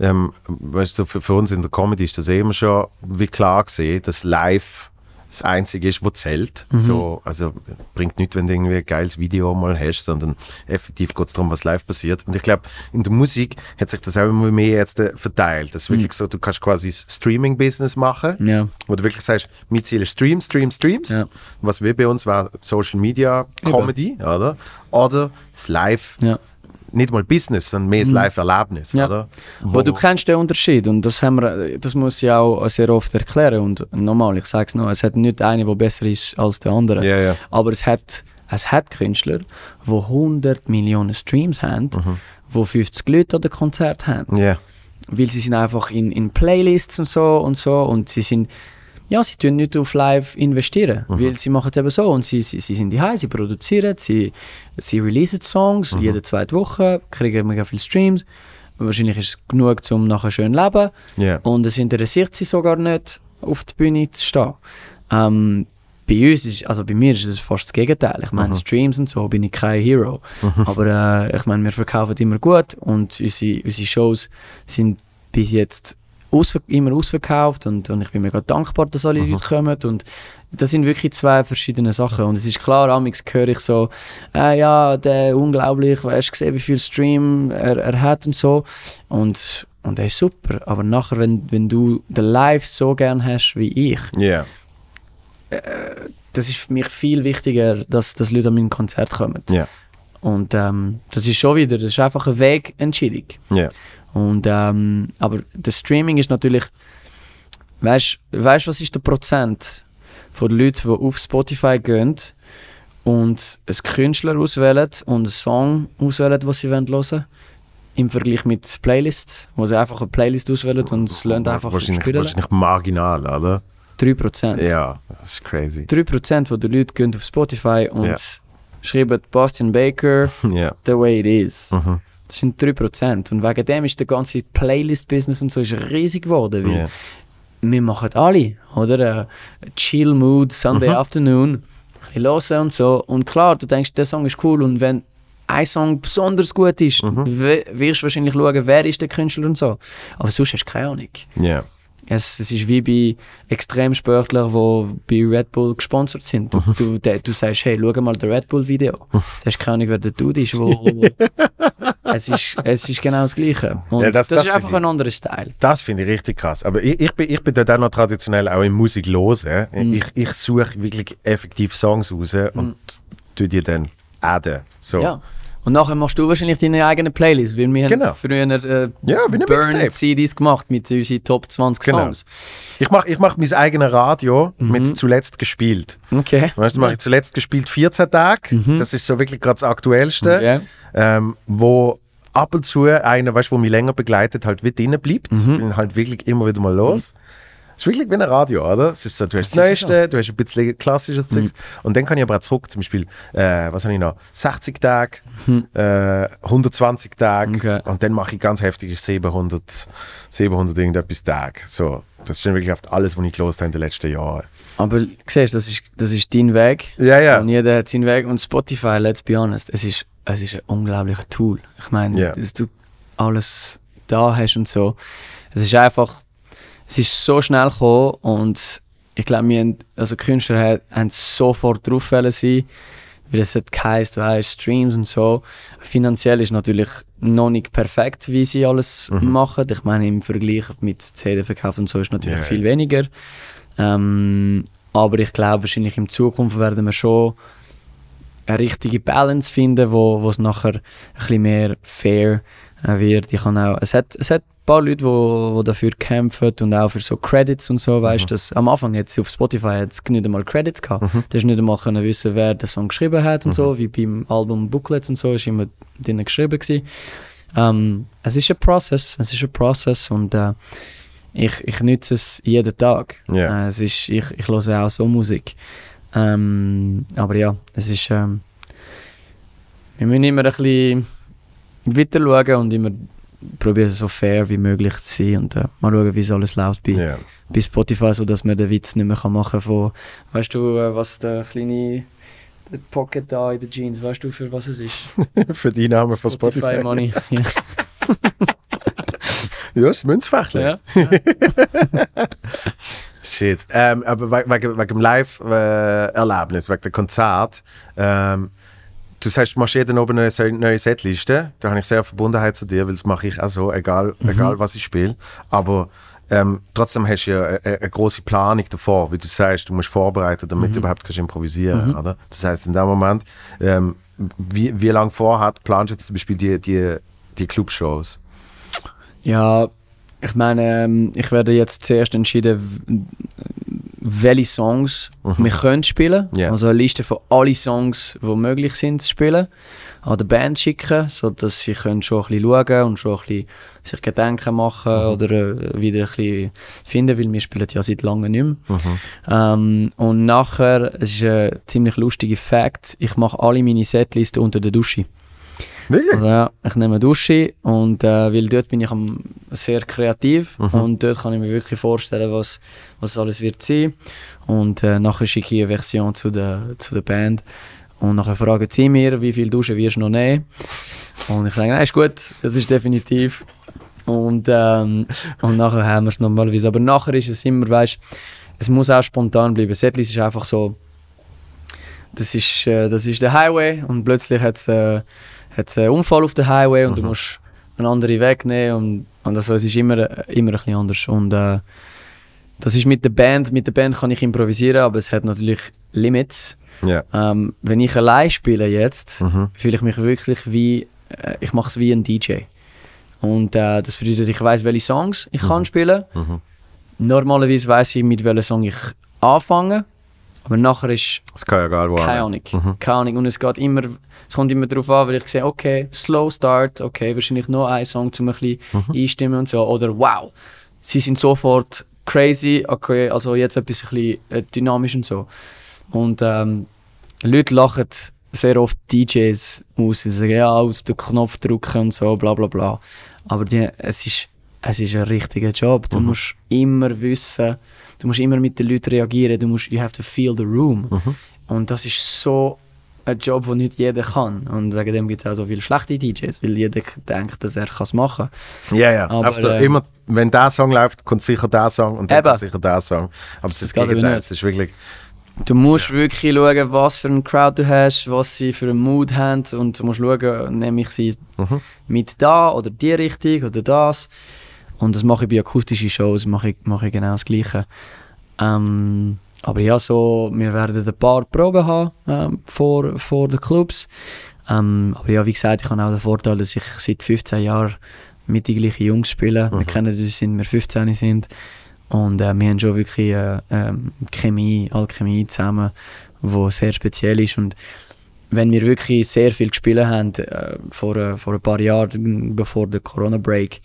[SPEAKER 1] ähm, weißt du, für, für uns in der Comedy ist das eh immer schon wie klar gesehen, dass live das Einzige ist, was zählt.
[SPEAKER 2] Mhm.
[SPEAKER 1] So, also bringt nichts, wenn du irgendwie ein geiles Video mal hast, sondern effektiv geht es darum, was live passiert. Und ich glaube, in der Musik hat sich das auch immer mehr jetzt äh, verteilt. Das ist wirklich so, du kannst quasi das Streaming-Business machen,
[SPEAKER 2] Ja,
[SPEAKER 1] wo du wirklich sagst, mein Ziel ist Stream, Stream, Streams.
[SPEAKER 2] Ja.
[SPEAKER 1] Was wir bei uns war Social Media Comedy, oder? Oder das Live
[SPEAKER 2] ja.
[SPEAKER 1] Nicht mal Business, sondern mehr das Live-Erlebnis,
[SPEAKER 2] Ja.
[SPEAKER 1] oder?
[SPEAKER 2] Aber du kennst den Unterschied und das, haben wir, das muss ich auch sehr oft erklären. Und nochmal, ich sage es noch, es hat nicht einen, der besser ist als der andere.
[SPEAKER 1] Ja, ja.
[SPEAKER 2] Aber es hat, es hat Künstler, die 100 Millionen Streams haben, die 50 Leute an dem Konzert haben.
[SPEAKER 1] Ja,
[SPEAKER 2] Weil sie sind einfach in, in Playlists und so und so und sie sind, ja, sie tun nicht auf Live investieren, weil sie machen es eben so und sie, sie, sie sind die sie produzieren, sie, sie releasen Songs jede zweite Woche, kriegen mega viele Streams. Wahrscheinlich ist es genug, um nachher schön zu leben.
[SPEAKER 1] ja.
[SPEAKER 2] Und es interessiert sie sogar nicht, auf der Bühne zu stehen. Ähm, bei uns ist, also bei mir ist es fast das Gegenteil. Ich meine, Streams und so bin ich kein Hero. Aber äh, ich meine, wir verkaufen immer gut und unsere, unsere Shows sind bis jetzt ausver immer ausverkauft und, und ich bin mega dankbar, dass alle Leute kommen und das sind wirklich zwei verschiedene Sachen und es ist klar, amigs höre ich so, äh, ja, der unglaublich, hast du gesehen, wie viel Stream er, er hat und so und, und der ist super, aber nachher, wenn, wenn du den Live so gern hast wie ich,
[SPEAKER 1] Ja,
[SPEAKER 2] das ist für mich viel wichtiger, dass, dass Leute an mein Konzert kommen.
[SPEAKER 1] ja.
[SPEAKER 2] Und ähm, das ist schon wieder, das ist einfach eine Wegentscheidung.
[SPEAKER 1] Ja.
[SPEAKER 2] Und, ähm, aber das Streaming ist natürlich, weißt du, was ist der Prozent von Leuten, die auf Spotify gehen und einen Künstler auswählen und einen Song auswählen, den sie hören wollen, im Vergleich mit Playlists, wo sie einfach eine Playlist auswählen und es lernt einfach
[SPEAKER 1] wahrscheinlich,
[SPEAKER 2] spielen.
[SPEAKER 1] wahrscheinlich marginal, oder?
[SPEAKER 2] 3%.
[SPEAKER 1] Ja, das ist crazy.
[SPEAKER 2] 3% von den Leuten gehen auf Spotify und
[SPEAKER 1] Ja.
[SPEAKER 2] schreiben Bastian Baker,
[SPEAKER 1] Ja.
[SPEAKER 2] The Way It Is.
[SPEAKER 1] Mhm.
[SPEAKER 2] Das sind 3%. Und wegen dem ist der ganze Playlist-Business und so ist riesig geworden. Weil
[SPEAKER 1] Ja.
[SPEAKER 2] wir machen alle, oder? Äh, Chill Mood, Sunday
[SPEAKER 1] Mhm.
[SPEAKER 2] Afternoon, ein bisschen hören und so. Und klar, du denkst, der Song ist cool und wenn ein Song besonders gut ist,
[SPEAKER 1] Mhm.
[SPEAKER 2] wirst du wahrscheinlich schauen, wer ist der Künstler und so. Aber sonst hast du keine Ahnung.
[SPEAKER 1] Ja.
[SPEAKER 2] Es, es ist wie bei Extremsportlern, die bei Red Bull gesponsert sind.
[SPEAKER 1] Mhm.
[SPEAKER 2] Du, du, du sagst, hey, schau mal das Red Bull Video. Du hast keine Ahnung, wer der Dude ist. Wo, es, ist es ist genau das Gleiche. Und
[SPEAKER 1] Ja, das-
[SPEAKER 2] das,
[SPEAKER 1] das
[SPEAKER 2] ist einfach
[SPEAKER 1] ich-
[SPEAKER 2] ein anderer Style.
[SPEAKER 1] Das finde ich richtig krass. Aber ich, ich, bin, ich bin dort auch noch traditionell auch in Musik los.
[SPEAKER 2] Mhm.
[SPEAKER 1] Ich, ich suche wirklich effektiv Songs raus und tue die dann adden. So.
[SPEAKER 2] Ja. Und nachher machst du wahrscheinlich deine eigene Playlist, weil wir
[SPEAKER 1] Genau.
[SPEAKER 2] haben früher äh,
[SPEAKER 1] Ja.
[SPEAKER 2] Burn-CDs gemacht mit unseren Top 20
[SPEAKER 1] Genau.
[SPEAKER 2] Songs.
[SPEAKER 1] Ich mache ich mach mein eigenes Radio
[SPEAKER 2] Mhm.
[SPEAKER 1] mit zuletzt gespielt.
[SPEAKER 2] Okay.
[SPEAKER 1] Weißt du, mache ich zuletzt gespielt 14 Tage. Das ist so wirklich gerade das Aktuellste.
[SPEAKER 2] Mhm. Okay.
[SPEAKER 1] Ähm, wo ab und zu einer, weißt du, wo mich länger begleitet, halt wie drinnen bleibt.
[SPEAKER 2] Mhm.
[SPEAKER 1] Bin halt wirklich immer wieder mal los. Es ist wirklich wie ein Radio, oder? Es ist so, du hast das
[SPEAKER 2] Mhm.
[SPEAKER 1] Neueste, du hast ein bisschen klassisches Zeugs. Und dann kann ich aber auch zurück, zum Beispiel, äh, was habe ich noch? 60 Tage, äh, 120 Tage.
[SPEAKER 2] Mhm. Okay.
[SPEAKER 1] Und dann mache ich ganz heftig 700, 700 irgendetwas Tage. So, das ist dann wirklich alles, was ich gelost habe in den letzten Jahren.
[SPEAKER 2] Aber siehst, das ist, das ist dein Weg.
[SPEAKER 1] Ja, ja.
[SPEAKER 2] Und jeder hat seinen Weg. Und Spotify, let's be honest, es ist, es ist ein unglaubliches Tool. Ich meine,
[SPEAKER 1] Ja.
[SPEAKER 2] dass du alles da hast und so. Es ist einfach, es ist so schnell gekommen und ich glaube, wir haben, also Künstler haben, haben sofort drauf sein, weil es hat geheißen, du hast Streams und so. Finanziell ist natürlich noch nicht perfekt, wie sie alles machen. Ich meine, im Vergleich mit CD-Verkauf und so ist natürlich
[SPEAKER 1] Ja.
[SPEAKER 2] viel weniger. Ähm, aber ich glaube, wahrscheinlich in Zukunft werden wir schon eine richtige Balance finden, wo es nachher ein bisschen mehr fair äh, wird. Ich kann auch, es, hat, es hat ein paar Leute, wo, wo dafür kämpfen und auch für so Credits und so, weißt du, am Anfang jetzt auf Spotify hat es nicht einmal Credits gehabt. Du hast nicht einmal können wissen, wer den Song geschrieben hat und so, wie beim Album Booklets und so, ist immer drin geschrieben gewesen. Ähm, es ist ein Prozess, es ist ein Prozess und äh, ich, ich nütze es jeden Tag.
[SPEAKER 1] Ja.
[SPEAKER 2] Äh, es ist, ich, ich höre auch so Musik. Ähm, aber ja, es ist. Ähm, wir müssen immer ein bisschen weiter schauen und immer probieren, so fair wie möglich zu sein und äh, mal schauen, wie es alles läuft bei,
[SPEAKER 1] Ja.
[SPEAKER 2] bei Spotify, sodass man den Witz nicht mehr kann machen von, weißt du, äh, was der kleine der Pocket da in den Jeans, weißt du, für was es ist?
[SPEAKER 1] Für die Namen von Spotify.
[SPEAKER 2] Money. ja.
[SPEAKER 1] Ja, das Münzfächle.
[SPEAKER 2] ja.
[SPEAKER 1] Shit. Ähm, aber we- wegen, wegen dem Live-Erlebnis, wegen dem Konzert, ähm, du sagst, du machst jeden oben eine neue Setliste. Da habe ich sehr Verbundenheit zu dir, weil das mache ich auch so, egal, egal was ich spiele. Aber ähm, trotzdem hast du ja eine, eine große Planung davor, wie du sagst, du musst vorbereiten, damit du überhaupt kannst improvisieren oder? Das heißt, in dem Moment, ähm, wie, wie lange vorher planst du jetzt zum Beispiel die, die, die Clubshows?
[SPEAKER 2] Ja, ich meine, ähm, ich werde jetzt zuerst entschieden, w- welche Songs wir können spielen.
[SPEAKER 1] Ja.
[SPEAKER 2] Also eine Liste von allen Songs, die möglich sind zu spielen, an die Band schicken, sodass sie können schon ein bisschen schauen und schon ein bisschen sich Gedanken machen oder äh, wieder ein bisschen finden, weil wir spielen ja seit langem nicht mehr. Ähm, und nachher, es ist ein ziemlich lustiger Fact, ich mache alle meine Setlisten unter der Dusche.
[SPEAKER 1] Wirklich?
[SPEAKER 2] Also ja, ich nehme eine Dusche und äh, weil dort bin ich am, sehr kreativ und dort kann ich mir wirklich vorstellen, was, was alles wird sein. Und äh, nachher schicke ich eine Version zu der, zu der Band und nachher fragen sie mir, wie viel Duschen wirst du noch nehmen. Und ich sage, nein, ist gut, das ist definitiv. Und, ähm, und nachher haben wir es normalerweise. Aber nachher ist es immer, weißt es muss auch spontan bleiben. Setlist ist einfach so, das ist, äh, das ist der Highway und plötzlich hat es äh, hat's einen Unfall auf dem Highway und du musst einen anderen Weg nehmen und, und also es ist immer, äh, immer ein bisschen anders. Und äh, das ist mit der Band, mit der Band kann ich improvisieren, aber es hat natürlich Limits.
[SPEAKER 1] Ja.
[SPEAKER 2] Ähm, wenn ich allein spiele jetzt,
[SPEAKER 1] Mhm.
[SPEAKER 2] fühle ich mich wirklich wie, äh, ich mache es wie ein DJ. Und äh, das bedeutet, ich weiß, welche Songs ich kann spielen.
[SPEAKER 1] Mhm.
[SPEAKER 2] Normalerweise weiß ich, mit welchem Song ich anfange. Aber nachher ist
[SPEAKER 1] Das kann ja egal
[SPEAKER 2] keine Ahnung. Keine Ahnung. Und es geht immer, es kommt immer darauf an, weil ich sehe, okay, Slow Start, okay, wahrscheinlich noch ein Song, um ein bisschen einstimmen und so. Oder wow, sie sind sofort crazy, okay, also jetzt etwas ein bisschen äh, dynamisch und so. Und ähm, Leute lachen sehr oft DJs aus, sie sagen, ja, auf den Knopf drücken und so, bla bla bla. Aber die, es, ist, es ist ein richtiger Job. Du musst immer wissen, du musst immer mit den Leuten reagieren, du musst, you have to feel the room. Und das ist so ein Job, den nicht jeder kann. Und wegen dem gibt es auch so viele schlechte DJs, weil jeder denkt, dass er es machen kann.
[SPEAKER 1] Ja, ja.
[SPEAKER 2] Aber,
[SPEAKER 1] Einfach so,
[SPEAKER 2] ähm,
[SPEAKER 1] immer, wenn der Song läuft, kommt sicher der Song und dann
[SPEAKER 2] Eben.
[SPEAKER 1] kommt sicher der Song. Aber es ist das Gegenteil.
[SPEAKER 2] nicht.
[SPEAKER 1] Es ist wirklich.
[SPEAKER 2] Du musst wirklich schauen, was für eine Crowd du hast, was sie für einen Mood haben und du musst schauen, nehme ich sie
[SPEAKER 1] Mhm.
[SPEAKER 2] mit da oder die Richtung oder das. Und das mache ich bei akustischen Shows, mache ich, mache ich genau das Gleiche. Ähm, aber ja, so, wir werden ein paar Proben haben ähm, vor, vor den Clubs. Ähm, aber ja, wie gesagt, ich habe auch den Vorteil, dass ich seit 15 Jahren mit den gleichen Jungs spiele. Wir kennen uns, seit wir 15 sind. Und äh, wir haben schon wirklich äh, ähm, Chemie, Alchemie zusammen, die sehr speziell ist. Und wenn wir wirklich sehr viel gespielt haben, äh, vor, äh, vor ein paar Jahren, bevor der Corona-Break,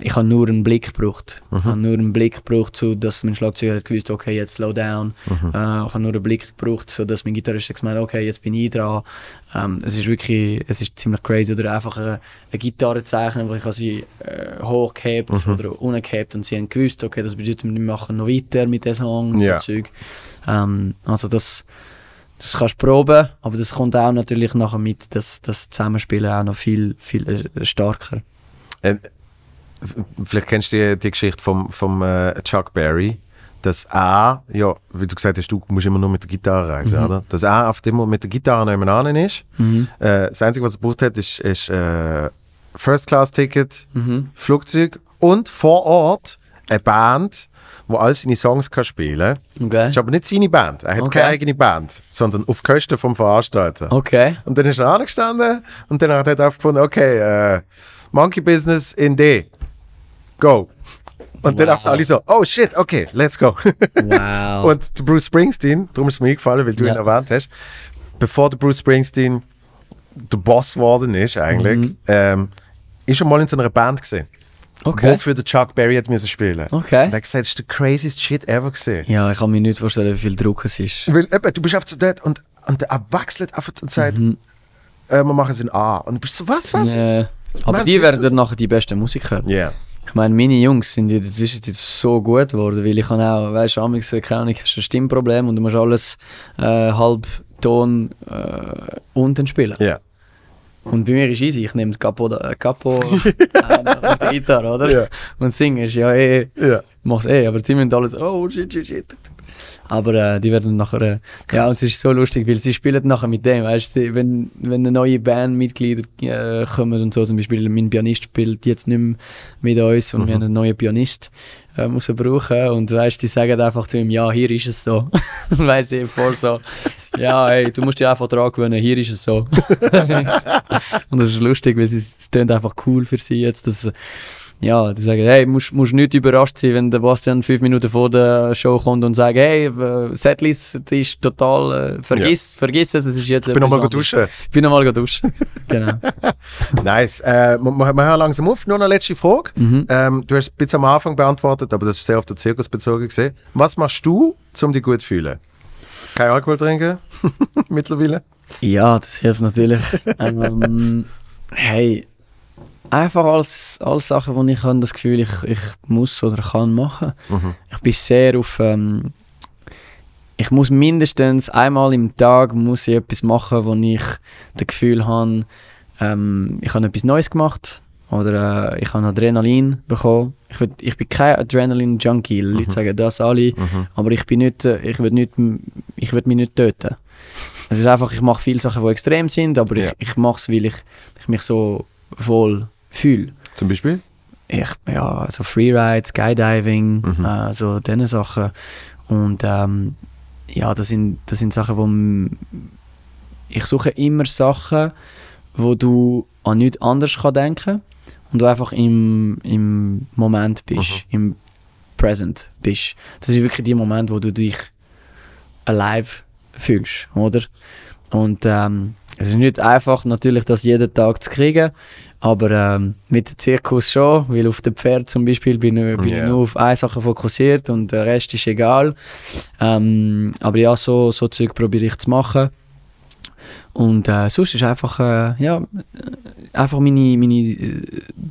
[SPEAKER 2] ich habe nur einen Blick gebraucht. Ich habe nur einen Blick gebraucht, so dass mein Schlagzeuger hat gewusst, okay, jetzt slow down. Äh, ich habe nur einen Blick gebraucht, so dass mein Gitarrist hat gemeint, okay, jetzt bin ich dran. Ähm, es ist wirklich, es ist ziemlich crazy. Oder einfach eine, eine Gitarre zeichnen, wo ich sie äh, hochgehebt oder ungehebt und sie haben gewusst, okay, das bedeutet, wir machen noch weiter mit dem Song und
[SPEAKER 1] Ja.
[SPEAKER 2] so Zeug. Ähm, also das, das kannst du proben, aber das kommt auch natürlich nachher mit, dass das Zusammenspielen auch noch viel, viel äh, stärker.
[SPEAKER 1] Äh, vielleicht kennst du die, die Geschichte vom, vom äh, Chuck Berry, dass er, ja, wie du gesagt hast, du musst immer nur mit der Gitarre reisen, oder? Dass er auf dem Moment mit der Gitarre nebenan ist. Äh, das Einzige, was er gebraucht hat, ist, ist äh, First-Class-Ticket, Flugzeug und vor Ort eine Band, wo all seine Songs kann spielen kann.
[SPEAKER 2] Okay.
[SPEAKER 1] Das ist aber nicht seine Band. Er hat
[SPEAKER 2] Okay.
[SPEAKER 1] keine eigene Band, sondern auf Kosten vom Veranstalter.
[SPEAKER 2] Okay.
[SPEAKER 1] Und dann ist er angestanden und dann hat er aufgefunden, okay, äh, Monkey Business in D. Go. Und dann
[SPEAKER 2] Wow.
[SPEAKER 1] auf alle so, oh shit, okay, let's go.
[SPEAKER 2] Wow.
[SPEAKER 1] und der Bruce Springsteen, darum ist es mir eingefallen, weil du
[SPEAKER 2] Ja.
[SPEAKER 1] ihn erwähnt hast, bevor der Bruce Springsteen der Boss geworden ist eigentlich,
[SPEAKER 2] Mhm.
[SPEAKER 1] ähm, ist er mal in so einer Band gesehen,
[SPEAKER 2] okay.
[SPEAKER 1] wofür der Chuck Berry hat müssen spielen.
[SPEAKER 2] Okay.
[SPEAKER 1] Und er hat gesagt, das ist der craziest shit ever gesehen.
[SPEAKER 2] Ja, ich kann mir nicht vorstellen, wie viel Druck es ist.
[SPEAKER 1] Weil eben, du bist einfach so dort und, und er wechselt einfach und sagt,
[SPEAKER 2] Mhm.
[SPEAKER 1] äh, wir machen es in A. Und du bist so, was, was?
[SPEAKER 2] Äh, aber die werden
[SPEAKER 1] so?
[SPEAKER 2] dann nachher die besten Musiker.
[SPEAKER 1] Ja.
[SPEAKER 2] Ich meine, meine Jungs sind in der Zwischenzeit so gut geworden, weil ich kann auch, weißt du, amigs, keine Ahnung, hast du ein Stimmproblem und du musst alles äh, halb Ton äh, unten spielen.
[SPEAKER 1] Ja.
[SPEAKER 2] Und bei mir ist easy, ich nehme das Capo, äh, Capo äh, auf die Gitarre, oder?
[SPEAKER 1] Ja.
[SPEAKER 2] Und singen ist ja eh,
[SPEAKER 1] Ja.
[SPEAKER 2] mach's eh, aber sie müssen alles, oh shit, shit, shit. Aber äh, die werden nachher, äh, ja, und es ist so lustig, weil sie spielen nachher mit dem, weißt du, wenn, wenn eine neue Bandmitglieder äh, kommen und so, zum Beispiel mein Pianist spielt jetzt nicht mehr mit uns und wir haben einen neuen Pianist äh, müssen brauchen und weißt, die sagen einfach zu ihm, ja, hier ist es so. und weißt du, voll so, ja, hey, du musst dich einfach dran gewöhnen, hier ist es so. und das ist lustig, weil es, es klingt einfach cool für sie jetzt, dass ja, die sagen, hey, musst, musst nicht überrascht sein, wenn der Bastian fünf Minuten vor der Show kommt und sagt, hey, Setlist ist total, äh, vergiss, vergiss es, es ist jetzt
[SPEAKER 1] Ich bin nochmal duschen.
[SPEAKER 2] Ich bin nochmal duschen. genau.
[SPEAKER 1] Nice. Äh, wir, wir hören langsam auf. Nur eine letzte Frage.
[SPEAKER 2] Mhm.
[SPEAKER 1] Ähm, du hast ein bisschen am Anfang beantwortet, aber das ist sehr auf den Zirkus bezogen gesehen. Was machst du, um dich gut zu fühlen? Kein Alkohol trinken? Mittlerweile?
[SPEAKER 2] Ja, das hilft natürlich. ähm, hey, einfach als, als Sachen, wo ich habe das Gefühl, ich, ich muss oder kann machen.
[SPEAKER 1] Mhm.
[SPEAKER 2] Ich bin sehr auf. Ähm, ich muss mindestens einmal im Tag muss ich etwas machen, wo ich das Gefühl habe, ähm, ich habe etwas Neues gemacht oder äh, ich habe Adrenalin bekommen. Ich, würd, ich bin kein Adrenalin-Junkie. Leute sagen das alle, aber ich bin nicht, äh, ich will nicht, ich mich nicht töten. Es ist einfach, ich mache viele Sachen, die extrem sind, aber
[SPEAKER 1] Ja.
[SPEAKER 2] ich, ich mache es, weil ich, ich mich so wohl fühle.
[SPEAKER 1] Zum Beispiel?
[SPEAKER 2] Ich, ja, so Freeride, Skydiving,
[SPEAKER 1] Mhm.
[SPEAKER 2] äh, so diese Sachen. Und ähm, ja, das sind, das sind Sachen, wo ich suche immer Sachen, wo du an nichts anderes kann denken und du einfach im, im Moment bist, im Present bist. Das ist wirklich die Moment, wo du dich alive fühlst, oder? Und ähm, es ist nicht einfach, natürlich, das jeden Tag zu kriegen, aber ähm, mit dem Zirkus schon, weil auf dem Pferd zum Beispiel bin, ich- bin
[SPEAKER 1] Ja.
[SPEAKER 2] ich nur auf eine Sache fokussiert und der Rest ist egal. Ähm, aber ja, so, so Zeug probiere ich zu machen. Und äh, sonst ist einfach, äh, ja, äh, einfach meine, meine äh,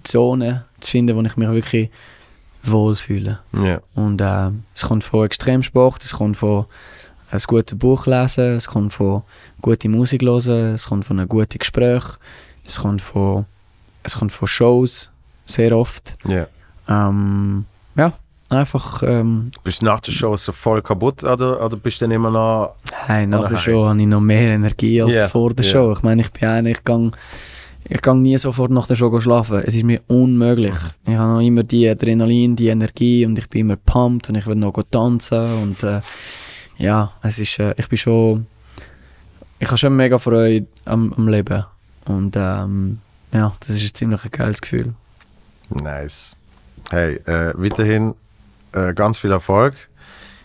[SPEAKER 2] Zone zu finden, wo ich mich wirklich wohlfühle.
[SPEAKER 1] Ja.
[SPEAKER 2] Und äh, es kommt von Extremsport, es kommt von ein gutes Buch lesen, es kommt von gute Musik hören, es kommt von einem guten Gespräch, es kommt von, es kommt von Shows, sehr oft.
[SPEAKER 1] ja.
[SPEAKER 2] Ähm, ja, einfach, ähm,
[SPEAKER 1] Bist du nach der Show so voll kaputt oder, oder bist du dann immer noch.
[SPEAKER 2] hey, nach der Show habe ich noch mehr Energie als
[SPEAKER 1] Ja,
[SPEAKER 2] vor der
[SPEAKER 1] ja.
[SPEAKER 2] Show. Ich meine, ich bin einer, ich gang, ich gang nie sofort nach der Show schlafen. Es ist mir unmöglich. Ich habe noch immer die Adrenalin, die Energie und ich bin immer pumped und ich will noch tanzen und äh, ja, es ist, äh, ich bin schon, ich habe schon mega Freude am, am Leben und ähm, ja, das ist ein ziemlich geiles Gefühl.
[SPEAKER 1] Nice. Hey, äh, weiterhin äh, ganz viel Erfolg.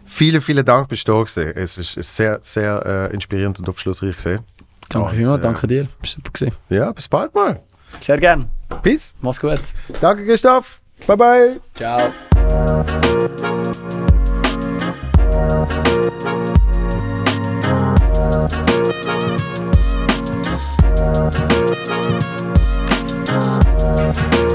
[SPEAKER 1] Vielen, vielen Dank, bist du da gewesen. Es ist sehr, sehr äh, inspirierend und aufschlussreich gesehen.
[SPEAKER 2] Danke
[SPEAKER 1] und,
[SPEAKER 2] vielmals,
[SPEAKER 1] äh,
[SPEAKER 2] danke dir. Bist super gewesen.
[SPEAKER 1] Ja, bis bald mal.
[SPEAKER 2] Sehr gern.
[SPEAKER 1] Peace.
[SPEAKER 2] Mach's gut.
[SPEAKER 1] Danke, Christoph. Bye bye.
[SPEAKER 2] Ciao. Thank you. Thank